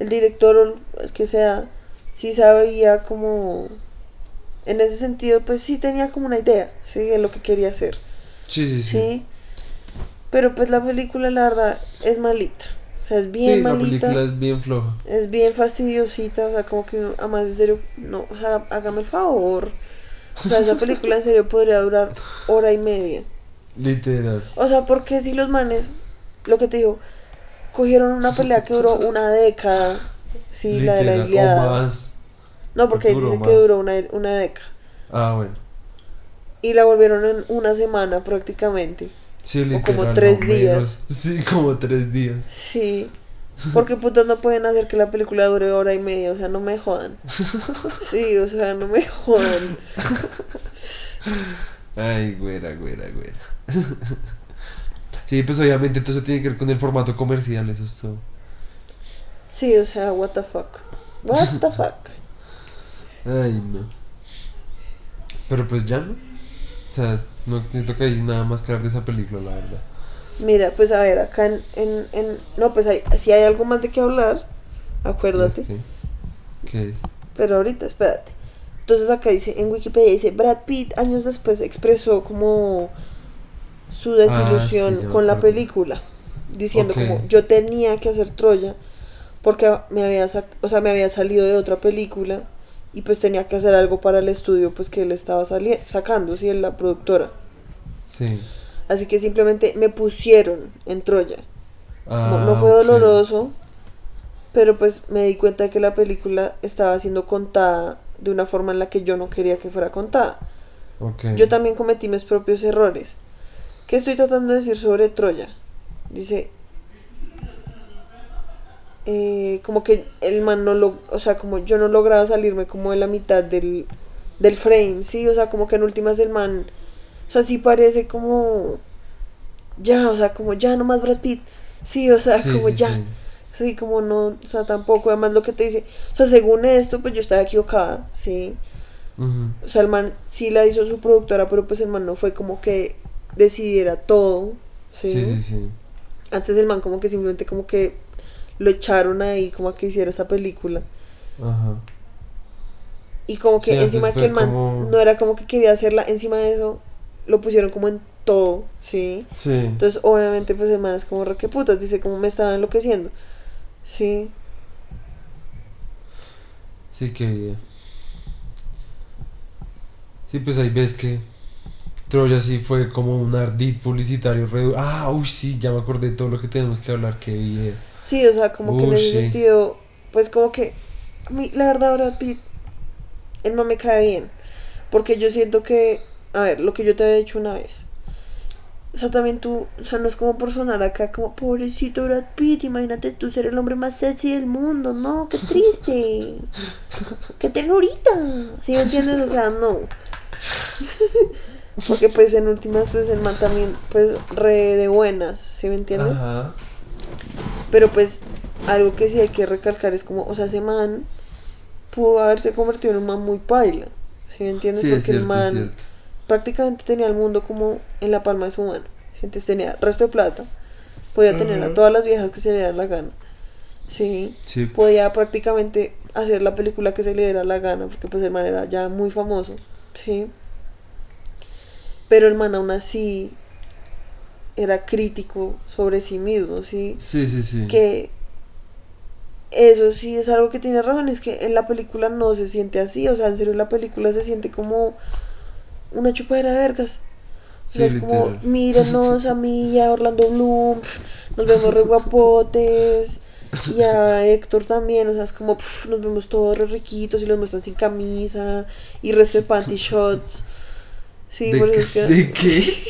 el director o el que sea, sí sabía como. En ese sentido, pues sí tenía como una idea, sí, de lo que quería hacer. Sí, sí, sí. Sí. Pero pues la película, la verdad, es malita. O sea, es bien Sí, la malita. película es bien floja. Es bien fastidiosita. O sea, como que, uno- además, en serio, no, o sea, hágame el favor. O sea, esa película en serio podría durar hora y media. Literal. O sea, porque si los manes, lo que te digo, cogieron una pelea que duró una década. Sí, la de la Iliada. más. No, porque ahí Duró dice que más. duró una, una década. Ah, bueno. Y la volvieron en una semana prácticamente. Sí, O literal. como tres no días. menos. Sí, como tres días. Sí. Porque putas no pueden hacer que la película dure hora y media, o sea, no me jodan. Sí, o sea, no me jodan. Ay, güera, güera, güera. Sí, pues obviamente todo eso tiene que ver con el formato comercial, eso es todo. Sí, o sea, what the fuck. What the fuck. Ay, no. Pero pues ya no. O sea, no siento que hay nada más que hablar de esa película, la verdad. Mira, pues a ver, acá en... en, en- no, pues hay, si hay algo más de qué hablar, acuérdate. Este, ¿Qué es? Pero ahorita, espérate. Entonces acá dice, en Wikipedia dice, Brad Pitt años después expresó como su desilusión Ah, sí, me con la película. Diciendo como, yo tenía que hacer Troya porque me había, o sea, me había salido de otra película y pues tenía que hacer algo para el estudio pues que él estaba sacando, sí, la productora. Sí. Así que simplemente me pusieron en Troya. Como Ah, no fue doloroso, pero pues me di cuenta de que la película estaba siendo contada de una forma en la que yo no quería que fuera contada. Ok. Yo también cometí mis propios errores. ¿Qué estoy tratando de decir sobre Troya? Dice, eh, como que el man no lo, o sea, como yo no lograba salirme como de la mitad del, del frame, sí, o sea, como que en últimas el man, o sea, sí parece como, ya, o sea, como ya nomás Brad Pitt, Sí, o sea, Sí, como sí, ya. sí. Sí, como no, o sea, tampoco. Además, lo que te dice, o sea, según esto, pues yo estaba equivocada, sí. O sea, el man sí la hizo su productora, pero pues el man no fue como que decidiera todo, sí. Sí, sí, sí. Antes el man como que simplemente como que lo echaron ahí como a que hiciera esa película. Ajá. Y como que Sí, encima que el man como- no era como que quería hacerla, encima de eso lo pusieron como en todo, ¿sí? Sí. Entonces obviamente pues el man es como re que putas, dice como me estaba enloqueciendo. Sí, Sí, que bien. Sí, pues ahí ves que Troya sí fue como un ardid publicitario. re- Ah, uy, sí, ya me acordé de todo lo que tenemos que hablar. Qué bien. Sí, o sea, como que en ese sí. sentido, pues como que a mí la verdad Brad Pitt, él no me cae bien. Porque yo siento que, a ver, lo que yo te había dicho una vez. O sea, también tú, o sea, no es como por sonar acá como, pobrecito Brad Pitt, imagínate tú ser el hombre más sexy del mundo, no, qué triste, qué ternurita, ¿sí me entiendes? O sea, no. Porque pues en últimas, pues el man también, pues re de buenas, ¿sí me entiendes? Ajá. Pero pues algo que sí hay que recalcar es como, o sea, ese man pudo haberse convertido en un man muy paila, ¿sí me entiendes? Sí, es Porque el cierto, man prácticamente tenía el mundo como en la palma de su mano. Entonces tenía resto de plata, podía tener a todas las viejas que se le diera la gana. Sí, Sí. podía prácticamente hacer la película que se le diera la gana, porque pues el man era ya muy famoso, sí. Pero el man aún así era crítico sobre sí mismo, sí Sí, sí, sí. que eso sí es algo que tiene razón, es que en la película no se siente así, o sea, en serio la película se siente como una chupadera de vergas. O sea, Sí, es como, literal. mírenos a mí y a Orlando Bloom, nos vemos re guapotes, y a Héctor también, o sea, es como, nos vemos todos re riquitos y los muestran sin camisa, y respe panty shots. Sí, ¿De, por eso es que... ¿De qué?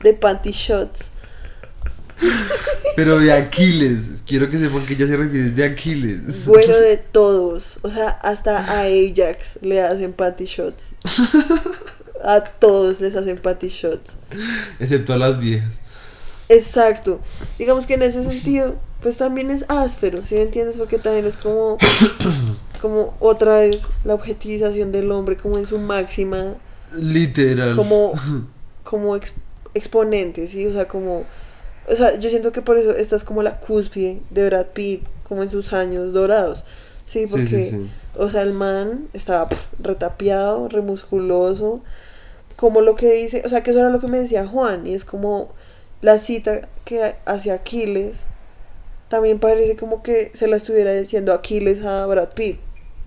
De panty shots. Pero de Aquiles. Quiero que sepan que ya se refiere de Aquiles. Bueno de todos. O sea, hasta a Ajax le hacen panty shots. A todos les hacen panty shots. Excepto a las viejas. Exacto. Digamos que en ese sentido, pues también es áspero, ¿sí me entiendes? Porque también es como, como otra vez la objetivización del hombre como en su máxima, Literal. como, como ex- exponente, ¿sí? O sea, como, o sea, yo siento que por eso esta es como la cúspide de Brad Pitt, como en sus años dorados, ¿sí? Porque, sí, sí. o sea, el man estaba pf, retapeado, remusculoso, como lo que dice, o sea, que eso era lo que me decía Juan, y es como la cita que hacia Aquiles, también parece como que se la estuviera diciendo Aquiles a Brad Pitt,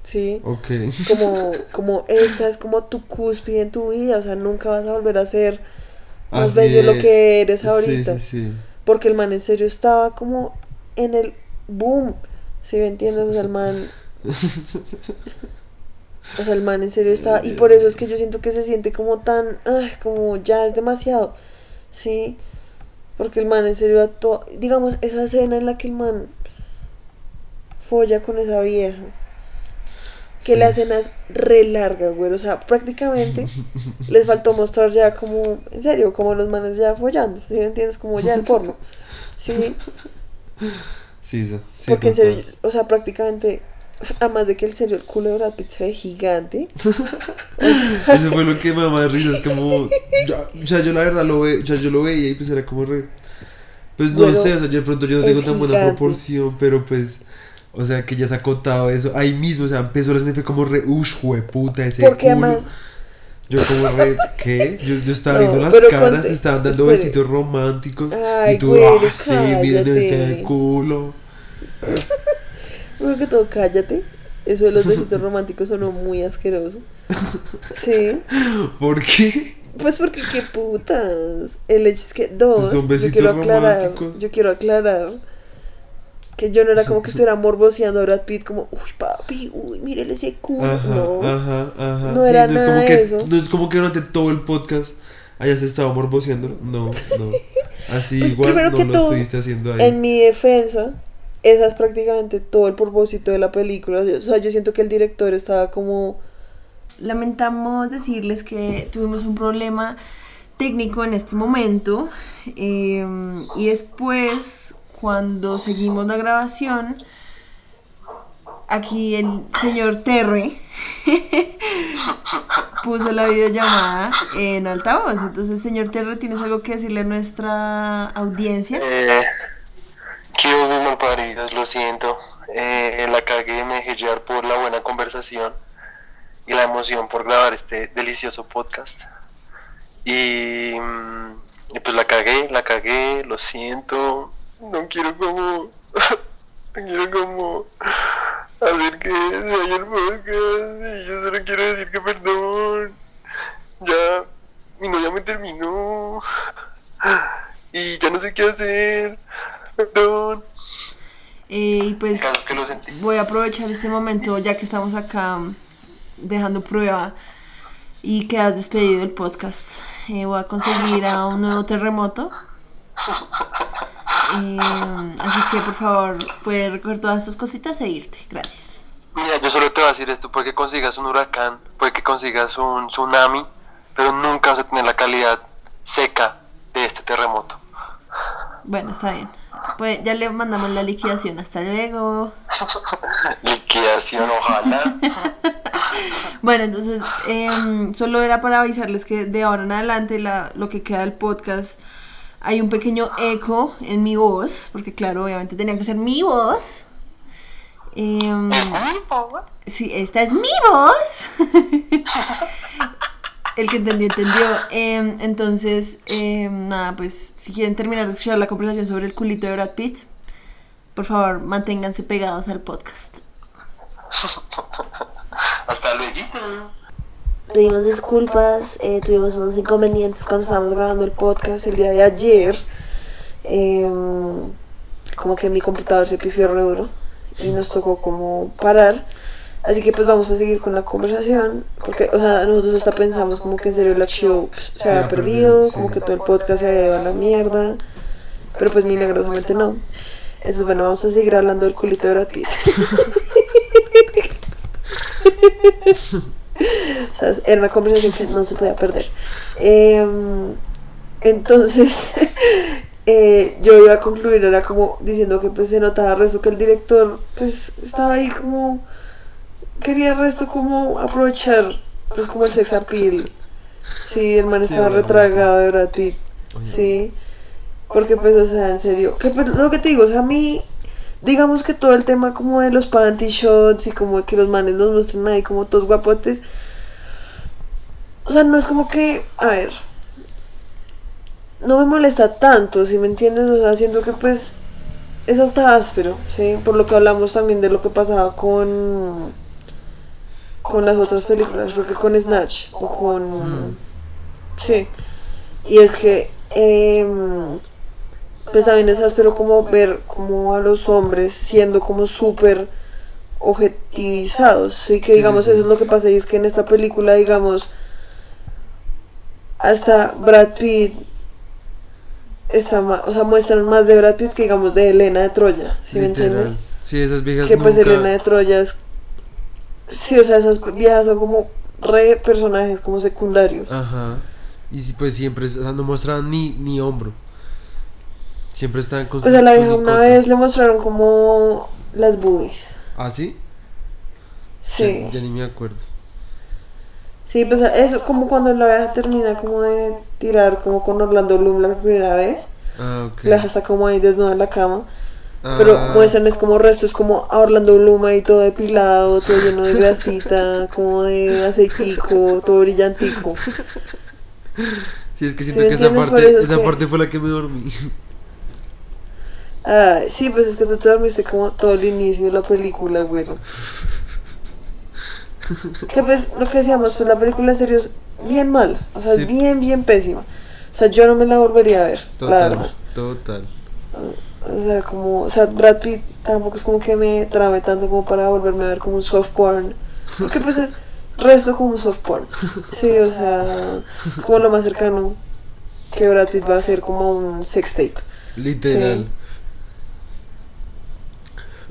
¿sí? Ok. Como, como esta es como tu cúspide en tu vida, o sea, nunca vas a volver a ser más Así bello de lo es. que eres ahorita. Sí, sí, Porque el man en serio estaba como en el boom. ¿Sí me entiendes? O sea, el man. O sea, el man en serio estaba. Y por eso es que yo siento que se siente como tan. ay, como ya es demasiado. Sí. Porque el man en serio actúa. Digamos, esa escena en la que el man. folla con esa vieja. Que Sí. la escena es re larga, güey. O sea, prácticamente les faltó mostrar ya como, en serio, como los manes ya follando. ¿Sí me entiendes? Como ya el porno. Sí, Sí, sí, porque en serio, o sea, prácticamente, además de que el serio, el culo de Brad Pitt se ve gigante. Eso fue lo que me da risa, es como... ya, o sea, yo la verdad lo, ve, sea, yo lo veía y pues era como re... Pues no Bueno, sé, o sea, yo de pronto yo no tengo tan buena proporción, pero pues... O sea, que ya se ha acotado eso. Ahí mismo, o sea, empezó la escena como re... Ush, puta, ese Porque culo. además, Yo como re... ¿Qué? Yo, yo estaba No, viendo las caras, conste- estaban dando espere. besitos románticos. Ay, y tú, güey, ah, sí, miren ese culo. primero que todo, cállate. Eso de los besitos románticos sonó muy asqueroso. Sí. ¿Por qué? Pues porque qué putas. El hecho es que dos. Son yo besitos quiero aclarar. románticos. Yo quiero aclarar que yo no era como que estuviera morboseando a Brad Pitt como, uy papi, uy, mírele ese culo. Ajá, no. ajá, ajá. No era es nada como de que, eso. No es como que durante todo el podcast hayas estado morboseando. No, no. Así Pues igual no que lo todo, estuviste haciendo ahí. En mi defensa, esa es prácticamente todo el propósito de la película. O sea, yo siento que el director estaba como. Lamentamos decirles que tuvimos un problema técnico en este momento. em, y después, cuando seguimos la grabación, aquí el señor Terre puso la videollamada en altavoz. Entonces, señor Terre, ¿tienes algo que decirle a nuestra audiencia? Eh, que hubo paridos, lo siento. Eh, la cagué, me dejé por la buena conversación y la emoción por grabar este delicioso podcast. Y, mm, y pues la cagué, la cagué, lo siento. No quiero como. no quiero como. hacer que se vaya el podcast. Y yo solo quiero decir que perdón. Ya. Mi novia me terminó. Y ya no sé qué hacer. Perdón. Eh, y pues que lo sentí. voy a aprovechar este momento, ya que estamos acá dejando prueba y que has despedido el podcast. Eh, voy a conseguir a un nuevo terremoto. Eh, así que por favor, puedes recoger todas tus cositas e irte. Gracias. Mira, yo solo te voy a decir esto, puede que consigas un huracán, puede que consigas un tsunami, pero nunca vas a tener la calidad seca de este terremoto. Bueno, está bien. Pues ya le mandamos la liquidación. Hasta luego. Liquidación, ojalá. Bueno, entonces, em, solo era para avisarles que de ahora en adelante la- lo que queda del podcast hay un pequeño eco en mi voz, porque claro, obviamente tenía que ser mi voz. Em, sí, esta es mi voz. El que entendió, entendió. Em, entonces, em, nada, pues si quieren terminar de escuchar la conversación sobre el culito de Brad Pitt, por favor, manténganse pegados al podcast. Hasta luego. Pedimos disculpas, eh, tuvimos unos inconvenientes cuando estábamos grabando el podcast el día de ayer. Em, como que mi computador se pifió re duro y nos tocó como parar. Así que pues vamos a seguir con la conversación, porque, o sea, nosotros hasta pensamos como que en serio el archivo pues, se Se había perdido, como que todo el podcast se había ido a la mierda, pero pues milagrosamente no. Entonces bueno, vamos a seguir hablando del culito de Brad Pitt. O sea, era una conversación que no se podía perder. Em, entonces, eh, yo iba a concluir, era como diciendo que pues se notaba resto que el director pues estaba ahí como, quería resto como aprovechar pues como el sex appeal. Sí, el man Sí, estaba obviamente. retragado de. Oye, Sí, porque pues, o sea, en serio, que pues, lo que te digo, o sea, a mí, digamos que todo el tema como de los panty shots y como de que los manes nos muestran ahí como todos guapotes, o sea, no es como que, a ver, no me molesta tanto, si me entiendes, o sea, siento que pues es hasta áspero, ¿sí? Por lo que hablamos también de lo que pasaba con con las otras películas, creo que con Snatch o con... Sí. Y es que, em, pues también es áspero como ver como a los hombres siendo como súper objetivizados. Sí, que Sí, digamos sí. eso es lo que pasa y es que en esta película, digamos, hasta Brad Pitt está más, o sea, muestran más de Brad Pitt que digamos de Elena de Troya, ¿sí me. Sí, esas viejas Que pues Elena de Troya es... Sí, o sea, esas viejas son como re personajes como secundarios. Ajá. Y pues siempre, o sea, no mostraban ni, ni hombro. Siempre estaban con Pues sus a la vieja una vez le mostraron como las boobies. ¿Ah, sí? Sí. Ya, ya ni me acuerdo. Sí, pues eso como cuando la vieja termina como de tirar como con Orlando Bloom la primera vez. Ah, ok. La vieja está como ahí desnuda en la cama. Pero Ah, muestran es como resto, es como a Orlando Bloom ahí todo depilado, todo lleno de grasita, como de aceitico, todo brillantico. Sí, es que ¿Sí siento que esa parte, esa que- parte fue la que me dormí. Ay, sí, pues es que tú te dormiste como todo el inicio de la película, güey. Que pues lo que decíamos, pues la película en serio es bien mala, o sea, Sí. es bien, bien pésima. O sea, yo no me la volvería a ver, Total, total. O sea, como, o sea, Brad Pitt tampoco es como que me trame tanto como para volverme a ver como un soft porn. Porque pues es resto como un soft porn. Sí, o sea, es como lo más cercano que Brad Pitt va a ser como un sex tape. Literal.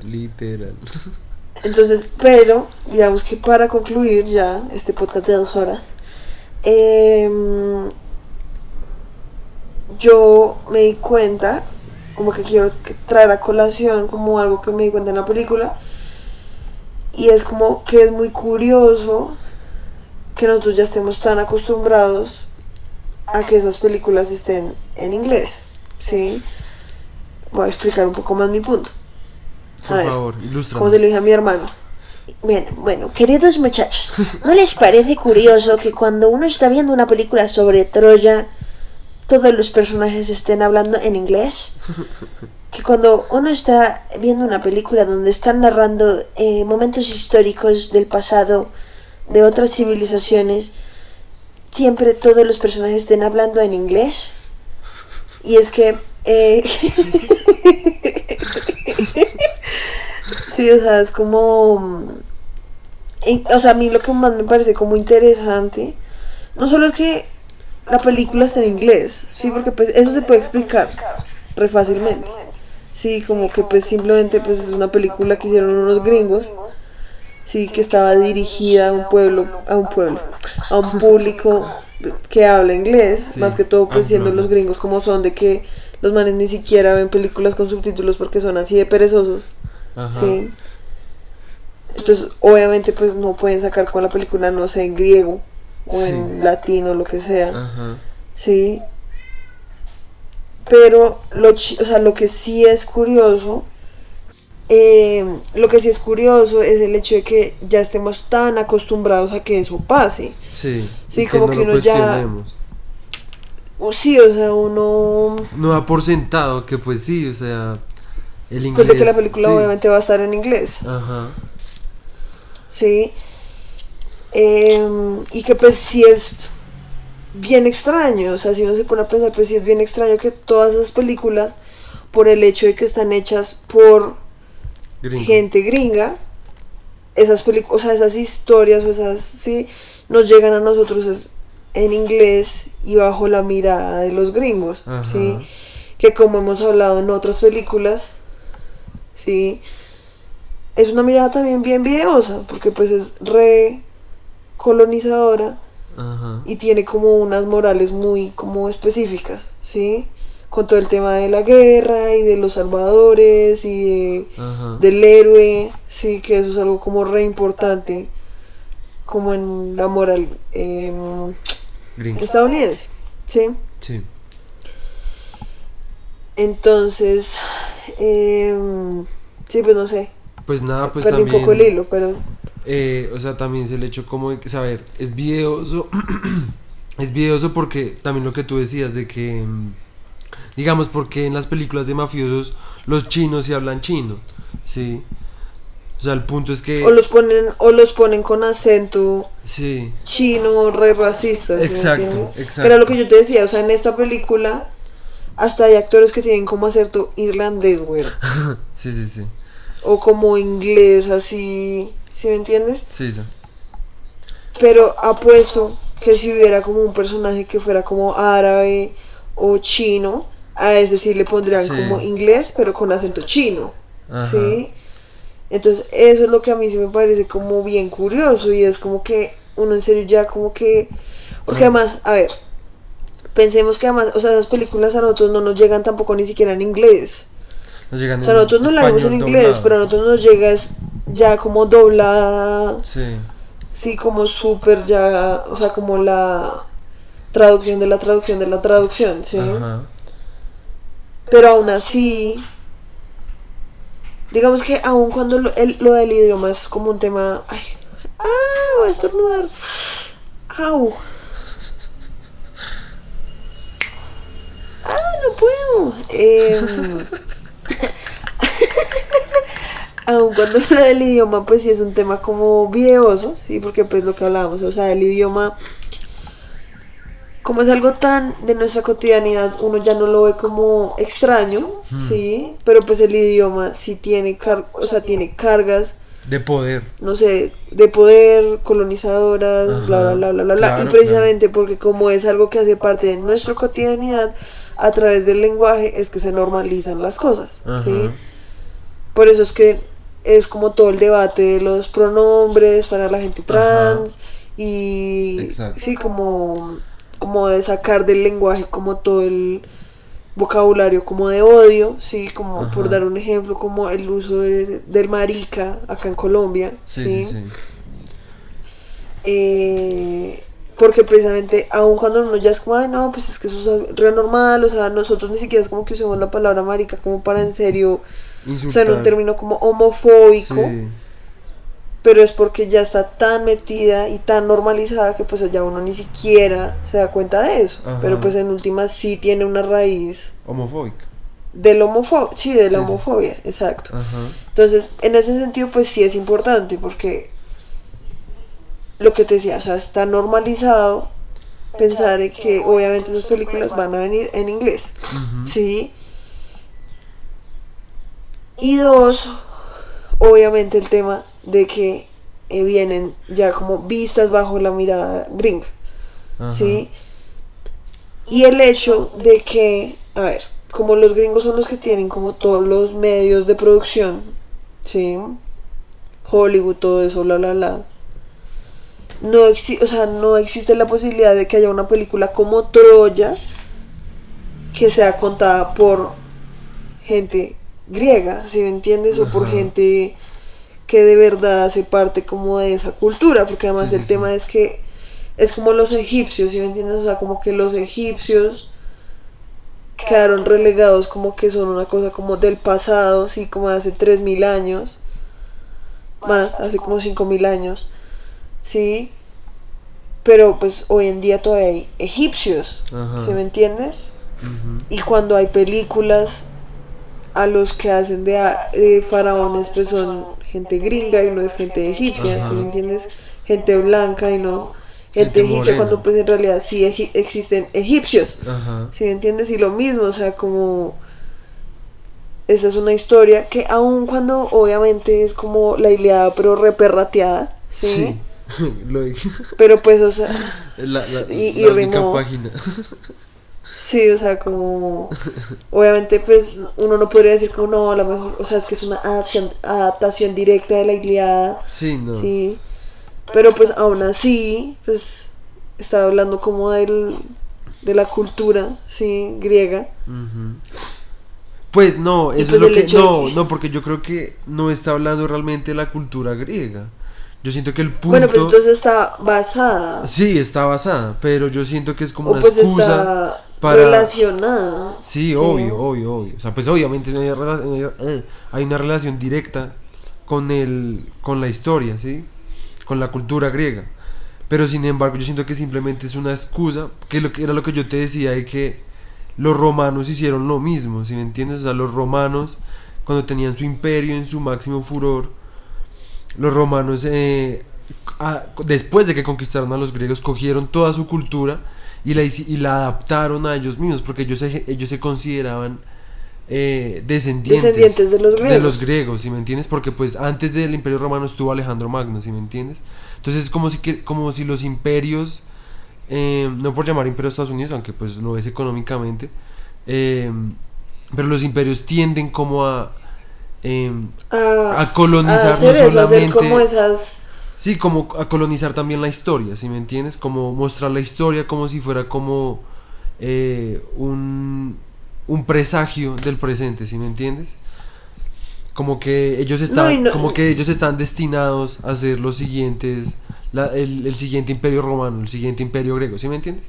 Literal. Entonces, pero, digamos que para concluir ya este podcast de dos horas, em, yo me di cuenta, como que quiero traer a colación como algo que me di cuenta en la película, y es como que es muy curioso que nosotros ya estemos tan acostumbrados a que esas películas estén en inglés, ¿sí? Voy a explicar un poco más mi punto. Por favor, Como ilústranos. se lo dije a mi hermano. Bien, bueno, queridos muchachos, ¿no les parece curioso que cuando uno está viendo una película sobre Troya, todos los personajes estén hablando en inglés? Que cuando uno está viendo una película donde están narrando eh, momentos históricos del pasado de otras civilizaciones, siempre todos los personajes estén hablando en inglés? Y es que... eh, Sí, o sea, es como... y- o sea, a mí lo que más me parece como interesante, no solo es que la película está en inglés, sí, porque pues eso se puede explicar re fácilmente. Sí, como que pues simplemente pues es una película que hicieron unos gringos, sí, que estaba dirigida a un pueblo, a un pueblo, a un público que habla inglés, Sí, más que todo pues siendo anglo. los gringos como son de que los manes ni siquiera ven películas con subtítulos porque son así de perezosos. Ajá. Sí. Entonces, obviamente, pues no pueden sacar con la película, no sé, en griego o Sí. en latino, lo que sea. Ajá. Sí. Pero lo, o sea, lo que sí es curioso, eh, lo que sí es curioso es el hecho de que ya estemos tan acostumbrados a que eso pase. Sí. Sí, como no que uno ya- sí, o sea, uno... No da por sentado que pues sí, o sea, el inglés. Pues de que la película sí. obviamente va a estar en inglés. Ajá. Sí. Em, y que pues sí es bien extraño, o sea, si uno se pone a pensar, pues sí es bien extraño que todas esas películas, por el hecho de que están hechas por Gringo. gente gringa, esas películas, o sea, esas historias, o esas, sí, nos llegan a nosotros es en inglés y bajo la mirada de los gringos, Ajá. sí, que como hemos hablado en otras películas, sí, es una mirada también bien videosa, porque pues es re colonizadora Ajá. y tiene como unas morales muy como específicas, ¿sí? Con todo el tema de la guerra y de los salvadores y de, del héroe, sí, que eso es algo como re importante, como en la moral em, estadounidense, ¿sí? Sí. Entonces, em, sí, pues no sé, Pues nada, pues perdí también. un poco el hilo, pero eh, o sea, también es el hecho como de que, saber, es videoso. es videoso porque también lo que tú decías de que. mm, Digamos, porque en las películas de mafiosos los chinos sí hablan chino. Sí. O sea, el punto es que. o los ponen o los ponen con acento Sí. chino, re racista. ¿sí me Exacto, exacto. Pero lo que yo te decía, o sea, en esta película hasta hay actores que tienen como acento irlandés, güey. sí, sí, sí. O como inglés, así. ¿Sí me entiendes? Sí, sí. Pero apuesto que si hubiera como un personaje que fuera como árabe o chino, a ese sí le pondrían Sí. como inglés, pero con acento chino. Ajá. ¿Sí? Entonces, eso es lo que a mí sí me parece como bien curioso y es como que uno en serio ya como que... Porque Mm. además, a ver, pensemos que además, o sea, esas películas a nosotros no nos llegan tampoco ni siquiera en inglés. Nos llegan O sea, nosotros no la vemos en inglés, doblado. pero a nosotros nos llega ya como doblada, Sí. sí, como súper ya, o sea, como la traducción de la traducción de la traducción, ¿sí? Ajá. Pero aún así, digamos que aún cuando lo, el- lo del idioma es como un tema, ay, ah, voy a estornudar, au, ah, no puedo, Em, aún cuando lo del idioma, pues sí es un tema como videoso, sí, porque pues lo que hablábamos, o sea, el idioma como es algo tan de nuestra cotidianidad, uno ya no lo ve como extraño, sí, pero pues el idioma sí tiene, car o sea, tiene cargas, De poder. no sé, de poder, colonizadoras, Ajá, bla, bla, bla, bla, bla, claro, y precisamente porque como es algo que hace parte de nuestra cotidianidad, a través del lenguaje es que se normalizan las cosas, Ajá. sí. Por eso es que es como todo el debate de los pronombres para la gente trans y Exacto. sí como como de sacar del lenguaje como todo el vocabulario como de odio, sí, como por dar un ejemplo, como el uso de- del marica acá en Colombia, Sí, sí, sí, sí. Eh, porque precisamente, aun cuando uno ya es como, ay, no, pues es que eso es re normal, o sea, nosotros ni siquiera es como que usemos la palabra marica como para en serio, o sea, en un Insultar. término como homofóbico, Sí. pero es porque ya está tan metida y tan normalizada que pues ya uno ni siquiera se da cuenta de eso, Ajá. pero pues en últimas sí tiene una raíz Homofóbica. del homofobia, sí, de la Sí, sí. homofobia, exacto. Ajá. Entonces, en ese sentido, pues sí es importante porque lo que te decía, o sea, está normalizado pensar en que obviamente esas películas van a venir en inglés. ¿sí? Y dos, obviamente el tema de que eh, vienen ya como vistas bajo la mirada gringa. ¿sí? Y el hecho de que, a ver, como los gringos son los que tienen como todos los medios de producción, ¿sí? Hollywood, todo eso, bla, bla, bla. No, exi o sea, no existe la posibilidad de que haya una película como Troya que sea contada por gente griega, si me entiendes, o por gente que de verdad hace parte como de esa cultura, porque además Sí, el sí, tema sí. es que es como los egipcios, ¿sí me entiendes? O sea, como que los egipcios quedaron relegados como que son una cosa como del pasado, sí, como de hace 3000 años, más, hace como 5000 años, sí, pero pues hoy en día todavía hay egipcios, Ajá. ¿sí me entiendes? Y cuando hay películas a los que hacen de, de faraones, pues son gente gringa y no es gente egipcia, Ajá. ¿sí me entiendes? Gente blanca y no gente, Gente egipcia, morena. cuando pues en realidad sí egi- existen egipcios, Ajá. ¿sí me entiendes? Y lo mismo, o sea, como esa es una historia que aun cuando obviamente es como la Iliada pero reperrateada, ¿sí? Sí. Lo dije. Pero pues, o sea, La, la, Y- y la única rimó. página. Sí, o sea, como. Obviamente, pues uno no podría decir como no, a lo mejor. O sea, es que es una adaptación, adaptación directa de la Iliada. Sí, no. Sí. Pero pues aún así, pues estaba hablando como del, de la cultura, sí, griega. Pues no, eso pues es lo el que. No, que- no, porque yo creo que no está hablando realmente de la cultura griega. Yo siento que el punto. Bueno, pues entonces está basada. Sí, está basada, pero yo siento que es como o una pues excusa. está para- relacionada. Sí, obvio, obvio, obvio. O sea, pues obviamente no hay, rela- eh, hay una relación directa con el con la historia, ¿sí? Con la cultura griega. Pero sin embargo, yo siento que simplemente es una excusa, que, lo que era lo que yo te decía de que los romanos hicieron lo mismo, ¿sí me entiendes? O sea, los romanos cuando tenían su imperio en su máximo furor, los romanos eh, a- después de que conquistaron a los griegos cogieron toda su cultura y la, y la adaptaron a ellos mismos porque ellos se, ellos se consideraban eh, descendientes, Descendientes de los griegos. los griegos, ¿sí me entiendes? Porque pues antes del imperio romano estuvo Alejandro Magno, ¿sí me entiendes? Entonces es como si, como si los imperios, eh, no por llamar imperio a Estados Unidos, aunque pues lo es económicamente, eh, pero los imperios tienden como a... eh, A, a colonizar a hacer no eso, a hacer solamente como esas. sí como a colonizar también la historia ¿sí me entiendes? como mostrar la historia como si fuera como eh, un un presagio del presente ¿sí me entiendes? como que ellos están No, no- como que ellos están destinados a ser los siguientes la- el, el siguiente imperio romano el siguiente imperio griego ¿sí me entiendes?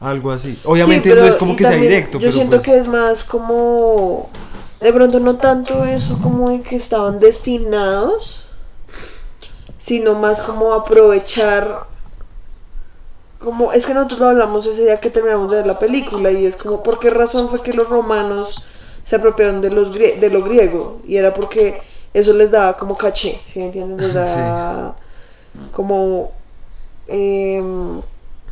algo así obviamente Sí, no es como que sea directo Yo pero siento pues- que es más como. De pronto no tanto eso como de que estaban destinados, sino más como aprovechar. Como, es que nosotros lo hablamos ese día que terminamos de ver la película y es como, ¿por qué razón fue que los romanos se apropiaron de, los grie- de lo griego? Y era porque eso les daba como caché, ¿sí me entienden? Les Sí. daba como... em,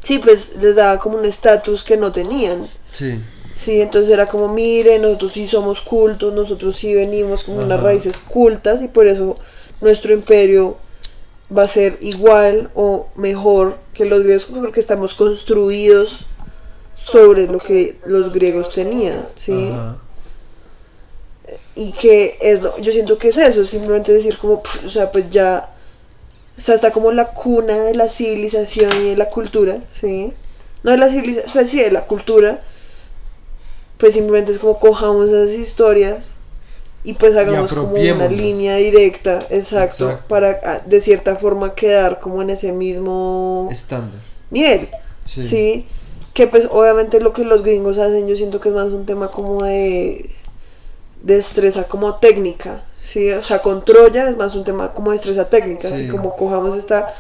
sí, pues les daba como un estatus que no tenían. sí Sí, entonces era como, mire, nosotros sí somos cultos, nosotros sí venimos con unas raíces cultas y por eso nuestro imperio va a ser igual o mejor que los griegos porque estamos construidos sobre lo que los griegos tenían, ¿sí? Ajá. Y que es lo, yo siento que es eso, simplemente decir como, o sea, pues ya, o sea, está como la cuna de la civilización y de la cultura, ¿sí? No de la civilización, pues sí, de la cultura, pues simplemente es como cojamos esas historias y pues hagamos como una línea directa, exacto, Exacto. para ah, de cierta forma quedar como en ese mismo Estándar. nivel, Sí. ¿sí? Que pues obviamente lo que los gringos hacen yo siento que es más un tema como de destreza como técnica, ¿sí? O sea, con Troya es más un tema como de destreza técnica, así como cojamos esta,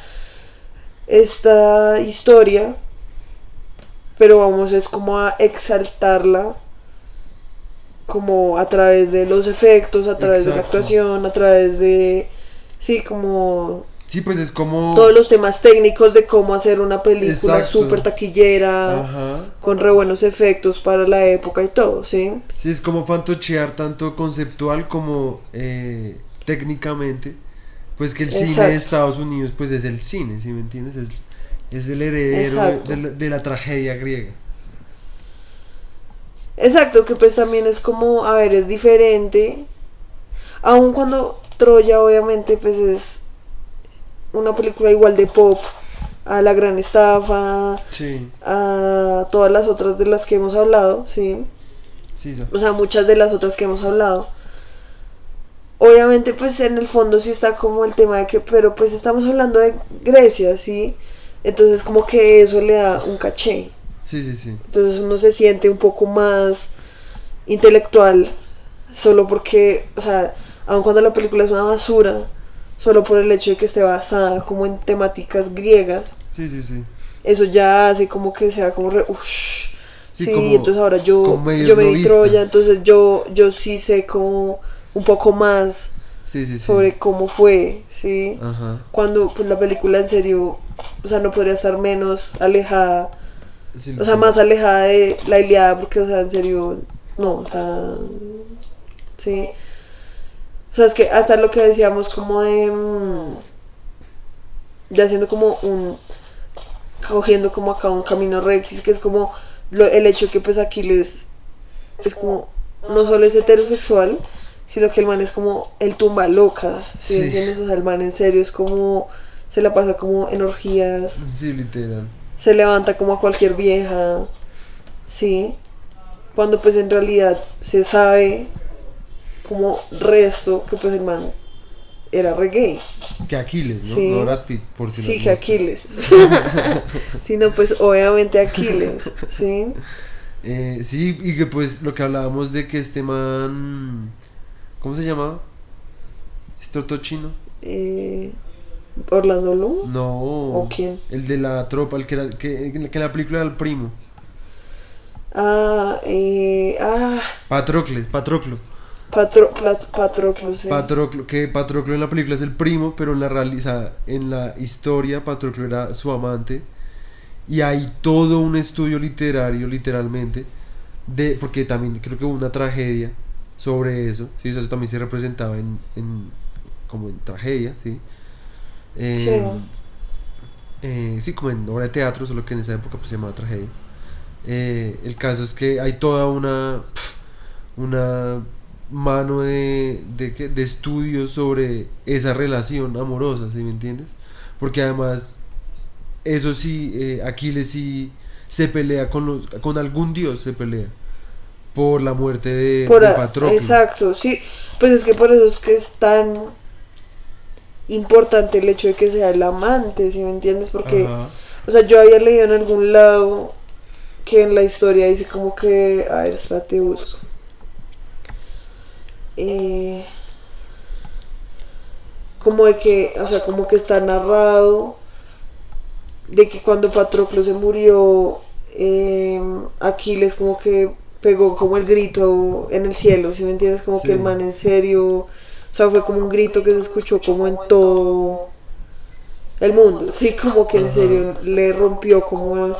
esta historia, pero vamos es como a exaltarla como a través de los efectos, a través de la actuación, a través de, sí, como Sí, pues es como. todos los temas técnicos de cómo hacer una película súper taquillera, Ajá. con re buenos efectos para la época y todo, ¿sí? Sí, es como fantochear tanto conceptual como eh, técnicamente. Pues que el cine de Estados Unidos, pues es el cine, ¿sí me entiendes? Es, es el heredero Exacto. de la, de la tragedia griega. Exacto, que pues también es como, a ver, es diferente. Aun cuando Troya obviamente pues es una película igual de pop a La Gran Estafa, Sí, a todas las otras de las que hemos hablado, ¿sí? sí, sa- o sea, muchas de las otras que hemos hablado. Obviamente, pues en el fondo sí está como el tema de que, pero pues estamos hablando de Grecia, ¿sí? Entonces como que eso le da un caché. Sí, sí, sí. Entonces uno se siente un poco más intelectual solo porque, o sea, aun cuando la película es una basura, solo por el hecho de que esté basada como en temáticas griegas, Sí, sí, sí. eso ya hace como que sea como re, ush, Sí, sí, como- entonces ahora yo, yo me di. Troya, entonces yo, yo sí sé como un poco más Sí, sí, sí. sobre cómo fue, ¿sí? Ajá. Cuando pues la película en serio, o sea, no podría estar menos alejada, Sí, o sea, más alejada de la Iliada, porque, o sea, en serio, no, o sea, sí. O sea, es que hasta lo que decíamos como de, mm, de haciendo como un, cogiendo como acá un camino rex, que es como lo- el hecho que pues Aquiles es como, no solo es heterosexual, sino que el man es como el tumba locas, ¿sí, Sí. entiendes? O sea, el man en serio es como, se la pasa como en orgías, Sí, literal. Se levanta como a cualquier vieja, ¿sí? Cuando pues en realidad se sabe como resto que pues el man era re gay. Que Aquiles, ¿no? Sí. No Brad Pitt, por si Sí, que. Aquiles. Sino pues obviamente Aquiles, ¿sí? Eh, sí, y que pues lo que hablábamos de que este man. ¿Cómo se llamaba? ¿Este otro chino? Eh, Orlando Bloom. No. ¿O quién? El de la tropa, el que, era, que, que en la película era el primo. Ah, eh, ah, Patrocles, Patroclo. Patro, Plat- Patroclo, sí. Patroclo, que Patroclo en la película es el primo, pero en la realiza, en la historia Patroclo era su amante. Y hay todo un estudio literario, literalmente, de porque también creo que hubo una tragedia sobre eso, ¿sí? Eso también se representaba en, en- como en tragedia, ¿sí? Eh, Sí. eh, sí, como en obra de teatro, solo que en esa época pues, se llamaba tragedia. Eh, el caso es que hay toda una una mano de, de, estudios sobre esa relación amorosa, ¿sí me entiendes? Porque además, eso sí, Aquiles sí se pelea con, los, con algún dios, se pelea por la muerte de, Por de Patroclo. Exacto, sí. Pues es que por eso es que es tan importante el hecho de que sea el amante, ¿sí me entiendes? Porque, Ajá. o sea, yo había leído en algún lado que en la historia dice como que, a ver, espérate, busco. Eh, como de que, o sea, como que está narrado de que cuando Patroclo se murió, eh, Aquiles como que pegó como el grito en el cielo, ¿sí me entiendes? Como Sí. que el man en serio, o sea, fue como un grito que se escuchó como en todo el mundo, sí, como que en serio le rompió como... el-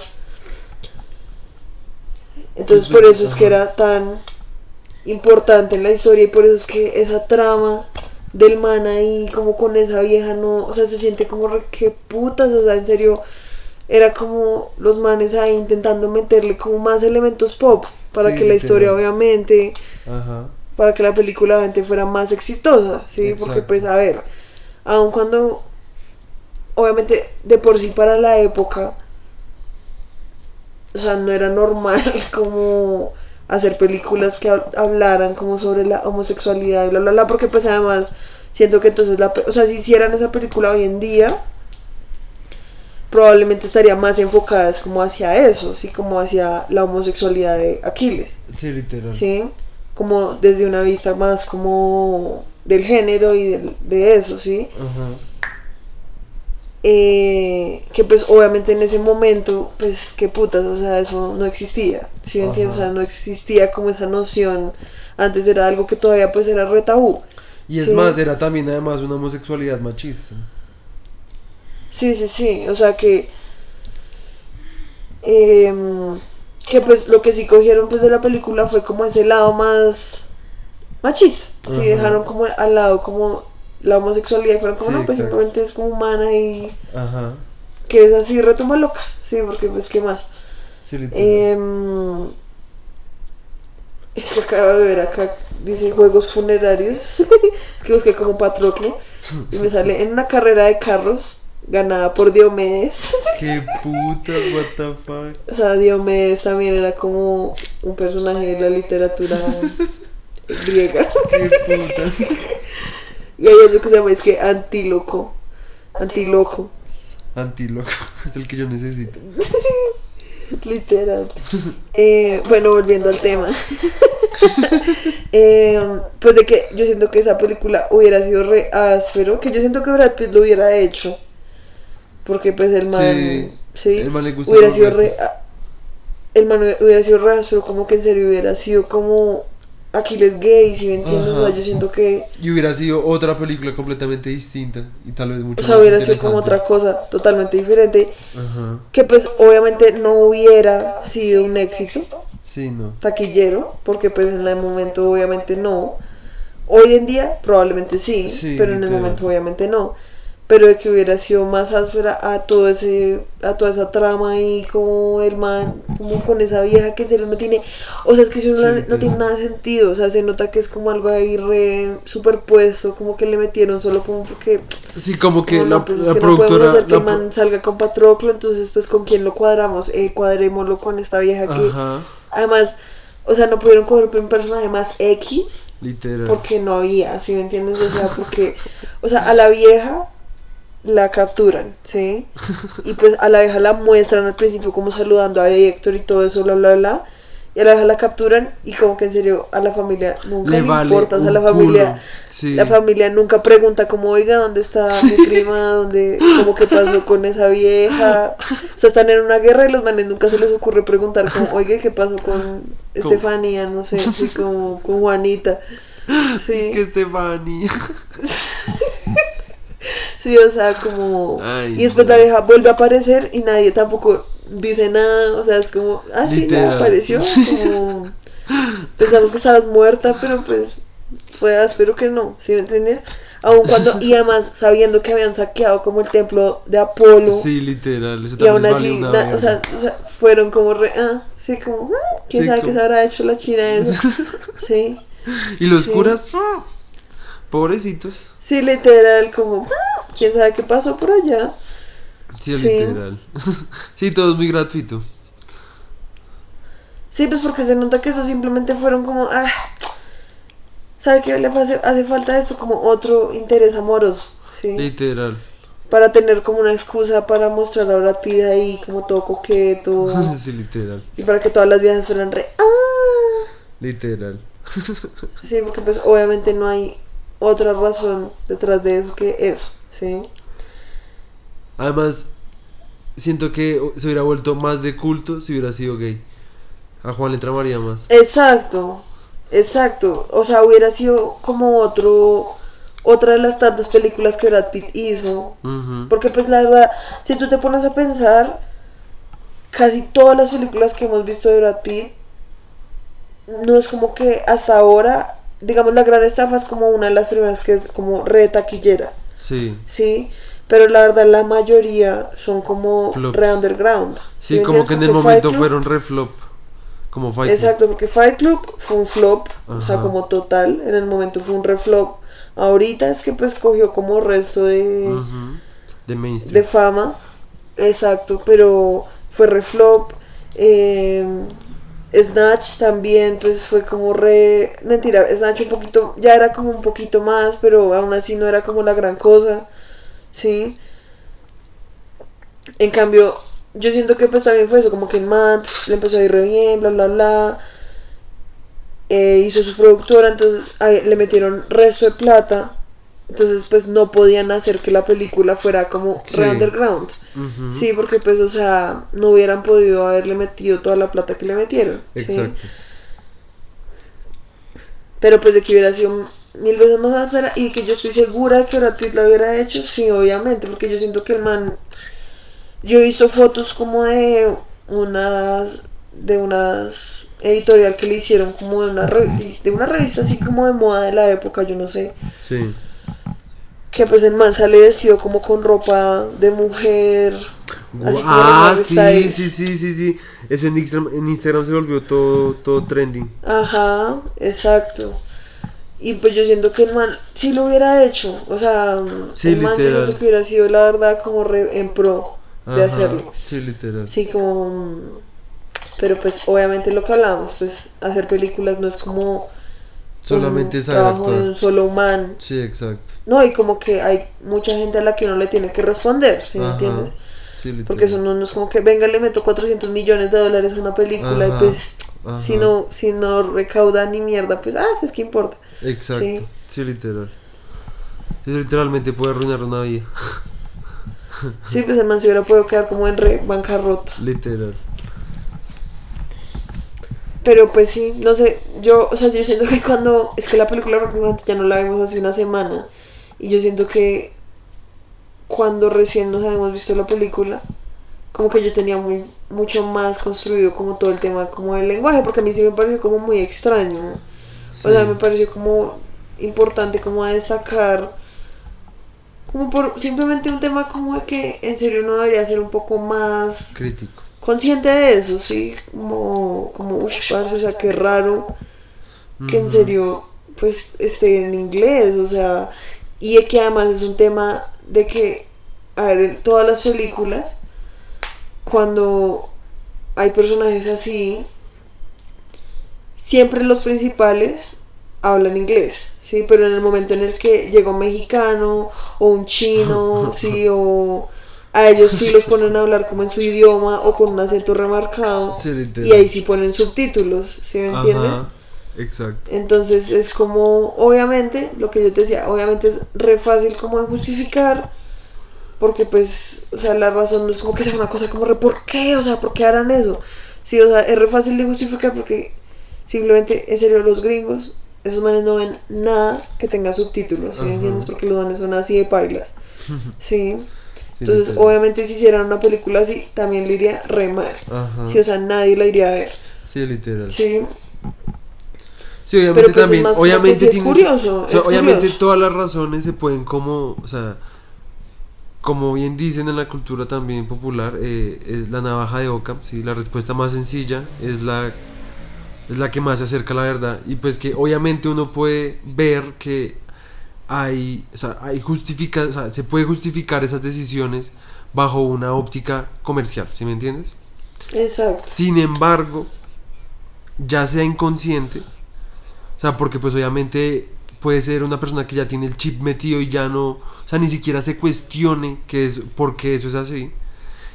Entonces por eso es que era tan importante en la historia y por eso es que esa trama del man ahí como con esa vieja no, o sea, se siente como re que putas, o sea, en serio era como los manes ahí intentando meterle como más elementos pop para Sí, que la historia obviamente Ajá. Para que la película obviamente fuera más exitosa, ¿sí? Porque pues a ver, aun cuando obviamente de por sí para la época o sea, no era normal como hacer películas que hab- hablaran como sobre la homosexualidad y bla, bla, bla, porque pues además siento que entonces, la, o sea, si hicieran esa película hoy en día, probablemente estaría más enfocadas como hacia eso, sí, como hacia la homosexualidad de Aquiles. Sí, literal. ¿sí? Como desde una vista más como del género y del- de eso, ¿sí? Ajá. Eh, que pues obviamente en ese momento, pues qué putas, o sea, eso no existía, ¿sí me entiendes? O sea, no existía como esa noción, antes era algo que todavía pues era re tabú. Y es Sí. más, era también además una homosexualidad machista. Sí, sí, sí, o sea que... em, que pues lo que sí cogieron pues de la película fue como ese lado más machista. Sí, Ajá. dejaron como al lado como la homosexualidad y fueron como, Sí, no, pues exacto. simplemente es como humana y Ajas. que es así retumba locas, sí, porque pues qué más. Sí. Em, es que acabo de ver acá, dice juegos funerarios. es que busqué como Patroclo y me sale en una carrera de carros ganada por Diomedes. Qué putas, what the fuck. o sea, Diomedes también era como un personaje de la literatura griega. Qué putas. y hay otro que se llama es que Antíloco. Antíloco, Antíloco. Es el que yo necesito. literal. Eh, bueno, volviendo al tema. Eh, pues de que yo siento que esa película hubiera sido re áspero, que yo siento que Brad Pitt lo hubiera hecho. Porque pues el man, Sí, sí, el man le gustan hubiera sido re, el man hubiera sido re áspero, como que en serio hubiera sido como Aquiles gay, si me entiendes, o sea, yo siento que, Y hubiera sido otra película completamente distinta. Y tal vez mucho o sea, más hubiera sido como otra cosa totalmente diferente, Ajá. que pues obviamente no hubiera sido un éxito, Sí, no. taquillero, porque pues en el momento obviamente no. Hoy en día probablemente sí, Sí, pero en el momento obviamente no. Pero de que hubiera sido más áspera a todo ese, a toda esa trama y como el man, como con esa vieja que en serio no tiene, o sea es que eso Sí, no, no tiene nada de sentido, o sea se nota que es como algo ahí re superpuesto, como que le metieron solo como porque Sí, como que no, la, no, pues es que no productora. hacer que la el man salga con Patroclo, entonces pues con quién lo cuadramos, eh, cuadrémoslo con esta vieja que Ajá. Además, o sea, no pudieron coger un personaje más X Literal. porque no había, ¿sí me entiendes? O sea, porque, o sea, a la vieja la capturan, ¿sí? Y pues a la vieja la muestran al principio como saludando a Héctor y todo eso, bla, bla, bla. Y a la vieja la capturan y como que en serio a la familia nunca Le le, vale importa, o sea, la familia... Sí. La familia nunca pregunta como, oiga, ¿dónde está mi prima? ¿Dónde, como qué pasó con esa vieja? O sea, están en una guerra y los manes nunca se les ocurre preguntar como, oiga, ¿qué pasó con Estefanía? No sé, así como con Juanita. Sí, Que Estefani. sí, o sea, como... Ay, y después no. la vieja vuelve a aparecer y nadie tampoco dice nada, o sea, es como, ah, sí, ya apareció, como... Pensamos que estabas muerta, pero pues fue espero que no, ¿sí me entiendes? Aun cuando, y además sabiendo que habían saqueado como el templo de Apolo, Sí, literal. Eso y aún vale así, na- o, sea, o sea, fueron como re, ah, sí, como, "Mm, quién Sí, sabe como- qué se habrá hecho la china eso, sí, Y los sí. curas. Pobrecitos. sí, literal, como, "Mm, quién sabe qué pasó por allá, Sí, Sí. literal. sí, todo es muy gratuito. sí, pues porque se nota que eso simplemente fueron como, ah, ¿sabe qué le hace, hace falta esto? Como otro interés amoroso, sí. Literal. para tener como una excusa para mostrar a Brad Pitt ahí como todo coqueto sí, literal. y para que todas las viejas fueran re ah Literal. sí porque pues obviamente no hay otra razón detrás de eso que eso sí Además, siento que se hubiera vuelto más de culto si hubiera sido gay. A Juan le tramaría más. exacto exacto o sea hubiera sido como otro otra de las tantas películas que Brad Pitt hizo. Porque pues la verdad, si tú te pones a pensar, casi todas las películas que hemos visto de Brad Pitt, no es como que hasta ahora, digamos, La Gran Estafa es como una de las primeras que es como re taquillera, Sí. ¿sí? Pero la verdad la mayoría son como Flops. re underground. Sí, como que en el momento Club- fueron re flop. Como Fight Club. Exacto, porque Fight Club fue un flop, o sea, como total, en el momento fue un re flop. Ahorita es que pues cogió como resto de... De mainstream. de fama, exacto, pero fue reflop. Eh, Snatch también, pues fue como re. Mentira, Snatch un poquito. Ya era como un poquito más, pero aún así no era como la gran cosa. ¿Sí? En cambio, yo siento que pues también fue eso, como que el man le empezó a ir re bien, bla, bla, bla. Eh, hizo su productora, entonces le metieron resto de plata. Entonces, pues no podían hacer que la película fuera como Sí. re underground. Sí, porque pues, o sea, no hubieran podido haberle metido toda la plata que le metieron. ¿sí? Exacto. Pero pues de que hubiera sido mil veces más áspera y que yo estoy segura de que Brad Pitt lo hubiera hecho, sí, obviamente, porque yo siento que el man... Yo he visto fotos como de unas... de unas editorial que le hicieron como de una, de una revista así como de moda de la época, yo no sé. Sí. Que pues el man sale vestido como con ropa de mujer. Así ah, sí, sí, sí, sí, sí. Eso en Instagram, en Instagram se volvió todo, todo trending. Ajá, exacto. Y pues yo siento que el man sí lo hubiera hecho. O sea, Sí, el man literal. siento que hubiera sido la verdad como re- en pro de Ajá, hacerlo. Sí, literal. Sí, como... Pero pues obviamente lo que hablábamos, pues hacer películas no es como... Solamente un saber trabajo de un solo man. Sí, exacto. No, y como que hay mucha gente a la que uno le tiene que responder, ¿sí me entiendes? Sí. Porque eso no, no es como que venga le meto 400 millones de dólares a una película Ajá, y pues ajá. si no si no recauda ni mierda, pues ah, pues qué importa. Exacto. Sí. Sí. literal. Eso literalmente puede arruinar una vida. Sí, pues el man se hubiera podido quedar como en re bancarrota. Literal. Pero pues sí, no sé, yo, o sea, yo siento que cuando, es que la película prácticamente ya no la vemos hace una semana, y yo siento que cuando recién nos habíamos visto la película, como que yo tenía muy, mucho más construido como todo el tema como el lenguaje, porque a mí sí me pareció como muy extraño. O sea, me pareció como importante como a destacar, como por simplemente un tema como de que en serio uno debería ser un poco más Crítico. Consciente de eso, sí, como, como, uff, parce, o sea, qué raro que en serio, pues, esté en inglés, o sea, y es que además es un tema de que, a ver, en todas las películas, cuando hay personajes así, siempre los principales hablan inglés, sí, pero en el momento en el que llega un mexicano o un chino, sí, o a ellos sí los ponen a hablar como en su idioma o con un acento remarcado Sí, y ahí sí ponen subtítulos, ¿sí me entiendes? Ajá. Exacto. Entonces es como, obviamente, lo que yo te decía, obviamente es re fácil como de justificar, porque pues, o sea, la razón no es como que sea una cosa como re, ¿por qué? O sea, ¿por qué harán eso? Sí, o sea, es re fácil de justificar porque simplemente, en serio, los gringos, esos manes no ven nada que tenga subtítulos, ¿sí me entiendes? Porque los manes son así de pailas, ¿sí? Entonces, literal. obviamente, si hicieran una película así, también le iría re mal. Ajá. Sí, o sea, nadie la iría a ver. Sí, literal. Sí, Sí, obviamente Pero, pues, es también, obviamente sí es tienes- curioso, o sea, es obviamente curioso. todas las razones se pueden como, o sea, como bien dicen en la cultura también popular, eh, es la navaja de Ockham, sí, la respuesta más sencilla es la es la que más se acerca a la verdad y pues que obviamente uno puede ver que hay, o sea, hay justifica, o sea, se puede justificar esas decisiones bajo una óptica comercial, ¿sí me entiendes? exacto. Sin embargo, ya sea inconsciente, o sea, porque pues obviamente puede ser una persona que ya tiene el chip metido y ya no, o sea, ni siquiera se cuestione que es porque eso es así.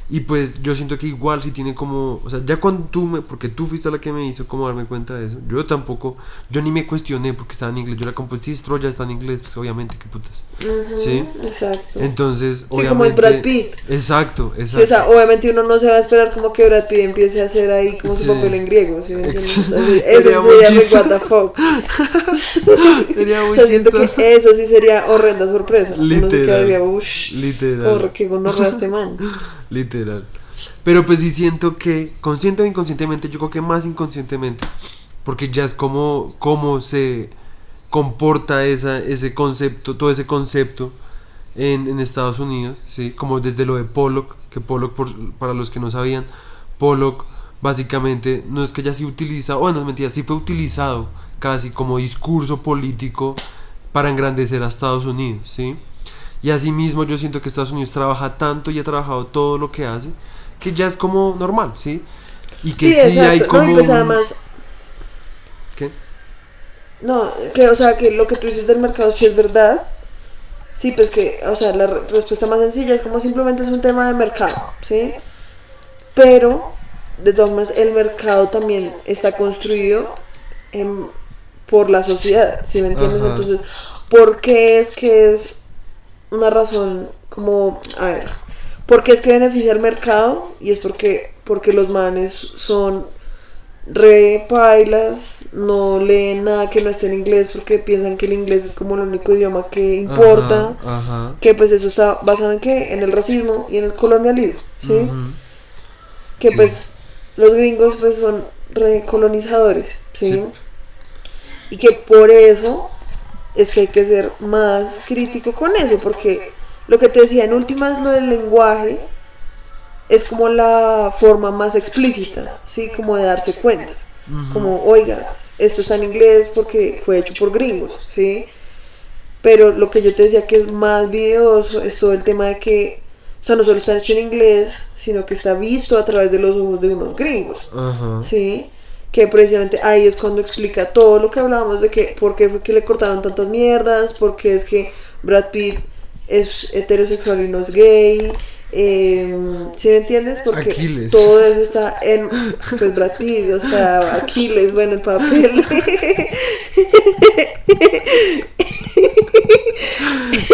Y pues yo siento que igual si tiene como, o sea, ya cuando tú me, porque tú fuiste la que me hizo como darme cuenta de eso, yo tampoco, yo ni me cuestioné porque estaba en inglés, yo la como, pues sí, Troya está en inglés, pues obviamente, qué putas. Ujú, Sí. Exacto. Entonces, Sí, obviamente... como es Brad Pitt. Exacto, Sí, exacto. o sea, obviamente uno no se va a esperar como que Brad Pitt empiece a hacer ahí como Sí. su papel en griego, ¿sí me entiendes? O sí, Sería eso sería muy what the fuck. Sería O muy sea, siento que eso sí sería horrenda sorpresa. Uno se Literal. quedaría, uff, Literal. que gonorrea este man. Literal. Pero pues sí siento que, consciente o inconscientemente, yo creo que más inconscientemente, porque ya es como cómo se comporta esa, ese concepto, todo ese concepto en, en Estados Unidos, ¿sí? Como desde lo de Pollock, que Pollock, por- para los que no sabían, Pollock básicamente no es que ya sí utiliza, bueno, es mentira, sí fue utilizado casi como discurso político para engrandecer a Estados Unidos, ¿sí? Y asimismo yo siento que Estados Unidos trabaja tanto y ha trabajado todo lo que hace, que ya es como normal, ¿sí? Y que Sí, hay como... No, y pues además, ¿Qué? no, que, o sea, que lo que tú dices del mercado sí es verdad. Sí, pues que, o sea, la re- respuesta más sencilla es como simplemente es un tema de mercado, ¿sí? Pero, de todas maneras, el mercado también está construido en- por la sociedad, ¿sí me entiendes? Ajá. Entonces, ¿por qué es que es una razón como, a ver, ¿por qué es que beneficia al mercado? Y es porque, porque los manes son re pailas, no leen nada que no esté en inglés porque piensan que el inglés es como el único idioma que importa. Ajá, ajá. Que pues eso está basado en qué? En el racismo y en el colonialismo, ¿sí? Que Sí. pues los gringos pues son recolonizadores, ¿sí? Sí. Y que por eso es que hay que ser más crítico con eso, porque lo que te decía en últimas lo del lenguaje es como la forma más explícita, ¿sí? Como de darse cuenta. Como, oiga, esto está en inglés porque fue hecho por gringos, ¿sí? Pero lo que yo te decía que es más videoso es todo el tema de que, o sea, no solo está hecho en inglés, sino que está visto a través de los ojos de unos gringos. ¿sí? Que precisamente ahí es cuando explica todo lo que hablábamos de que por qué fue que le cortaron tantas mierdas, por qué es que Brad Pitt es heterosexual y no es gay. Eh, ¿Sí me entiendes? Porque Aquiles. todo eso está en pues, Brad Pitt, o sea, Aquiles, bueno, el papel.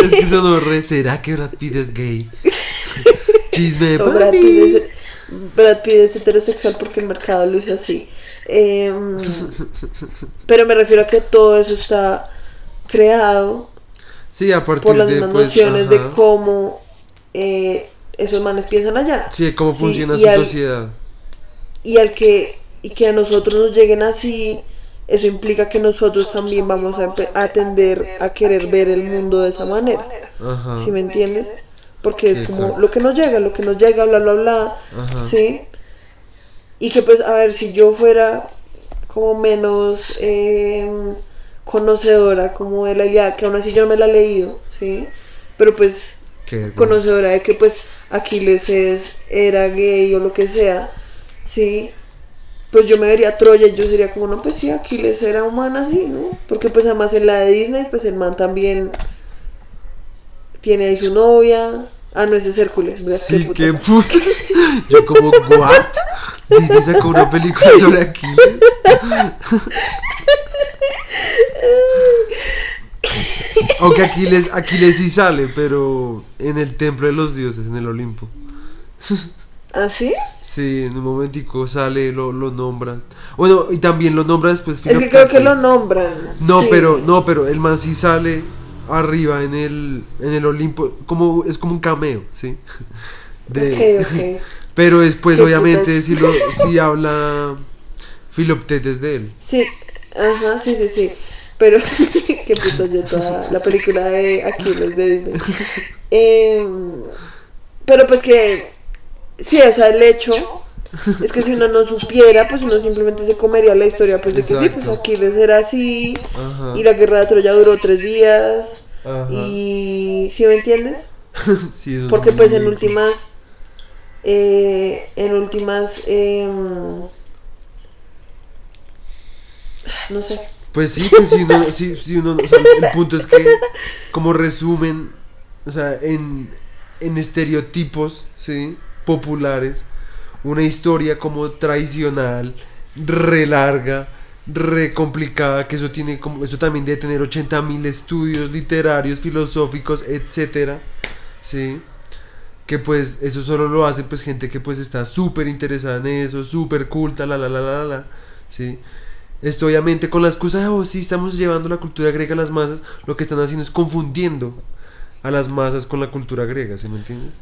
Es que sonó re, ¿será que Brad Pitt es gay? Chisme, No, Brad. Pitt es, Brad Pitt es heterosexual porque el mercado lo hizo así. Em, pero me refiero a que todo eso está creado Sí, a partir por las de mismas pues, nociones de cómo eh, esos manes piensan allá. Sí, cómo funciona y su al- sociedad. Y al que y que a nosotros nos lleguen así, eso implica que nosotros también vamos a, empe- a tender a querer ver el mundo de esa manera. Ajá. ¿Sí me entiendes? Porque Sí, es como exacto. lo que nos llega, lo que nos llega, bla, bla, bla. Ajá. ¿Sí? Y que pues, a ver, si yo fuera como menos eh, conocedora como de la Ilíada, que aún así yo no me la he leído, ¿sí? Pero pues Qué conocedora de que pues Aquiles es, era gay o lo que sea, ¿sí? Pues yo me vería Troya y yo sería como, no, pues sí, Aquiles era humano así, ¿no? Porque pues además en la de Disney, pues el man también tiene ahí su novia. Ah, no, ese es Hércules. ¿verdad? Sí, puta. qué puta. Yo como, ¿what? Disney sacó una película sobre Aquiles. Aunque Aquiles, Aquiles sí sale, pero en el templo de los dioses, en el Olimpo. ¿Ah, sí? Sí, en un momentico sale, lo, lo nombran. Bueno, y también lo nombra después Es que creo que lo nombran. No, sí. pero, no, pero el man sí sale arriba en el, en el Olimpo, como, es como un cameo, ¿sí? De. Pero después, obviamente, si, lo, si habla Filoptetes de él. Sí, ajá, sí, sí, sí. Pero, qué putas yo toda la película de Aquiles de Disney. Em, pero pues que, sí, o sea, el hecho es que si uno no supiera, pues uno simplemente se comería la historia, pues de que sí, pues. Aquiles era así, Ajá. y la guerra de Troya duró tres días, Ajá. y, ¿sí me entiendes? Sí, eso es Porque pues en últimas, eh, en últimas, em, no sé. Pues sí, pues si uno, si, si uno, o sea, el punto es que como resumen, o sea, en, en estereotipos, ¿sí? Populares, una historia como tradicional, re larga, re complicada, que eso tiene como, eso también debe tener 80 mil estudios literarios, filosóficos, etcétera, ¿sí? Que pues eso solo lo hace pues gente que pues está súper interesada en eso, súper culta, la la la la la, ¿sí? Esto obviamente con la excusa de, oh, sí, estamos llevando la cultura griega a las masas, lo que están haciendo es confundiendo a las masas con la cultura griega, ¿sí me entiendes?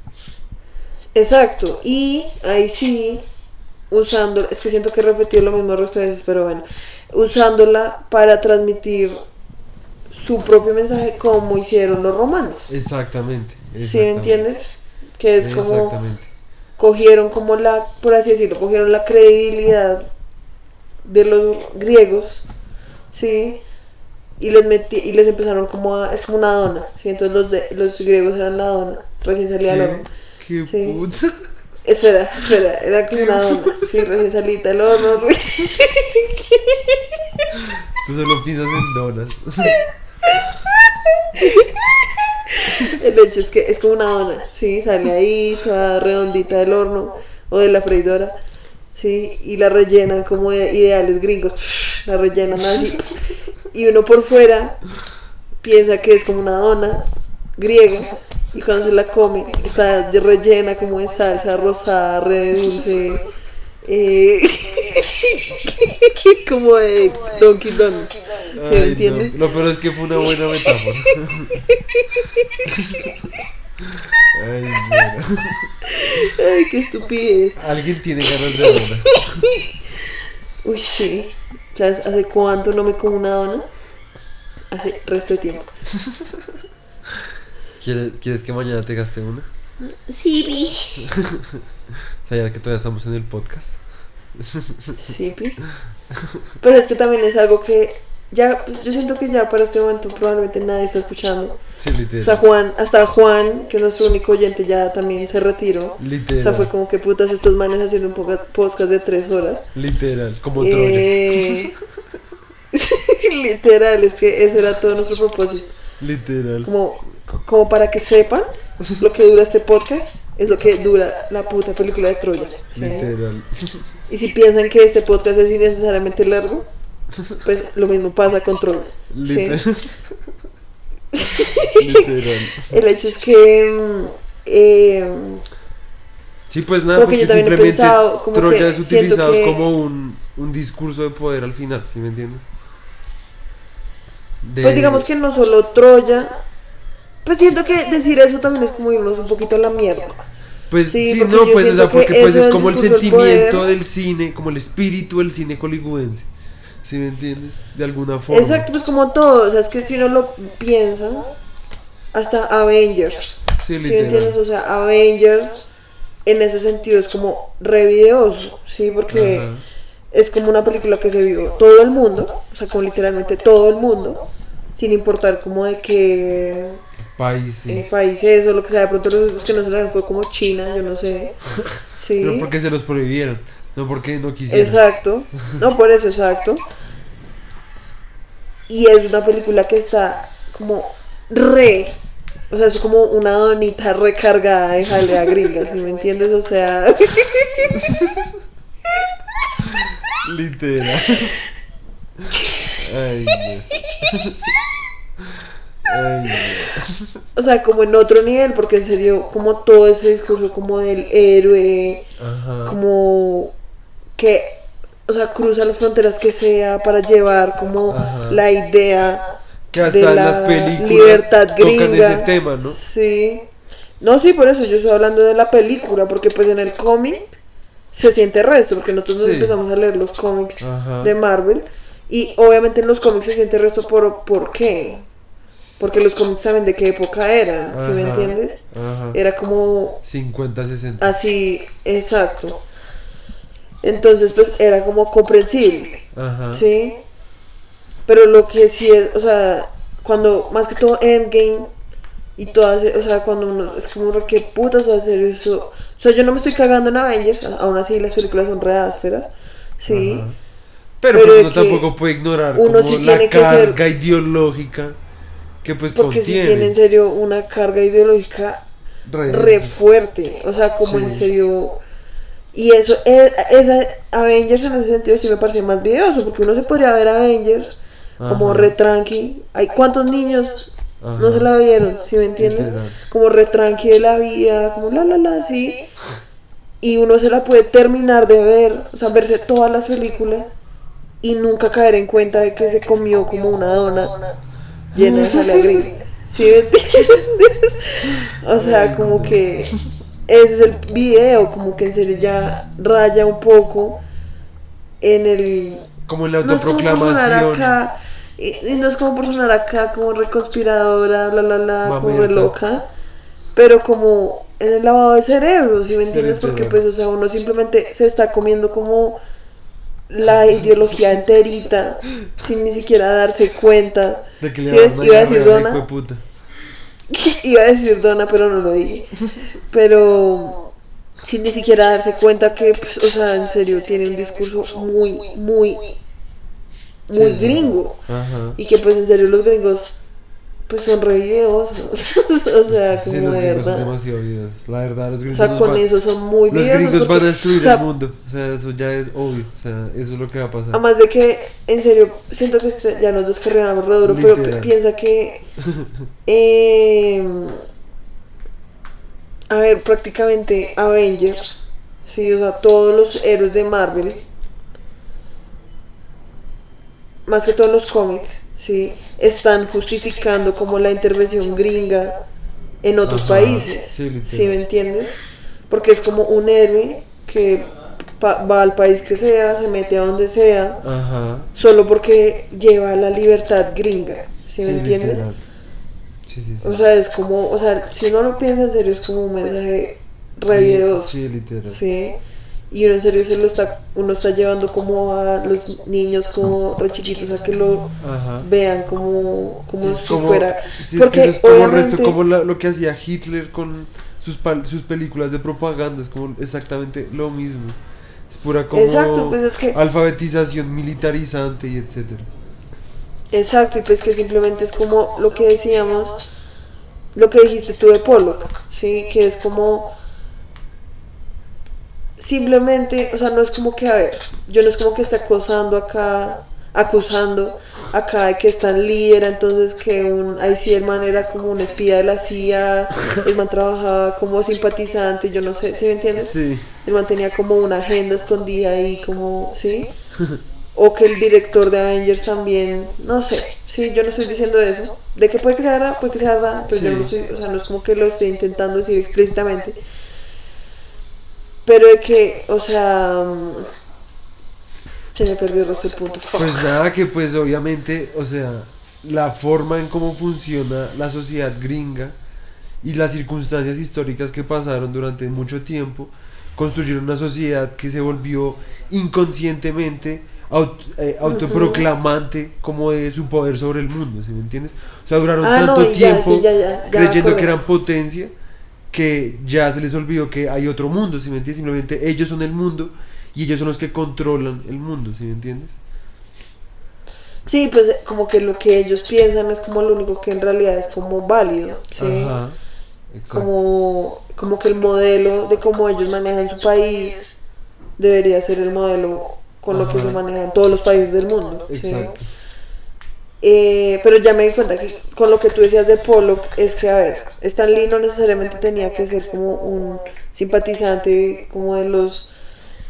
Exacto, y ahí sí, usando, es que siento que he repetido lo mismo resto de veces, pero bueno, usándola para transmitir su propio mensaje como hicieron los romanos. Exactamente. ¿Sí me exactamente, entiendes? Que es como Exactamente. cogieron como la, por así decirlo, cogieron la credibilidad de los griegos, ¿sí? Y les metí, y les empezaron como a, es como una dona, ¿sí? Entonces los, de, los griegos eran la dona, recién salía horno. ¿Qué, qué Sí. puta? Espera, espera, era como una dona. Sí, recién salita del horno. Tú solo piensas en donas. El hecho es que es como una dona, ¿sí? Sale ahí, toda redondita del horno o de la freidora, ¿sí? Y la rellenan como de ideales gringos. La rellenan así. Y uno por fuera piensa que es como una dona griega. Y cuando se la come, está rellena como de salsa rosada, re dulce. eh, como de Donkey Donuts. ¿Se me entiende? no. Lo peor es que fue una buena metáfora. Ay, mira. Ay, qué estupidez. Alguien tiene ganas de dona. Uy, sí. ¿Sabes hace cuánto no me como una dona? Hace resto de tiempo. ¿Quieres, ¿Quieres que mañana te gaste una? Sí, vi. ¿Sabías que todavía estamos en el podcast? Sí, pi. Pues es que también es algo que ya, pues yo siento que ya para este momento probablemente nadie está escuchando. Sí, O sea, literal. Juan, hasta Juan, que es nuestro único oyente, ya también se retiró. Literal. O sea, fue como que putas estos manes haciendo un poco podcast de tres horas. Literal, como Troya. Eh, Literal, es que ese era todo nuestro propósito. Literal. como, como para que sepan lo que dura este podcast es lo que dura la puta película de Troya. ¿sí? Literal. Y si piensan que este podcast es innecesariamente largo, pues lo mismo pasa con Troya. ¿sí? Literal. Literal. El hecho es que mm, eh, Sí, pues nada, Como pues que que, yo también he simplemente pensado Troya es utilizado que- como un, un discurso de poder al final, ¿sí me entiendes? De- pues digamos que no solo Troya, pues siento que decir eso también es como irnos un poquito a la mierda. Pues sí, no, pues o sea, porque pues es como el sentimiento poder- del cine, como el espíritu del cine hollywoodense. ¿Sí me entiendes? De alguna forma. Exacto, pues como todo, o sea, es que si uno lo piensa, hasta Avengers. Sí, ¿Sí me literal. entiendes? O sea, Avengers en ese sentido es como re videoso, ¿sí? Porque Ajá. es como una película que se vio todo el mundo, o sea, como literalmente todo el mundo, sin importar como de qué País, sí. eh, país es o lo que sea. De pronto los que no se la vieron fue como China, yo no sé. Sí. Pero porque se los prohibieron, no porque no quisieran. Exacto. No, por eso, exacto. Y es una película que está como re. O sea, es como una donita recargada de jalea gringa, ¿sí me entiendes? O sea, Literal. Ay. o sea, como en otro nivel, porque en serio, como todo ese discurso como del héroe, Ajá. como que, o sea, cruza las fronteras que sea para llevar como Ajá. la idea Que hasta de en la las películas libertad tocan gringa. ese tema, ¿no? Sí. No, sí, por eso yo estoy hablando de la película, porque pues en el cómic se siente resto, porque nosotros nos empezamos a leer los cómics Ajá. de Marvel y obviamente en los cómics se siente resto por ¿por qué? Porque los cómics saben de qué época eran, ¿sí me Ajá. entiendes? Ajá. Era como 50, 60. así, exacto. Entonces, pues era como comprensible, Ajá. ¿sí? Pero lo que sí es, o sea, cuando más que todo Endgame y todas, o sea, cuando uno es como, ¿qué putas va a hacer eso? O sea, yo no me estoy cagando en Avengers, aún así las películas son re ásperas, ¿sí? Ajá. Pero, Pero pues uno que tampoco puede ignorar uno como sí la tiene que ser- carga ideológica que pues Porque contiene. tiene en serio una carga ideológica Re- re fuerte, o sea, como en serio... Y eso, e- esa Avengers en ese sentido sí me parece más videoso, porque uno se podría ver Avengers como Ajá. re tranqui. Hay cuántos niños no se la vieron, ¿sí me entiendes? Literal. Como re tranqui de la vida, como la la la, así. Y uno se la puede terminar de ver, o sea, verse todas las películas y nunca caer en cuenta de que se comió como una dona llena de jalea gringa. ¿Sí me entiendes? O sea, como que ese es el video, como que en serio ya raya un poco en el Como en la autoproclamación. y, y no es como por sonar acá como reconspiradora, bla bla bla, como re loca, pero como en el lavado de cerebro, ¿sí me entiendes? Porque pues, o sea, uno simplemente se está comiendo como la ideología enterita sin ni siquiera darse cuenta. De que le Iba a decir dona. hijo de puta. Iba a decir dona, pero no lo dije. Pero sin ni siquiera darse cuenta que, pues, o sea, en serio, tiene un discurso muy, muy, muy Sí. gringo. Ajá. Y que, pues, en serio, los gringos, pues, son re videosos. o sea, como Sí, los de gringos son verdad. demasiado videos. La verdad, los O gringos, sea, nos con van- eso son muy los gringos van a destruir o sea, el mundo. O sea, eso ya es obvio. O sea, eso es lo que va a pasar. Además de que, en serio, siento que este- ya nos descarrilamos re duro, pero Literal. piensa que. eh, a ver, prácticamente Avengers, sí, o sea, todos los héroes de Marvel, más que todos los cómics, sí, están justificando como la intervención gringa en otros Ajá, países. sí. ¿Sí me entiendes? Porque es como un héroe que va al país que sea, se mete a donde sea, Ajá. solo porque lleva la libertad gringa. ¿Sí, me entiendes? O sea, es como, o sea, si uno lo piensa en serio, es como un mensaje re Sí, literal. ¿sí? Y uno en serio se lo está, uno está llevando como a los niños como re chiquitos a que lo Ajá. vean como, como Sí, si como- fuera. sí, es que es como resto, como la- lo que hacía Hitler con sus, sus películas de propaganda, es como exactamente lo mismo. Es pura como Exacto, pues es que- alfabetización militarizante y etcétera. Exacto, y pues que simplemente es como lo que decíamos, lo que dijiste tú de Pollock, ¿sí? Que es como simplemente, o sea, no es como que, a ver, yo no es como que esté acosando acá, acusando acá de que es tan líder, entonces que un, ahí sí el man era como un espía de la CIA, el man trabajaba como simpatizante, yo no sé, ¿sí me entiendes? Sí. El man tenía como una agenda escondida ahí, como, ¿sí? O que el director de Avengers también, no sé, sí, yo no estoy diciendo eso. De que puede que sea verdad, puede que sea verdad, pero yo no estoy, o sea, no es como que lo esté intentando decir explícitamente. Pero de que, o sea, mm, se me perdió del punto. fuck. Pues nada, que pues obviamente, o sea, la forma en cómo funciona la sociedad gringa y las circunstancias históricas que pasaron durante mucho tiempo construyeron una sociedad que se volvió inconscientemente aut- eh, autoproclamante como de su poder sobre el mundo, ¿sí me entiendes? O sea, duraron Ah, no, tanto y ya, tiempo sí, ya, ya, creyendo que eran potencia que ya se les olvidó que hay otro mundo, ¿sí me entiendes? Simplemente ellos son el mundo y ellos son los que controlan el mundo, ¿sí me entiendes? Sí, pues como que lo que ellos piensan es como lo único que en realidad es como válido, ¿sí? Ajá. Como, como que el modelo de cómo ellos manejan su país debería ser el modelo con lo que se maneja en todos los países del mundo. ¿sí? Eh, pero ya me di cuenta que con lo que tú decías de Pollock es que, a ver, Stan Lee no necesariamente tenía que ser como un simpatizante como de los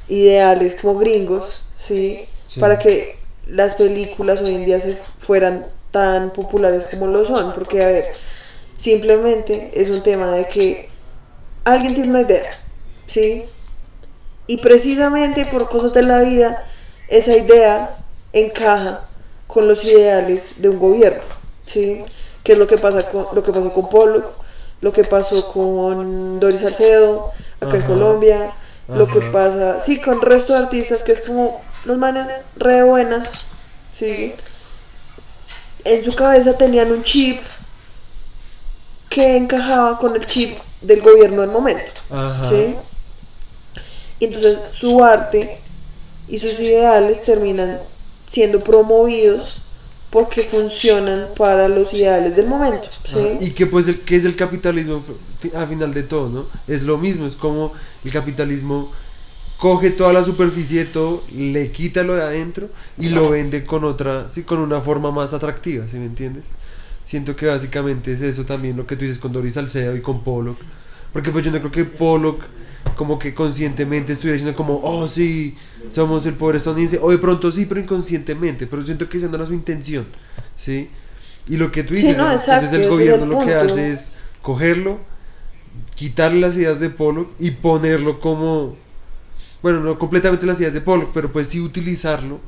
ideales como gringos, ¿sí? Sí. Para que las películas hoy en día se fueran tan populares como lo son, porque, a ver, simplemente es un tema de que alguien tiene una idea, ¿sí? Y precisamente por cosas de la vida, esa idea encaja con los ideales de un gobierno, ¿sí? Que es lo que pasa con lo que pasó con Polo, lo que pasó con Doris Salcedo acá en Ajá. Colombia, lo que pasa, sí, con el resto de artistas que es como los manes re buenas, ¿sí? En su cabeza tenían un chip que encajaba con el chip del gobierno del momento. Ajá. ¿sí? Y entonces su arte y sus ideales terminan siendo promovidos porque funcionan para los ideales del momento, ¿sí? Ajá. Y que pues el, que es el capitalismo a final de todo, ¿no? Es lo mismo, es como el capitalismo coge toda la superficie de todo, le quita lo de adentro y lo vende con otra, sí, con una forma más atractiva, ¿sí me entiendes? Siento que básicamente es eso también lo que tú dices con Doris Salcedo y con Pollock. Porque pues yo no creo que Pollock como que conscientemente estuviera diciendo como, oh sí, somos el poder estadounidense. O de pronto sí, pero inconscientemente. Pero siento que esa no era su intención, ¿sí? Y lo que tú Sí, dices, no, entonces exacto, el gobierno el lo que hace es cogerlo, quitarle las ideas de Pollock y ponerlo como, bueno, no completamente las ideas de Pollock, pero pues sí utilizarlo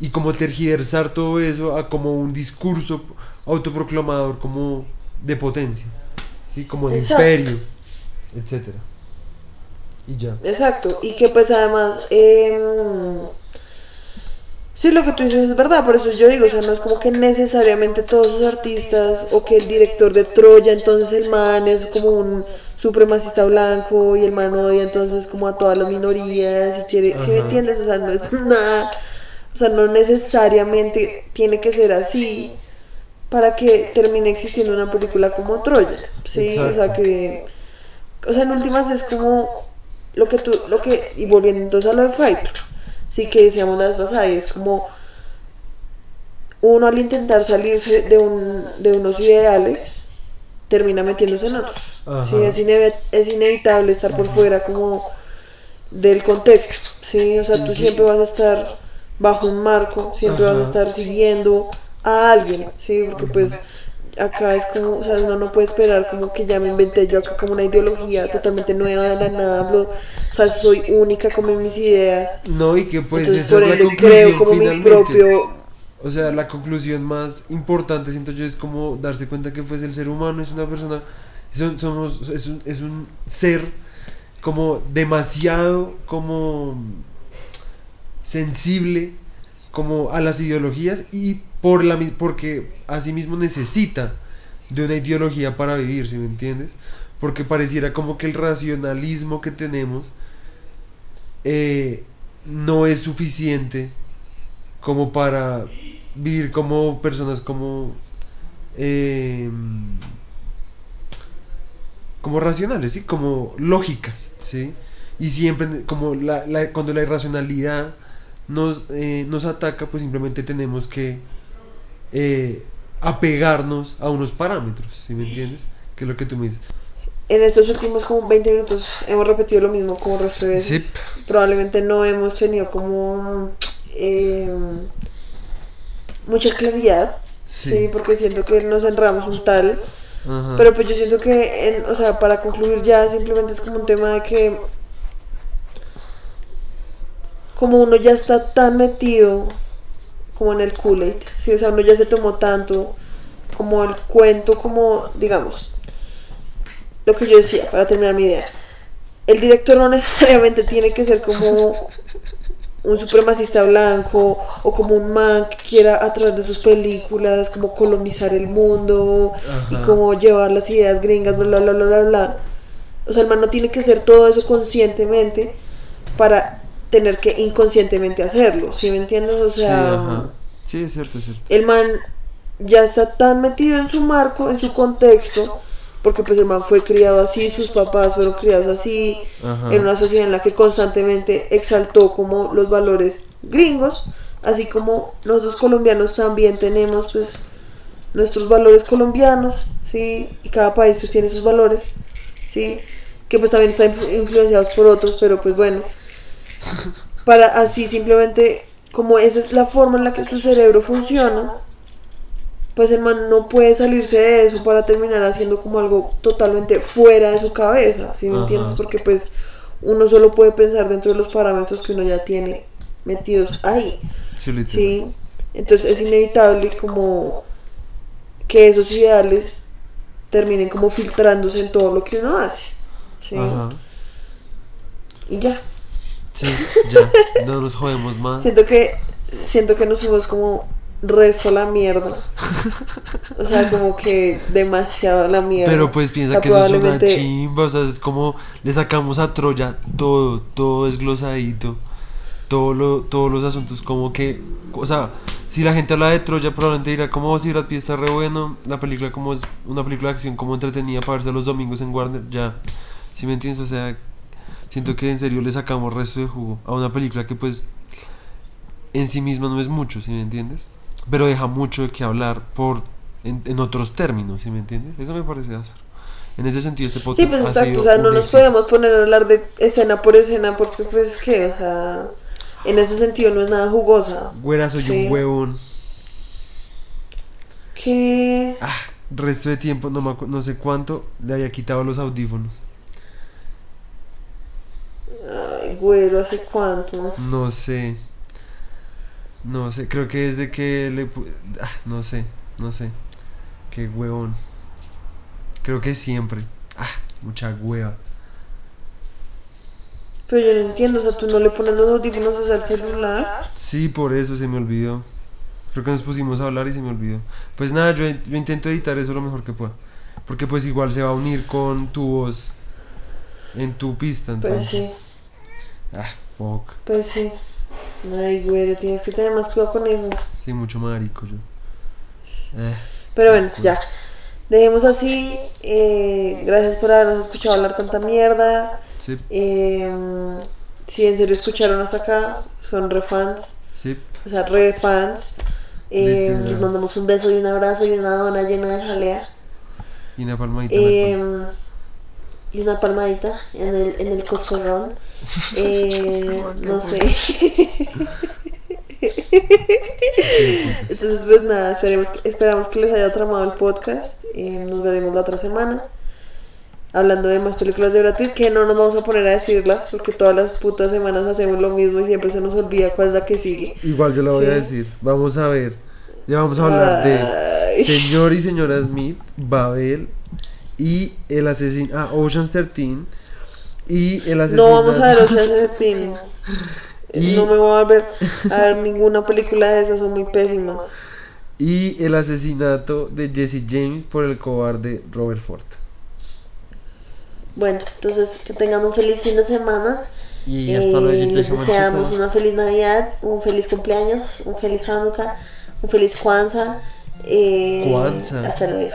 y como tergiversar todo eso a como un discurso autoproclamador como de potencia, ¿sí? Como de Exacto. imperio, etcétera. Y ya. Exacto, y que pues además, em, sí, lo que tú dices es verdad, por eso yo digo, o sea, no es como que necesariamente todos los artistas o que el director de Troya, entonces el man es como un supremacista blanco y el man odia entonces como a todas las minorías y quiere, ¿sí me entiendes? O sea, no es nada, o sea, no necesariamente tiene que ser así para que termine existiendo una película como Troya, ¿sí? O sea, que, o sea, en últimas es como lo que tú, lo que, y volviendo entonces a lo de Fight Club, sí que decíamos la vez pasada, y es como uno al intentar salirse de, un, de unos ideales termina metiéndose en otros. Ajá. Sí, es, es inevitable estar por fuera como del contexto. Sí, o sea, tú siempre vas a estar bajo un marco, siempre vas a estar siguiendo a alguien, sí, porque pues acá es como, o sea, uno no puede esperar como que ya me inventé yo acá como una ideología totalmente nueva de la nada, hablo- o sea, soy única como en mis ideas. No, y que pues Entonces, esa por es la conclusión creo como mi finalmente. propio O sea, la conclusión más importante, siento yo, es como darse cuenta que pues el ser humano es una persona, son- somos, es un, es un ser como demasiado como sensible como a las ideologías y por la porque asimismo necesita de una ideología para vivir, ¿sí me entiendes? Porque pareciera como que el racionalismo que tenemos eh, no es suficiente como para vivir como personas como eh, como racionales, ¿sí? Como lógicas, ¿sí? Y siempre como la, la- cuando la irracionalidad nos, eh, nos ataca, pues simplemente tenemos que eh, apegarnos a unos parámetros, ¿sí me entiendes? Que es lo que tú me dices. En estos últimos como 20 minutos hemos repetido lo mismo como resto de. Sí. Probablemente no hemos tenido como eh, mucha claridad, Sí. sí. porque siento que nos enramos un tal, Ajá. pero pues yo siento que, en, o sea, para concluir ya simplemente es como un tema de que como uno ya está tan metido como en el Kool-Aid, sí, o sea, uno ya se tomó tanto como el cuento, como, digamos, lo que yo decía, para terminar mi idea, el director no necesariamente tiene que ser como un supremacista blanco o como un man que quiera a través de sus películas como colonizar el mundo y Ajá. como llevar las ideas gringas, bla, bla, bla, bla, bla, bla. O sea, el man no tiene que hacer todo eso conscientemente para tener que inconscientemente hacerlo, ¿sí me entiendes? O sí, sea, ajá. Sí, es cierto, es cierto. el man ya está tan metido en su marco, en su contexto, porque pues el man fue criado así, sus papás fueron criados así, Ajá. en una sociedad en la que constantemente exaltó como los valores gringos, así como nosotros colombianos también tenemos pues nuestros valores colombianos, ¿sí? Y cada país pues tiene sus valores, ¿sí? Que pues también están influ- influenciados por otros, pero pues bueno, para así simplemente, como esa es la forma en la que su cerebro funciona, pues el man no puede salirse de eso para terminar haciendo como algo totalmente fuera de su cabeza, ¿sí me Ajá. entiendes? Porque pues uno solo puede pensar dentro de los parámetros que uno ya tiene metidos ahí, Sí. Entonces es inevitable como que esos ideales terminen como filtrándose en todo lo que uno hace, ¿sí? Ajá. Y ya. Sí, ya. No nos jodemos más. Siento que siento que nos fuimos como resto la mierda. O sea, como que demasiado la mierda. Pero pues piensa O sea, que eso es una chimba, o sea, es como le sacamos a Troya todo, todo desglosadito, todo lo, todos los asuntos como que, o sea, si la gente habla de Troya probablemente dirá como "Oh, si Brad Pitt está re bueno, la película como es una película de acción como entretenida para verse los domingos en Warner, ya, si me entiendes? O sea, siento que en serio le sacamos resto de jugo a una película que pues en sí misma no es mucho, si me entiendes? Pero deja mucho de qué hablar por en, en otros términos, si me entiendes? Eso me parece áspero. En ese sentido este podcast Sí, pues ha exacto, sido o sea, no nos éxito. podemos poner a hablar de escena por escena porque pues que, o sea, en ese sentido no es nada jugosa. Güera, soy Sí. un huevón. Que Ah, resto de tiempo, no, me no sé cuánto, le había quitado los audífonos. Ay, güero, ¿hace cuánto? No sé. No sé, creo que desde que le... Ah, no sé, no sé. Qué huevón. Creo que siempre. Ah, mucha hueva. Pero yo no entiendo, o sea, tú no le pones los audífonos al celular. Sí, por eso se me olvidó. Creo que nos pusimos a hablar y se me olvidó. Pues nada, yo, yo intento editar eso lo mejor que pueda. Porque pues igual se va a unir con tu voz En tu pista, Pues entonces. sí, Ah, fuck. pues sí. Ay, güey, tienes que tener más cuidado con eso. Sí, mucho marico yo. Eh, Pero bueno, ya. Dejemos así. eh, gracias por habernos escuchado hablar tanta mierda. sí, Eh, si en serio escucharon hasta acá, son re fans. sí. O sea, re fans. Eh, les mandamos un beso y un abrazo y una dona llena de jalea. Y una palmadita. y una palmadita en el, en el coscorrón. Eh, no sé. Entonces, pues nada, esperemos que- esperamos que les haya tramado el podcast. Eh, nos veremos la otra semana. Hablando de más películas de Brad Pitt, que no nos vamos a poner a decirlas, porque todas las putas semanas hacemos lo mismo y siempre se nos olvida cuál es la que sigue. Igual yo la voy a decir. Vamos a ver. Ya vamos a hablar de. Señor y Señora Smith, Babel y el asesino. Ah, Ocean's 13 y el asesino. No vamos a ver Ocean's 13. Y- No me voy a volver a ver ninguna película de esas, son muy pésimas. Y el asesinato de Jesse James por el cobarde Robert Ford. Bueno, entonces que tengan un feliz fin de semana. Y hasta luego, Eh, les deseamos una feliz Navidad, un feliz cumpleaños, un feliz Hanukkah, un feliz Kwanzaa. eh, Kwanzaa. Hasta luego.